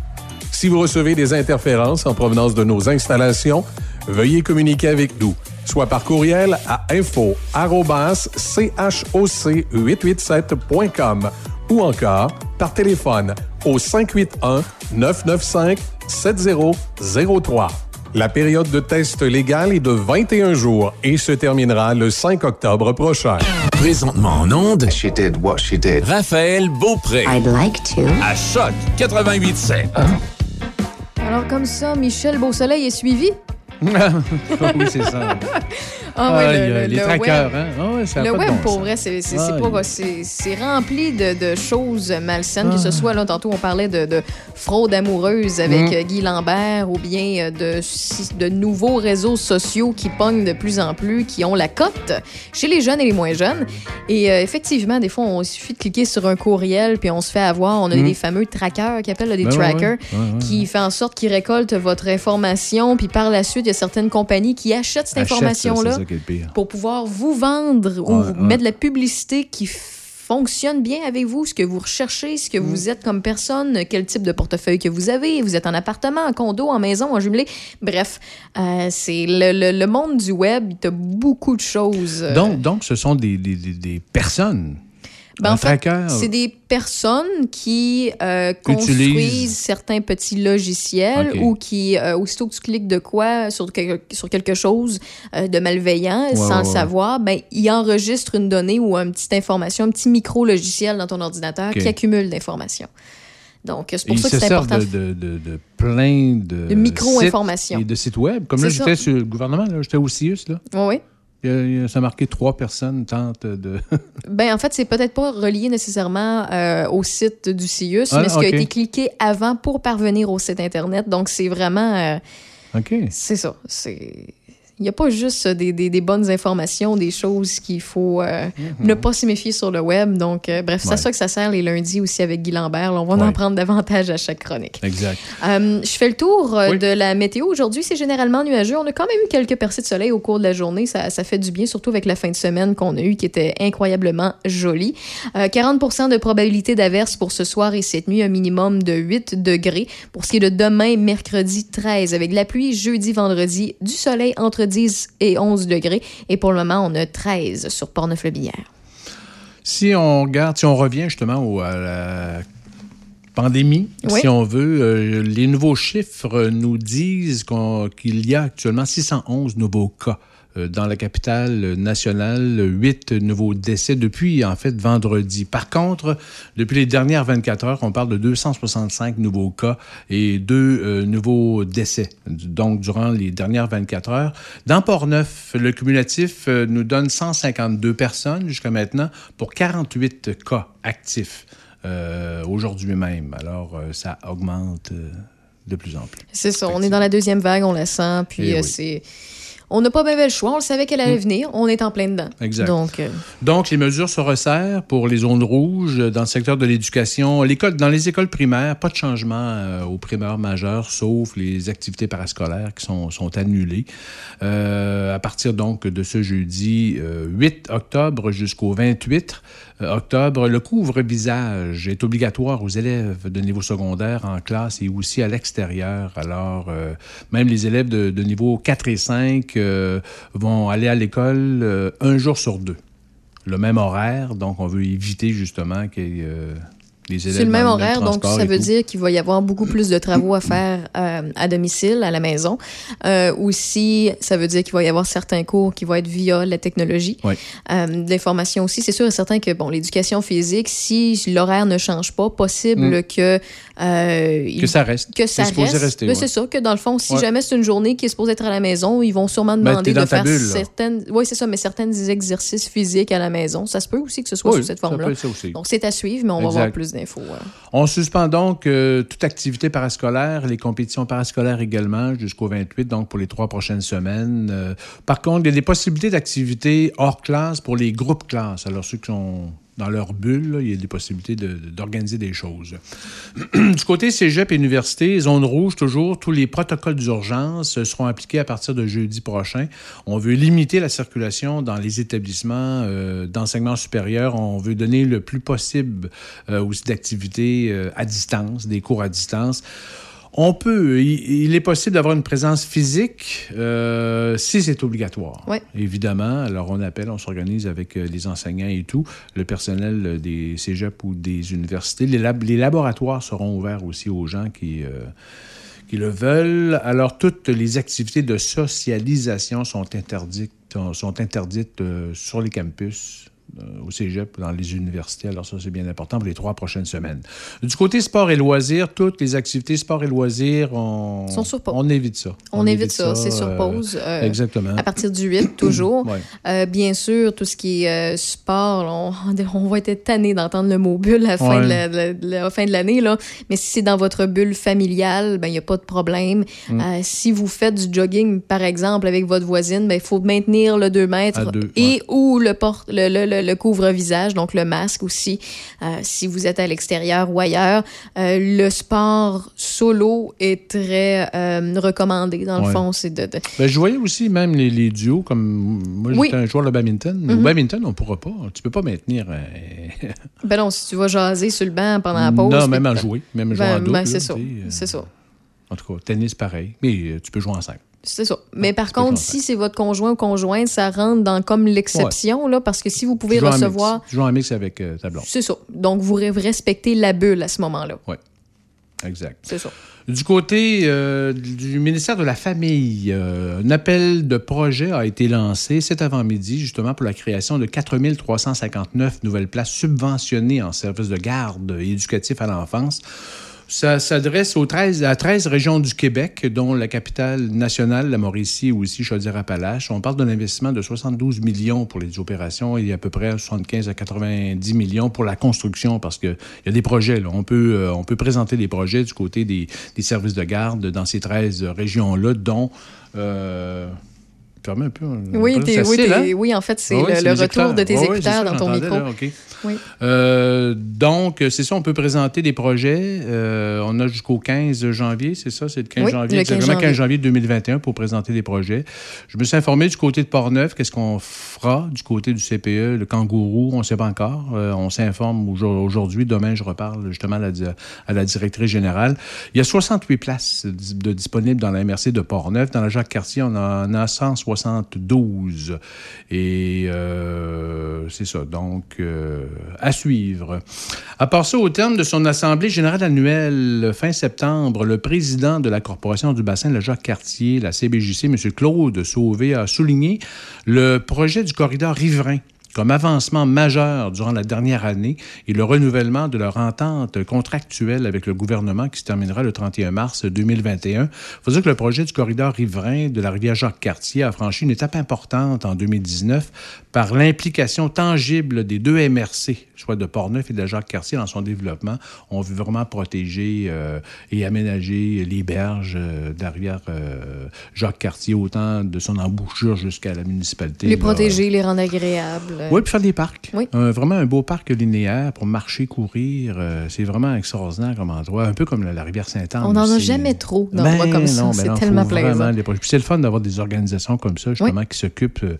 Si vous recevez des interférences en provenance de nos installations, veuillez communiquer avec nous, soit par courriel à info-choc887.com ou encore par téléphone au 581-995-7003. La période de test légal est de 21 jours et se terminera le 5 octobre prochain. Présentement en onde, She did what she did. Raphaël Beaupré. I'd like to. À Choc 88.7. Alors, comme ça, Michel Beausoleil est suivi? Não, não, não, Ah ouais, le- le- les le traqueurs, web. hein? Ah ouais, ça Le web, bon pour sens. vrai, c'est c'est- rempli de, de choses malsaines, que ce Ah. soit, là, tantôt, on parlait de, de fraude amoureuse avec Mm. Guy Lambert ou bien euh, de, de nouveaux réseaux sociaux qui pognent de plus en plus, qui ont la cote chez les jeunes et les moins jeunes. Et euh, effectivement, des fois, on il suffit de cliquer sur un courriel puis on se fait avoir. On a Mm. des fameux trackers qui appellent là, des Ben trackers ouais, ouais, ouais. qui fait en sorte qu'ils récoltent votre information. Puis par la suite, il y a certaines compagnies qui achètent cette information-là ça qui est le pire. pour pouvoir vous vendre ou Ouais, vous ouais. mettre de la publicité qui fonctionne bien avec vous, ce que vous recherchez, ce que Mm. vous êtes comme personne, quel type de portefeuille que vous avez, vous êtes en appartement, en condo, en maison, en jumelé. Bref, euh, c'est le, le- le monde du web, il y a beaucoup de choses. Donc, donc, ce sont des, des- des personnes. Ben, en fait, c'est des personnes qui euh, construisent Utilisent- certains petits logiciels ou qui, euh, aussitôt que tu cliques de quoi sur, quelque- sur quelque chose euh, de malveillant, Ouais, sans ouais, le savoir, ben, il enregistre une donnée ou une petite information, un petit micro-logiciel dans ton ordinateur qui accumule l'information. Donc, c'est pour Ils ça que c'est important. de, de, de, de plein de, De micro-informations. Et de sites web. Comme là, j'étais sur le gouvernement, j'étais au CIUS. Là. Oui, oui. A- ça a marqué trois personnes tentent de. Ben, en fait, c'est peut-être pas relié nécessairement euh, au site du CIUS, Ah, mais ce qui a été cliqué avant pour parvenir au site Internet. Donc, c'est vraiment. euh, OK. C'est ça. C'est. Il n'y a pas juste des, des- des bonnes informations, des choses qu'il faut euh, ne pas se méfier sur le web. Donc, euh, bref, c'est. Ouais. ça que ça sert les lundis aussi avec Guy Lambert. Là, on va en Ouais. prendre davantage à chaque chronique. Exact. Euh, je fais le tour euh, Oui. de la météo. Aujourd'hui, c'est généralement nuageux. On a quand même eu quelques percées de soleil au cours de la journée. Ça, ça fait du bien, surtout avec la fin de semaine qu'on a eue qui était incroyablement jolie. Euh, 40 de probabilité d'averse pour ce soir et cette nuit, un minimum de 8 degrés. Pour ce qui est de demain, mercredi 13, avec la pluie, jeudi, vendredi, du soleil entre 10 et 11 degrés. Et pour le moment, on a 13 sur Portneuf-le-Billard. Si on regarde, si on revient justement au- à la pandémie, Oui. si on veut, euh, les nouveaux chiffres nous disent qu'il y a actuellement 611 nouveaux cas. Euh, Dans la capitale nationale, huit nouveaux décès depuis, en fait, vendredi. Par contre, depuis les dernières 24 heures, on parle de 265 nouveaux cas et deux euh, nouveaux décès. Donc, durant les dernières 24 heures. Dans Port-Neuf, le cumulatif euh, nous donne 152 personnes jusqu'à maintenant pour 48 cas actifs euh, aujourd'hui même. Alors, ça augmente de plus en plus. C'est ça. On est dans la deuxième vague, on la sent. Puis Eh oui. c'est. On n'a pas bien le choix. On le savait qu'elle allait venir. On est en plein dedans. Exact. Donc, euh, Donc, les mesures se resserrent pour les zones rouges dans le secteur de l'éducation. L'école, dans les écoles primaires, pas de changement euh, aux primaires majeures, sauf les activités parascolaires qui sont, sont annulées. Euh, à partir donc de ce jeudi euh, 8 octobre jusqu'au 28 euh, octobre, le couvre-visage est obligatoire aux élèves de niveau secondaire en classe et aussi à l'extérieur. Alors, euh, même les élèves de, niveau 4 et 5 euh, vont aller à l'école euh, un jour sur deux le même horaire, donc on veut éviter justement euh, les élèves. C'est le même horaire, donc ça veut tout. dire qu'il va y avoir beaucoup plus de travaux à faire euh, à domicile, à la maison. Euh, aussi, ça veut dire qu'il va y avoir certains cours qui vont être via la technologie. Oui. Euh, l'information aussi, c'est sûr et certain que bon, l'éducation physique, si l'horaire ne change pas, possible Mm. que euh, il- Que ça reste. que ça reste. rester, ouais. C'est ça, que dans le fond, si Ouais. jamais c'est une journée qui est supposée être à la maison, ils vont sûrement Ben, demander de faire bulle, certaines. Oui, c'est ça, mais certains exercices physiques à la maison. Ça se peut aussi que ce soit Oui, sous cette forme-là. Donc, c'est à suivre, mais on va Exact. voir plus On suspend donc euh, toute activité parascolaire, les compétitions parascolaires également jusqu'au 28, donc pour les trois prochaines semaines. Euh, par contre, il y a des possibilités d'activités hors classe pour les groupes classes. Alors, ceux qui sont dans leur bulle, il y a des possibilités d'organiser des choses. du côté cégep et université, zone rouge toujours, tous les protocoles d'urgence seront appliqués à partir de jeudi prochain. On veut limiter la circulation dans les établissements euh, d'enseignement supérieur. On veut donner le plus possible euh, aussi d'activités euh, à distance, des cours à distance. On peut, il, il est possible d'avoir une présence physique euh, si c'est obligatoire. Ouais. Évidemment, alors on appelle, on s'organise avec euh, les enseignants et tout, le personnel euh, des cégeps ou des universités. Les, lab- les laboratoires seront ouverts aussi aux gens qui, euh, qui le veulent. Alors, toutes les activités de socialisation sont interdites, sont interdites euh, sur les campus. Euh, Au cégep, dans les universités. Alors, ça, c'est bien important pour les trois prochaines semaines. Du côté sport et loisirs, toutes les activités sport et loisirs, on, Sont sur pause. on évite ça. On, évite ça, c'est euh, sur pause. euh, exactement. À partir du 8, toujours. Ouais. Euh, bien sûr, tout ce qui est euh, sport, on, on va être tanné d'entendre le mot bulle à la fin Ouais. de la- de la- de la fin de l'année. là. Mais si c'est dans votre bulle familiale, ben il n'y a pas de problème. Mm. Euh, si vous faites du jogging, par exemple, avec votre voisine, ben il faut maintenir le 2 mètres deux, et ou le, porte, le, le- le- le couvre-visage, donc le masque aussi, euh, si vous êtes à l'extérieur ou ailleurs. Euh, le sport solo est très euh, recommandé, dans le Ouais. fond. C'est de, de- Ben, je voyais aussi même les, les duos, comme moi Oui. j'étais un joueur de badminton. mais Au Mhm. badminton, on ne pourra pas. Tu peux pas maintenir. Ben non, si tu vas jaser sur le banc pendant la pause. non, puis- même en jouer. Même jouer Ben, en double. ben, c'est ça. C'est ça. En tout cas, tennis, pareil. Mais tu peux jouer en cinq. C'est ça. Mais par contre, si c'est votre conjoint ou conjointe, ça rentre dans comme l'exception, là, parce que si vous pouvez Tu recevoir. mix. Tu joues en mix avec euh, ta blonde. C'est ça. Donc, vous re- respectez la bulle à ce moment-là. Oui, exact. C'est ça. Du côté euh, du ministère de la Famille, euh, un appel de projet a été lancé cet avant-midi, justement, pour la création de 4 359 nouvelles places subventionnées en services de garde éducatif à l'enfance. Ça s'adresse aux 13, à 13 régions du Québec, dont la capitale nationale, la Mauricie, ou aussi Chaudière-Appalaches. On parle d'un investissement de 72 millions pour les opérations et à peu près 75 à 90 millions pour la construction, parce qu'il y a des projets. Là. On, peut, euh, on peut présenter des projets du côté des, des services de garde dans ces 13 régions-là, dont... Euh, fermez un peu. on- Oui, oui, hein? oui, en fait, c'est Ah oui, le, retour de tes Ah écouteurs dans ton micro. là, OK. Oui. Euh, donc, c'est ça, on peut présenter des projets. Euh, on a jusqu'au 15 janvier, c'est ça? C'est le 15 Oui, janvier, le 15 exactement, 15 janvier. janvier 2021 pour présenter des projets. Je me suis informé du côté de Portneuf, qu'est-ce qu'on fera du côté du CPE, le kangourou, on ne sait pas encore. Euh, on s'informe aujourd- aujourd'hui. Demain, je reparle justement à la, di- à la directrice générale. Il y a 68 places de disponibles dans la MRC de Portneuf. Dans la Jacques-Cartier, on en a 172. Et euh, c'est ça. Donc, euh, à suivre. À part ça, au terme de son Assemblée générale annuelle fin septembre, le président de la Corporation du bassin, le Jacques-Cartier, la CBJC, M. Claude Sauvé, a souligné le projet du corridor riverain comme avancement majeur durant la dernière année et le renouvellement de leur entente contractuelle avec le gouvernement qui se terminera le 31 mars 2021. Il faut dire que le projet du corridor riverain de la rivière Jacques-Cartier a franchi une étape importante en 2019 par l'implication tangible des deux MRC, soit de Portneuf et de la Jacques-Cartier dans son développement. On veut vraiment protéger euh, et aménager les berges euh, de la rivière euh, Jacques-Cartier, autant de son embouchure jusqu'à la municipalité. Les là. protéger, les rendre agréables. Oui, puis faire des parcs. Oui. Euh, vraiment un beau parc linéaire pour marcher, courir. euh, c'est vraiment extraordinaire comme endroit. Un peu comme la, la rivière Sainte-Anne. On n'en a jamais trop d'endroits Ben comme ça. ben C'est tellement plaisant. les. Puis c'est le fun d'avoir des organisations comme ça, justement, qui s'occupent euh,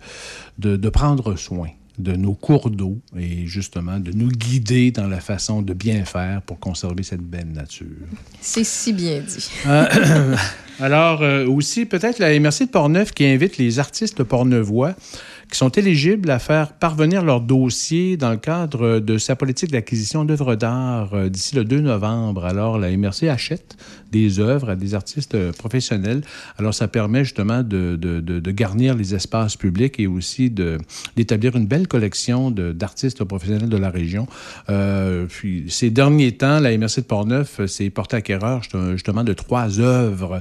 de, de prendre soin de nos cours d'eau et justement de nous guider dans la façon de bien faire pour conserver cette belle nature. C'est si bien dit. Euh, alors, euh, aussi, peut-être la MRC de Portneuf qui invite les artistes portneuvois qui sont éligibles à faire parvenir leur dossier dans le cadre de sa politique d'acquisition d'œuvres d'art euh, d'ici le 2 novembre. Alors, la MRC achète des œuvres à des artistes euh, professionnels. Alors, ça permet justement de, de- de- garnir les espaces publics et aussi d'établir une belle collection d'artistes professionnels de la région. Euh, puis, ces derniers temps, la MRC de Portneuf s'est portée acquéreur juste- justement de trois œuvres.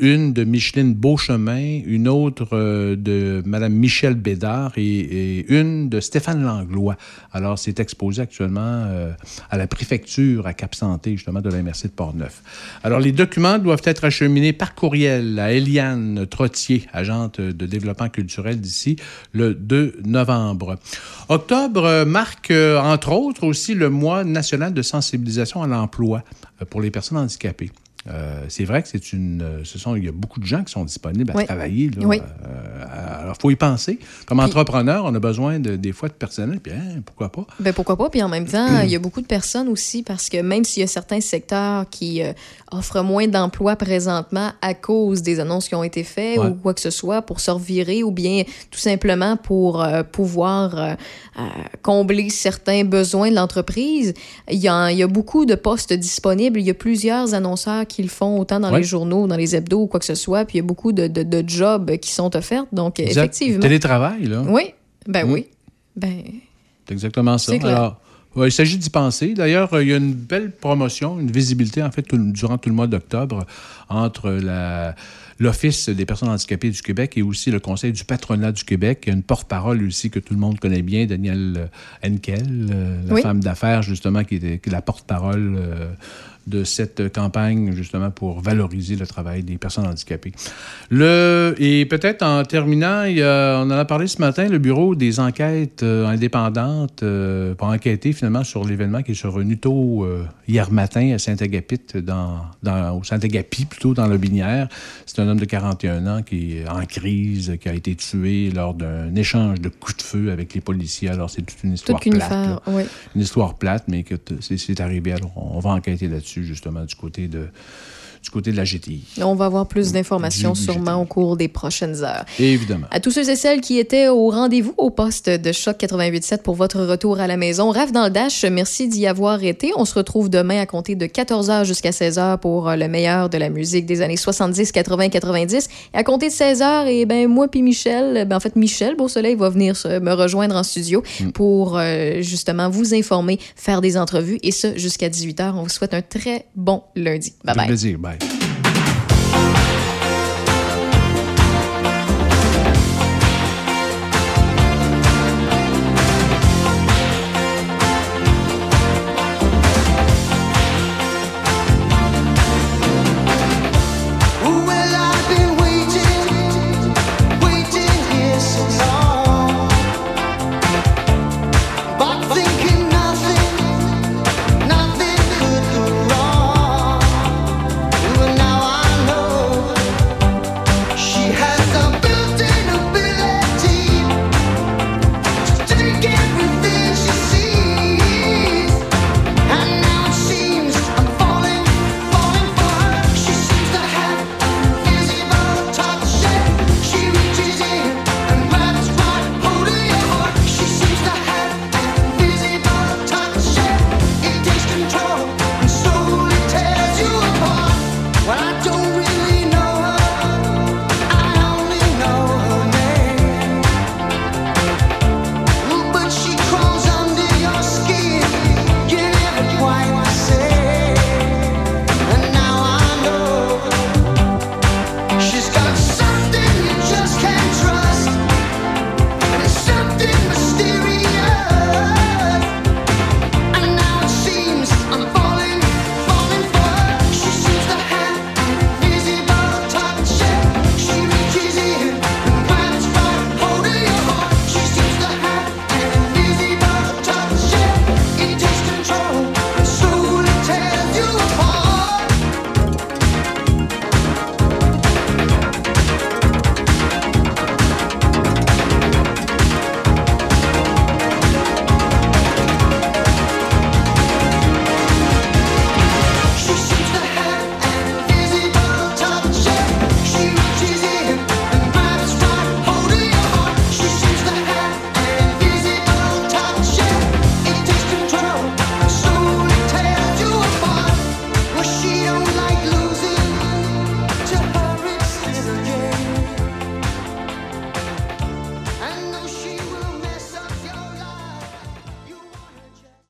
Une de Micheline Beauchemin, une autre de Mme Michel Bédard d'art et, une de Stéphane Langlois. Alors, c'est exposé actuellement euh, à la préfecture à Cap-Santé, justement, de la MRC de Portneuf. Alors, les documents doivent être acheminés par courriel à Eliane Trottier, agente de développement culturel d'ici, le 2 novembre. Octobre euh, marque, euh, entre autres, aussi le mois national de sensibilisation à l'emploi pour les personnes handicapées. Euh, c'est vrai que c'est une. euh, Ce sont, il y a beaucoup de gens qui sont disponibles à Oui. travailler. là. Oui. Euh, alors, il faut y penser. Comme entrepreneur, on a besoin de, des fois de personnel, puis hein, pourquoi pas? Ben pourquoi pas? Puis en même temps, il y a beaucoup de personnes aussi parce que même s'il y a certains secteurs qui euh, offrent moins d'emplois présentement à cause des annonces qui ont été faites Ouais. ou quoi que ce soit pour se revirer ou bien tout simplement pour pouvoir combler certains besoins de l'entreprise, il y, y a beaucoup de postes disponibles. Il y a plusieurs annonceurs qui le font autant dans Ouais. les journaux, dans les hebdos ou quoi que ce soit. Puis il y a beaucoup de, de, de jobs qui sont offerts. Donc Exact. effectivement. Télétravail, là. Oui, ben Mm. oui. Ben, C'est exactement ça. Clair. Alors, il s'agit d'y penser. D'ailleurs, euh, il y a une belle promotion, une visibilité, en fait, tout durant tout le mois d'octobre, entre l'Office des personnes handicapées du Québec et aussi le Conseil du patronat du Québec. Il y a une porte-parole aussi que tout le monde connaît bien, Danielle Henkel, euh, la Oui. femme d'affaires, justement, qui est, qui est la porte-parole euh, de cette campagne, justement, pour valoriser le travail des personnes handicapées. Le, et peut-être en terminant, il y a- on en a parlé ce matin, le Bureau des enquêtes euh, indépendantes euh, pour enquêter finalement sur l'événement qui est survenu tôt euh, hier matin à Saint-Agapit, dans, dans, au Saint-Agapi plutôt, dans le Binière. C'est un homme de 41 ans qui est en crise, qui a été tué lors d'un échange de coups de feu avec les policiers. Alors c'est toute une histoire toute plate. là. Oui. Une histoire plate, mais que c'est arrivé. Alors on va enquêter là-dessus, justement, du côté de, du côté de la GTI. On va avoir plus d'informations sûrement au cours des prochaines heures. Évidemment. À tous ceux et celles qui étaient au rendez-vous au poste de Choc 88.7 pour votre retour à la maison, Rêve dans le Dash, merci d'y avoir été. On se retrouve demain à compter de 14h jusqu'à 16h pour euh, le meilleur de la musique des années 70, 80, 90. Et à compter de 16h, et ben moi puis Michel, ben en fait Michel Beausoleil va venir me rejoindre en studio pour euh, justement vous informer, faire des entrevues et ça jusqu'à 18h. On vous souhaite un très bon lundi. Bye bye. plaisir. Bye.